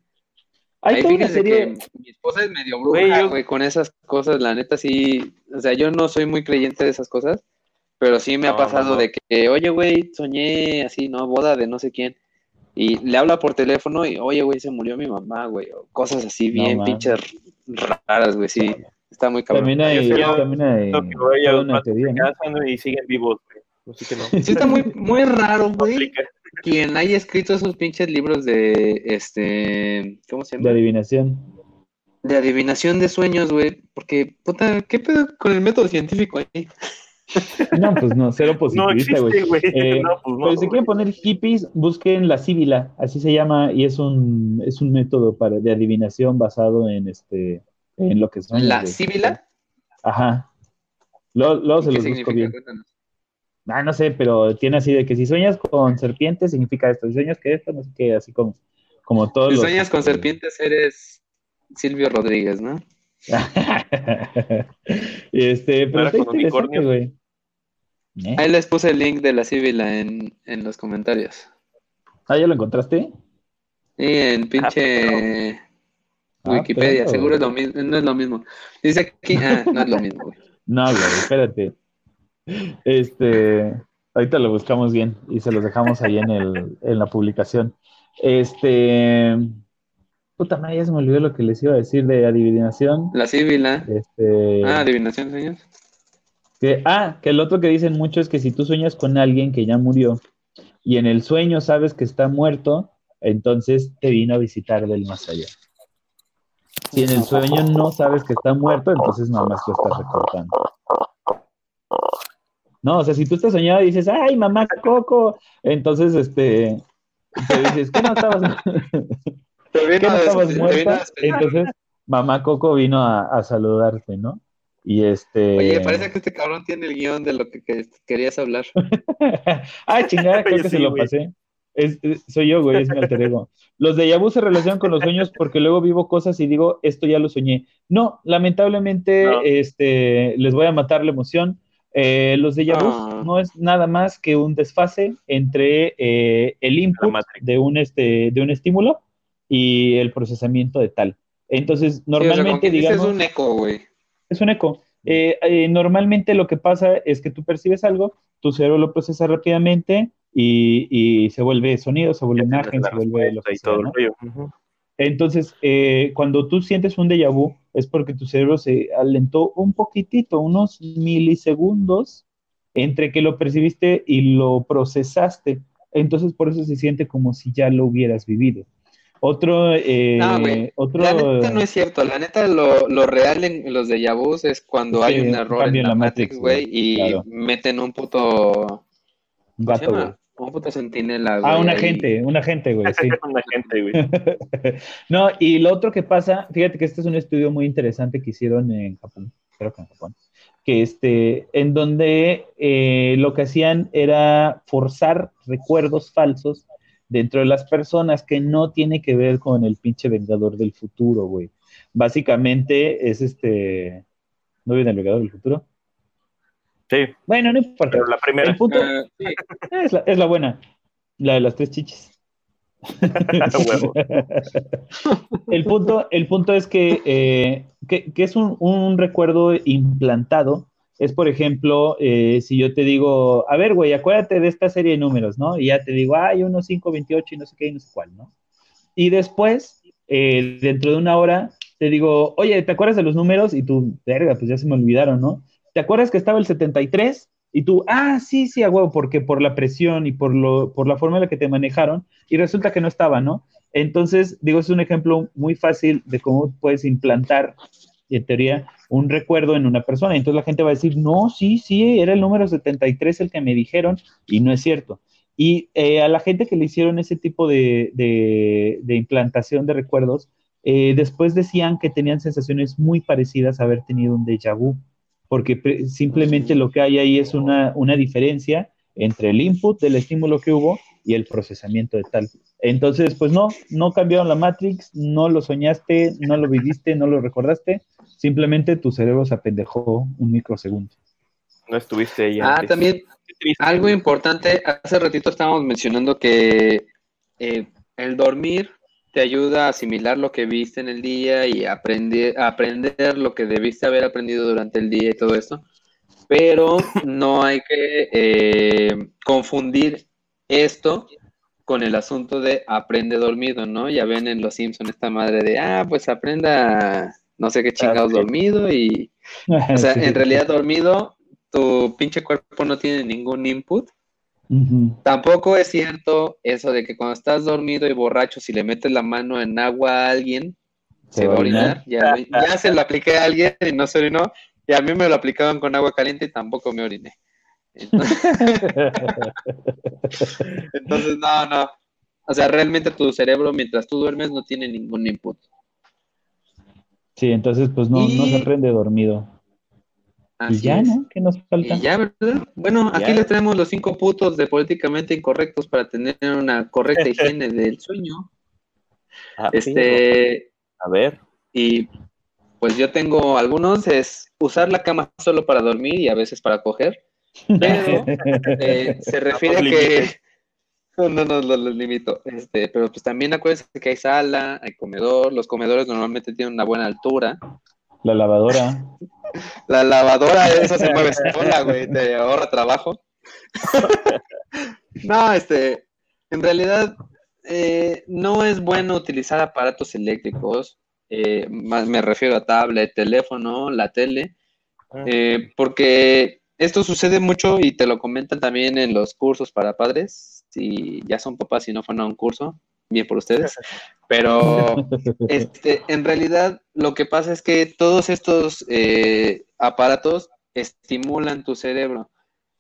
Hay Ahí toda una fíjense serie, que mi esposa es medio Güey, bruja, yo- güey, con esas cosas, la neta sí, o sea, yo no soy muy creyente de esas cosas, pero sí me ha No, pasado no, no. de que, oye, güey, soñé así, ¿no? Boda de no sé quién, y le habla por teléfono y, oye, güey, se murió mi mamá, güey, o cosas así No bien mames. pinches raras, güey, sí, está muy cabrón. también hay, Yo también hay Lo que voy a toda una más teoría, se ¿no? casan y siguen vivos. güey. Así que no. Sí está muy, muy raro, no güey, aplica. Quien haya escrito esos pinches libros de, este, ¿cómo se de llama? adivinación. De adivinación de sueños, güey, porque, puta, ¿qué pedo con el método científico ahí? No, pues no, cero No positivista, güey. existe, güey. Eh, no, pues no. Pero si quieren poner hippies, busquen la síbila, así se llama, y es un, es un método para, de adivinación basado en este en lo que son. ¿La síbila? Ajá. Luego, luego se ¿Qué los busco significa? bien. Cuéntanos. Ah, no sé, pero tiene así de que si sueñas con serpientes significa esto, si sueñas que esto, no sé qué, así como, como todos Si los. sueñas con serpientes, eres Silvio Rodríguez, ¿no? este, ¿No pero era está con interesante, unicornio? güey. ¿Eh? Ahí les puse el link de la síbila en, en los comentarios. Ah, ¿ya lo encontraste? Y en pinche Ah, Wikipedia, pero- seguro es lo mismo, no es lo mismo. Dice aquí, ah, no es lo mismo, güey. No, güey, espérate. Este, ahorita lo buscamos bien y se los dejamos ahí en el, en la publicación. Este, puta madre, ya se me olvidó lo que les iba a decir de adivinación. La síbila. Este, Ah, adivinación, señor. que, ah, que el otro que dicen mucho es que si tú sueñas con alguien que ya murió y en el sueño sabes que está muerto, entonces te vino a visitar del más allá. Si en el sueño no sabes que está muerto, entonces nada más lo estás recordando. No, o sea, si tú estás soñando y dices, ay, mamá Coco, entonces, este, te dices, ¿qué no estabas, Te ¿qué no estabas te vino muerta? Entonces, mamá Coco vino a, a saludarte, ¿no? Y este... Oye, parece que este cabrón tiene el guion de lo que, que querías hablar. ah, chingada, creo Oye, que se lo güey. pasé. Es- es- soy yo, güey, es mi alter ego. Los de vu se relacionan con los sueños porque luego vivo cosas y digo, esto ya lo soñé. No, lamentablemente, No. este, les voy a matar la emoción. Eh, los de vu Ah. no es nada más que un desfase entre eh, el input de un, este, de un estímulo y el procesamiento de tal. Entonces, Sí, o sea, como normalmente, digamos, es un eco, güey. es un eco. Eh, eh, normalmente lo que pasa es que tú percibes algo, tu cerebro lo procesa rápidamente y, y se vuelve sonido, se vuelve imagen, se vuelve lo que sea, todo ¿no? el rollo. Entonces, eh, cuando tú sientes un déjà vu, es porque tu cerebro se alentó un poquitito, unos milisegundos, entre que lo percibiste y lo procesaste. Entonces, por eso se siente como si ya lo hubieras vivido. Otro, eh, No, güey. otro, La neta no es cierto. La neta, lo, lo real en los de vus es cuando Sí, hay un error en la Matrix, güey, y claro. meten un puto. ¿Cómo se gato? Un puto centinela, Ah, güey, un ahí. agente, un agente, sí. Güey. no, y lo otro que pasa, fíjate que este es un estudio muy interesante que hicieron en Japón, creo que en Japón, que este, en donde eh, lo que hacían era forzar recuerdos falsos dentro de las personas que no tiene que ver con el pinche Vengador del futuro, güey. Básicamente es este, ¿no viene el Vengador del futuro? Sí, Bueno, no importa. pero la primera. El punto sí. es la, es la buena, la de las tres chichis. El, punto, el punto es que, eh, que, que es un, un recuerdo implantado. Es, por ejemplo, eh, si yo te digo, a ver, güey, acuérdate de esta serie de números, ¿no? Y ya te digo, hay uno 5, 28 y no sé qué y no sé cuál, ¿no? Y después, eh, dentro de una hora, te digo, oye, ¿te acuerdas de los números? Y tú, verga, pues ya se me olvidaron, ¿no? ¿Te acuerdas que estaba el 73? Y tú, ah, sí, sí, a huevo, porque por la presión y por, lo, por la forma en la que te manejaron, y resulta que no estaba, ¿no? Entonces, digo, es un ejemplo muy fácil de cómo puedes implantar, en teoría, un recuerdo en una persona. Entonces la gente va a decir, no, sí, sí, era el número 73 el que me dijeron, y no es cierto. Y eh, a la gente que le hicieron ese tipo de, de, implantación de recuerdos, eh, después decían que tenían sensaciones muy parecidas a haber tenido un déjà vu porque simplemente lo que hay ahí es una, una diferencia entre el input del estímulo que hubo y el procesamiento de tal. Entonces, pues no, no cambiaron la Matrix, no lo soñaste, no lo viviste, no lo recordaste, simplemente tu cerebro se apendejó un microsegundo. No estuviste ahí. Ah, también algo importante, hace ratito estábamos mencionando que eh, el dormir te ayuda a asimilar lo que viste en el día y aprender, aprender lo que debiste haber aprendido durante el día y todo esto. Pero no hay que eh, confundir esto con el asunto de aprende dormido, ¿no? Ya ven en Los Simpsons esta madre de, ah, pues aprenda no sé qué chingados dormido y, o sea, en realidad dormido, tu pinche cuerpo no tiene ningún input Tampoco es cierto eso de que cuando estás dormido y borracho, si le metes la mano en agua a alguien, se, va a orinar. Ya, se lo apliqué a alguien y no se orinó. Y a mí me lo aplicaban con agua caliente y tampoco me oriné. Entonces, no, no. O sea, realmente tu cerebro mientras tú duermes no tiene ningún input. Sí, entonces pues no, no se aprende dormido y ya, ¿no? ¿Qué nos falta? Y ya, ¿verdad? Bueno, aquí les traemos los cinco puntos de políticamente incorrectos para tener una correcta higiene del sueño. Ah, este. A ver. Y pues yo tengo algunos, es usar la cama solo para dormir y a veces para coger. Pero eh, se refiere a que. No, no, no, los limito. Este, pero pues también acuérdense que hay sala, hay comedor. Los comedores normalmente tienen una buena altura. La lavadora. La lavadora esa se mueve sola, güey, te ahorra trabajo. no, este, en realidad eh, no es bueno utilizar aparatos eléctricos, eh, me refiero a tablet, teléfono, la tele, ah. eh, porque esto sucede mucho y te lo comentan también en los cursos para padres, si ya son papás y no fueron a un curso, bien por ustedes, pero este, en realidad lo que pasa es que todos estos eh, aparatos estimulan tu cerebro.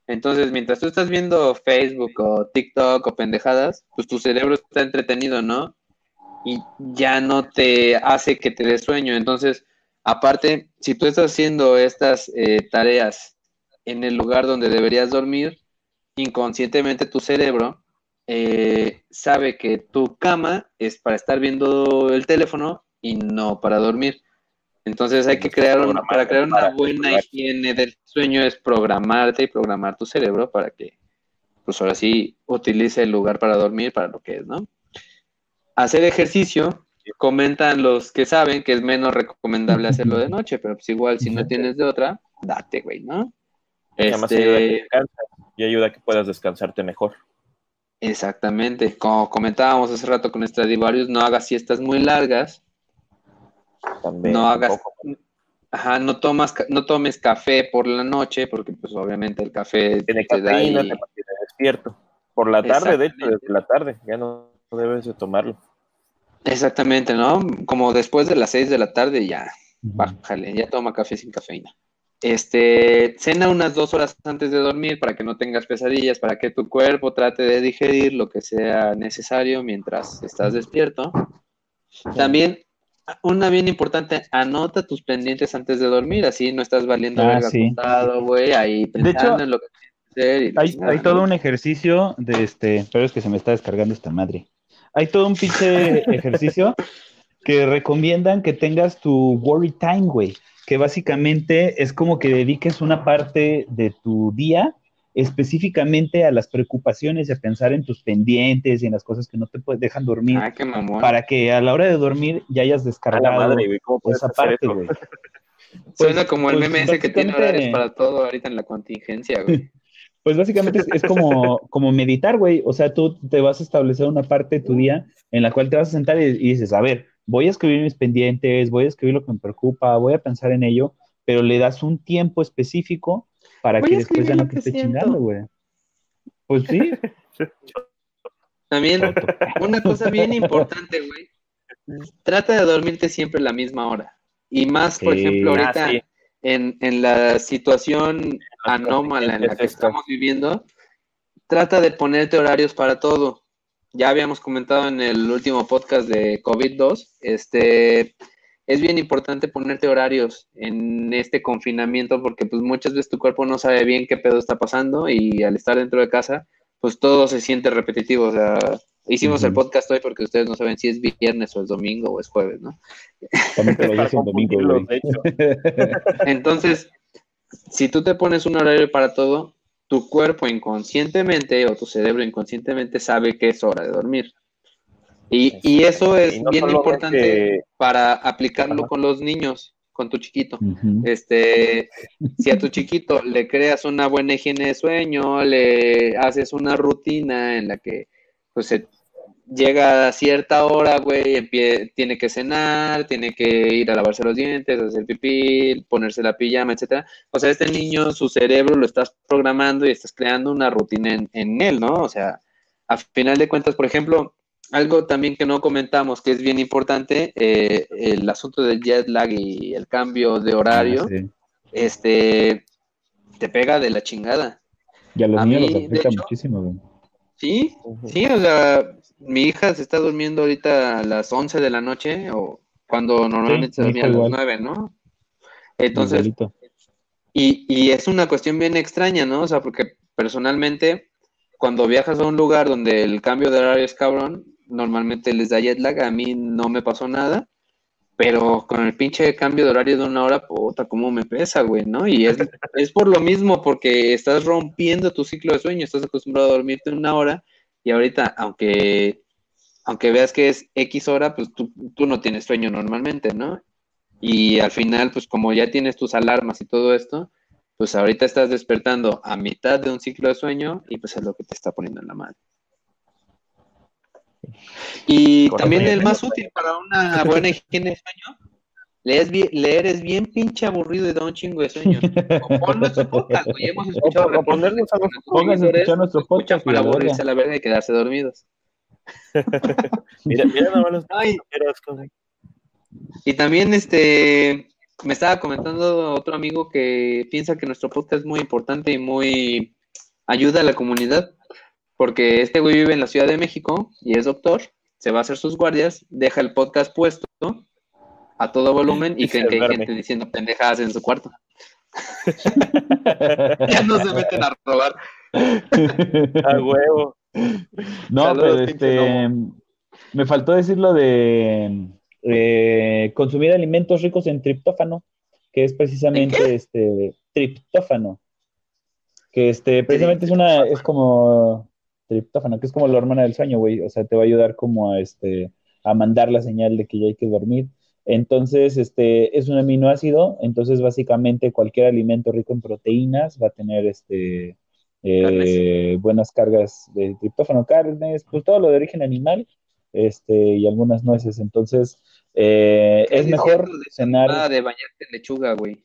Entonces, mientras tú estás viendo Facebook o TikTok o pendejadas, pues tu cerebro está entretenido, ¿no? Y ya no te hace que te dé sueño. Entonces, aparte, si tú estás haciendo estas eh, tareas en el lugar donde deberías dormir, inconscientemente tu cerebro eh, sabe que tu cama es para estar viendo el teléfono y no para dormir. Entonces hay que crear una, para crear una buena higiene del sueño es programarte y programar tu cerebro para que, pues ahora sí, utilice el lugar para dormir para lo que es, ¿no? Hacer ejercicio, comentan los que saben que es menos recomendable hacerlo de noche, pero pues igual si no tienes de otra, date, güey, ¿no? Este... Y ayuda a que puedas descansarte mejor. Exactamente, como comentábamos hace rato con Stradivarius, no hagas siestas muy largas. no hagas, ajá, no tomas, no tomes café por la noche, porque pues obviamente el café Tiene te da ahí... te despierto. Por la tarde, de hecho, desde la tarde, ya no, debes de tomarlo. Exactamente, ¿no? Como después de las seis de la tarde ya, bájale, ya toma café sin cafeína. Este, cena unas dos horas antes de dormir para que no tengas pesadillas, para que tu cuerpo trate de digerir lo que sea necesario mientras estás despierto. También, una bien importante, anota tus pendientes antes de dormir, así no estás valiendo ah, güey, ahí pensando en lo que hacer. hay, hay todo un ejercicio de este, pero es que se me está descargando esta madre. Hay todo un pinche ejercicio que recomiendan que tengas tu worry time, güey que básicamente es como que dediques una parte de tu día específicamente a las preocupaciones y a pensar en tus pendientes y en las cosas que no te dejan dormir. Ah, qué mamón. Para que a la hora de dormir ya hayas descargado madre, esa parte, güey. Suena pues, como el pues, meme ese que tiene horarios para todo ahorita en la contingencia, güey. Pues básicamente es, como, como meditar, güey. O sea, tú te vas a establecer una parte de tu día en la cual te vas a sentar y dices, a ver, voy a escribir mis pendientes, voy a escribir lo que me preocupa, voy a pensar en ello, pero le das un tiempo específico para Voy que a después ya no lo te que esté chingando, güey. Pues sí. También, una cosa bien importante, güey. Trata de dormirte siempre a la misma hora. Y más, por Sí. ejemplo, Ah, ahorita sí. en, en la situación anómala en la que estamos viviendo, trata de ponerte horarios para todo. Ya habíamos comentado en el último podcast de COVID-2, este, es bien importante ponerte horarios en este confinamiento porque pues muchas veces tu cuerpo no sabe bien qué pedo está pasando y al estar dentro de casa, pues todo se siente repetitivo. O sea, hicimos el podcast hoy porque ustedes no saben si es viernes o es domingo o es jueves, ¿no? También te lo Para dice un domingo. Entonces, si tú te pones un horario para todo, tu cuerpo inconscientemente o tu cerebro inconscientemente sabe que es hora de dormir. Y, y eso es Y no bien importante para aplicarlo Ajá. con los niños, con tu chiquito. Este, si a tu chiquito le creas una buena higiene de sueño, le haces una rutina en la que pues se llega a cierta hora, güey, tiene que cenar, tiene que ir a lavarse los dientes, hacer pipí, ponerse la pijama, etcétera. O sea, este niño, su cerebro lo estás programando y estás creando una rutina en, en él, ¿no? O sea, a final de cuentas, por ejemplo, algo también que no comentamos que es bien importante, eh, el asunto del jet lag y el cambio de horario, Ah, sí. este, te pega de la chingada. Y a los A niños mí, los afecta hecho- muchísimo, güey. Sí, sí, o sea, mi hija se está durmiendo ahorita a las 11 de la noche o cuando normalmente se dormía a las igual. 9, ¿no? Entonces, Igualito. y, y es una cuestión bien extraña, ¿no? O sea, porque personalmente, cuando viajas a un lugar donde el cambio de horario es cabrón, normalmente les da jet lag, a mí no me pasó nada, pero con el pinche cambio de horario de una hora, puta, cómo me pesa, güey, ¿no? Y es, es por lo mismo, porque estás rompiendo tu ciclo de sueño, estás acostumbrado a dormirte una hora, y ahorita, aunque, aunque veas que es X hora, pues tú, tú no tienes sueño normalmente, ¿no? Y al final, pues como ya tienes tus alarmas y todo esto, pues ahorita estás despertando a mitad de un ciclo de sueño y pues es lo que te está poniendo en la madre. Y Correcto. también el más útil para una buena higiene de sueño, lees bien- leer es bien pinche aburrido y da un chingo de sueño. O pon nuestro podcast, güey, hemos escuchado O- o ponernos a los- escuchar nuestro podcast y para aburrirse a la verga y quedarse dormidos. Mira, mira nomás los Ay, Y también este me estaba comentando otro amigo que piensa que nuestro podcast es muy importante y muy ayuda a la comunidad, porque este güey vive en la Ciudad de México y es doctor, se va a hacer sus guardias, deja el podcast puesto a todo volumen y creen que hay gente diciendo pendejadas en su cuarto. Ya no se meten a robar. A huevo. No, Saludos, pero este. Me faltó decir lo de eh, consumir alimentos ricos en triptófano, que es precisamente este triptófano. Que este, precisamente es una, es como triptófano, que es como la hormona del sueño, güey. O sea, te va a ayudar como a este a mandar la señal de que ya hay que dormir. Entonces, este es un aminoácido, entonces básicamente cualquier alimento rico en proteínas va a tener este eh, buenas cargas de triptófano, carnes, pues todo lo de origen animal, este, y algunas nueces. Entonces, eh, es mejor cenar. Nada de bañarte en lechuga, güey.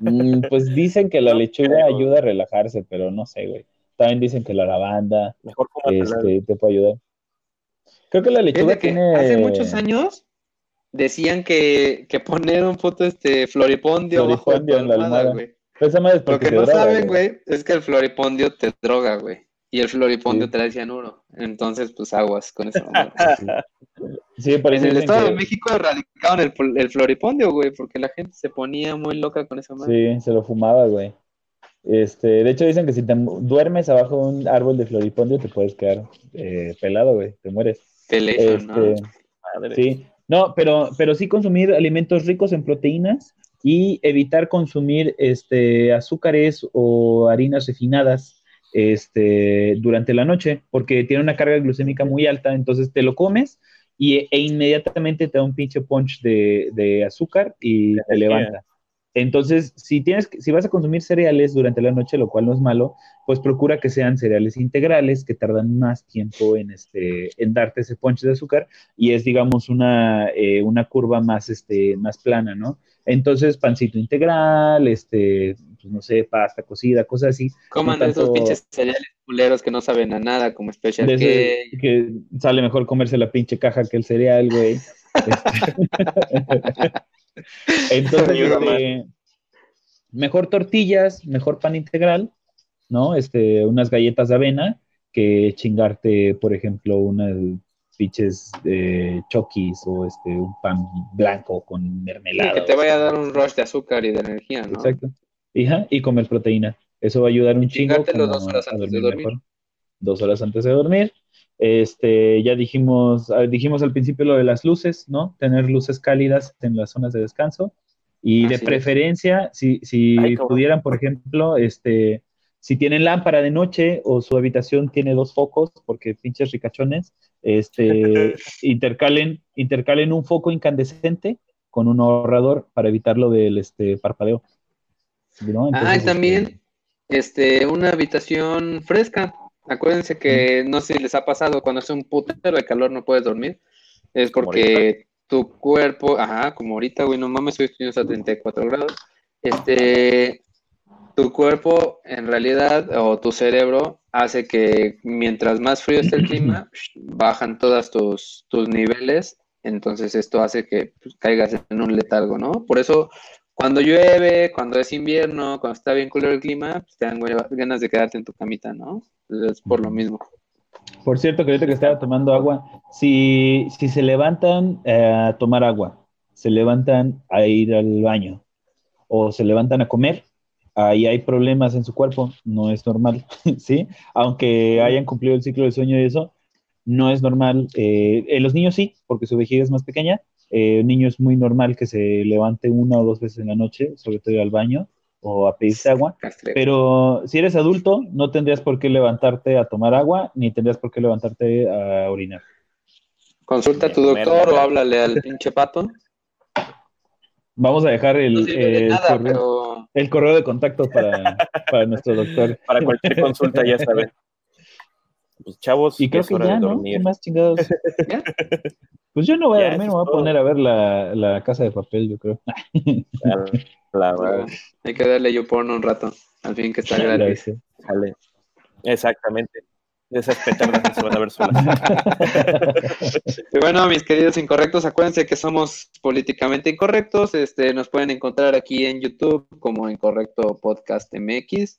Mm, pues dicen que la No lechuga ayuda a relajarse, pero no sé, güey. También dicen que la lavanda Mejor este, te puede ayudar. Creo que la lechuga que tiene. hace muchos años decían que, que poner un puto este floripondio Floripondio en la almohada, güey. Lo que te no droga, saben, güey, es que el floripondio te droga, güey. Y el floripondio Sí. te da cianuro. Entonces, pues aguas con eso. Sí, por en el Estado que- de México erradicaron el, el floripondio, güey, porque la gente se ponía muy loca con esa madre. Sí, se lo fumaba, güey. Este, de hecho dicen que si te duermes abajo de un árbol de floripondio te puedes quedar eh, pelado, güey, te mueres. ¿no? Este, Madre. sí, no, pero, pero sí consumir alimentos ricos en proteínas y evitar consumir este, azúcares o harinas refinadas este, durante la noche, porque tiene una carga glucémica muy alta, entonces te lo comes y, e inmediatamente te da un pinche punch de, de azúcar y te levanta. Entonces, si tienes, que- si vas a consumir cereales durante la noche, lo cual no es malo, pues procura que sean cereales integrales, que tardan más tiempo en, este, en darte ese punch de azúcar y es, digamos, una, eh, una curva más, este, más plana, ¿no? Entonces, pancito integral, este, pues no sé, pasta cocida, cosas así. Coman esos pinches cereales culeros que no saben a nada, como Special de K. ese- que sale mejor comerse la pinche caja que el cereal, güey. Este- Entonces, este, mejor tortillas, mejor pan integral, ¿no? Este, unas galletas de avena que chingarte, por ejemplo, unas pinches eh, chokis o este, un pan blanco con Sí, mermelada. que te vaya a dar un rush de azúcar y de energía, ¿no? Exacto. Ajá, y comer proteína. Eso va a ayudar un chingo como dos horas a antes de dormir. mejor. Dos horas antes de dormir. Este, ya dijimos, ah, dijimos al principio lo de las luces, ¿no? Tener luces cálidas en las zonas de descanso. Y de Así es. preferencia, si, si Ay, pudieran, por ejemplo, este, si tienen lámpara de noche o su habitación tiene dos focos, porque pinches ricachones, este, intercalen, intercalen un foco incandescente con un ahorrador para evitar lo del este, parpadeo. ¿no? Ah, y Entonces, también, este, una habitación fresca. Acuérdense que no sé si les ha pasado cuando hace un putero de calor no puedes dormir. Es porque tu cuerpo, ajá, como ahorita, güey, no mames, hoy estoy a 34 grados. Este, tu cuerpo en realidad, o tu cerebro, hace que mientras más frío esté el clima, bajan todas tus, tus niveles. Entonces esto hace que pues, caigas en un letargo, ¿no? Por eso cuando llueve, cuando es invierno, cuando está bien culero el clima, pues te dan ganas de quedarte en tu camita, ¿no? Es por lo mismo. Por cierto, que ahorita que estaba tomando agua, si, si se levantan eh, a tomar agua, se levantan a ir al baño o se levantan a comer, ahí hay problemas en su cuerpo, no es normal, ¿sí? Aunque hayan cumplido el ciclo de sueño y eso, no es normal. Eh, en los niños sí, porque su vejiga es más pequeña. Eh, un niño es muy normal que se levante una o dos veces en la noche, sobre todo al baño o a pedirse agua. Pero si eres adulto, no tendrías por qué levantarte a tomar agua, ni tendrías por qué levantarte a orinar. Consulta a tu doctor o háblale al pinche pato. Vamos a dejar el, No sirve de el nada, correo, pero el correo de contacto para, para nuestro doctor. Para cualquier consulta, ya saben. Pues chavos, Y creo es que hora ya, de ¿no? dormir. ¿Qué más chingados? ¿Ya? Pues yo no voy a dormir, me voy a poner a ver la, la casa de papel, yo creo. La- la verdad, hay que darle yo porno un rato. Al fin que está gratis. Sale. Exactamente. Esas petardas que se van a ver solas. Y bueno, mis queridos incorrectos, acuérdense que somos políticamente incorrectos. Este, nos pueden encontrar aquí en YouTube como Incorrecto Podcast MX.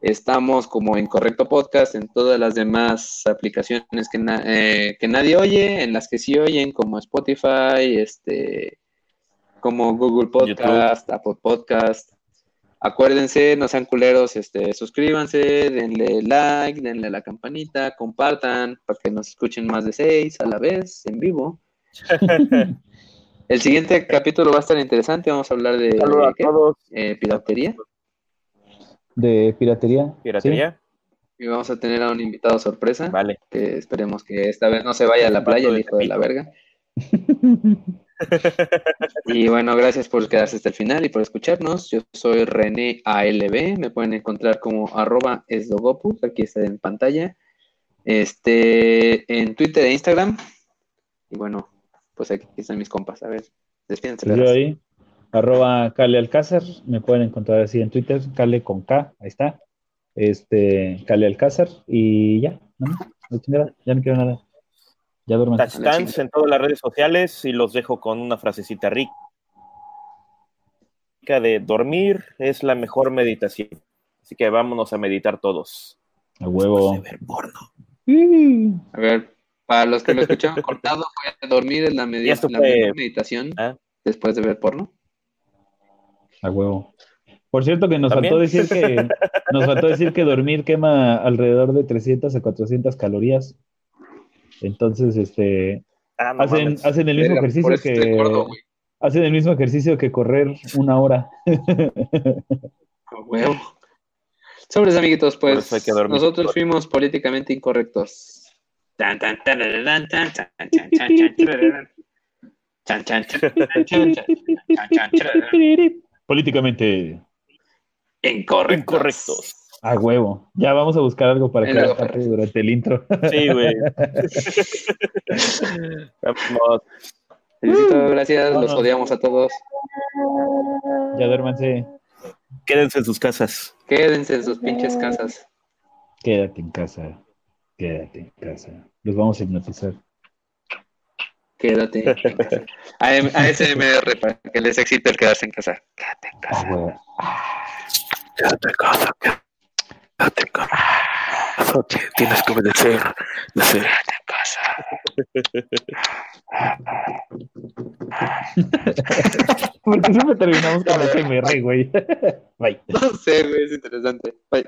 Estamos como Incorrecto Podcast en todas las demás aplicaciones que, na- eh, que nadie oye, en las que sí oyen, como Spotify, este, como Google Podcast, Apple Podcast. Acuérdense, no sean culeros, este, suscríbanse, denle like, denle a la campanita, compartan para que nos escuchen más de seis a la vez en vivo. El siguiente capítulo va a estar interesante, vamos a hablar de a. Eh, piratería De piratería. Piratería. y vamos a tener a un invitado sorpresa Vale. que esperemos que esta vez no se vaya a la playa el hijo de la verga. Y bueno, gracias por quedarse hasta el final y por escucharnos. Yo soy René ALB, me pueden encontrar como arroba esdogopus, aquí está en pantalla. Este, en Twitter e Instagram. Y bueno, pues aquí están mis compas. A ver, despídense. Yo ahí, arroba Cale Alcázar, me pueden encontrar así en Twitter, Cale con K, ahí está. Este, Cale Alcázar, y ya, no, la chingada, ya no quiero nada. Ya duerman. Touchdowns en todas las redes sociales y los dejo con una frasecita rica de dormir es la mejor meditación. Así que vámonos a meditar todos. A huevo. De ver porno. Mm. A ver, para los que lo escucharon cortado, fue a dormir es la, mejor meditación Ah. después de ver porno. A huevo. Por cierto que nos ¿También? faltó decir que nos faltó decir que dormir quema alrededor de 300 a 400 calorías. Entonces, este, Ah, no hacen, mames. hacen el mismo ejercicio que gordo, hacen el mismo ejercicio que correr una hora. A huevo. Sobres, amiguitos, pues eso hay que dormir. nosotros fuimos políticamente incorrectos. Tan, tan, tarararán, tan, Políticamente Incorrectos. Incorrectos. a huevo. Ya vamos a buscar algo para que perros. durante el intro. Sí, güey. Vamos. Felicito, gracias, los Vámonos. odiamos a todos. ya duérmanse. Quédense en sus casas. Quédense en sus pinches casas. Quédate en casa. Quédate en casa. Los vamos a hipnotizar. Quédate en casa. AM ASMR para que les excite el quedarse en casa. Quédate en Ah, casa. güey. Quédate en casa. Quédate en casa. Tienes que obedecer. Quédate en casa. ¿Por qué siempre terminamos con ASMR, güey? Bye. No sé, güey, es interesante. Bye.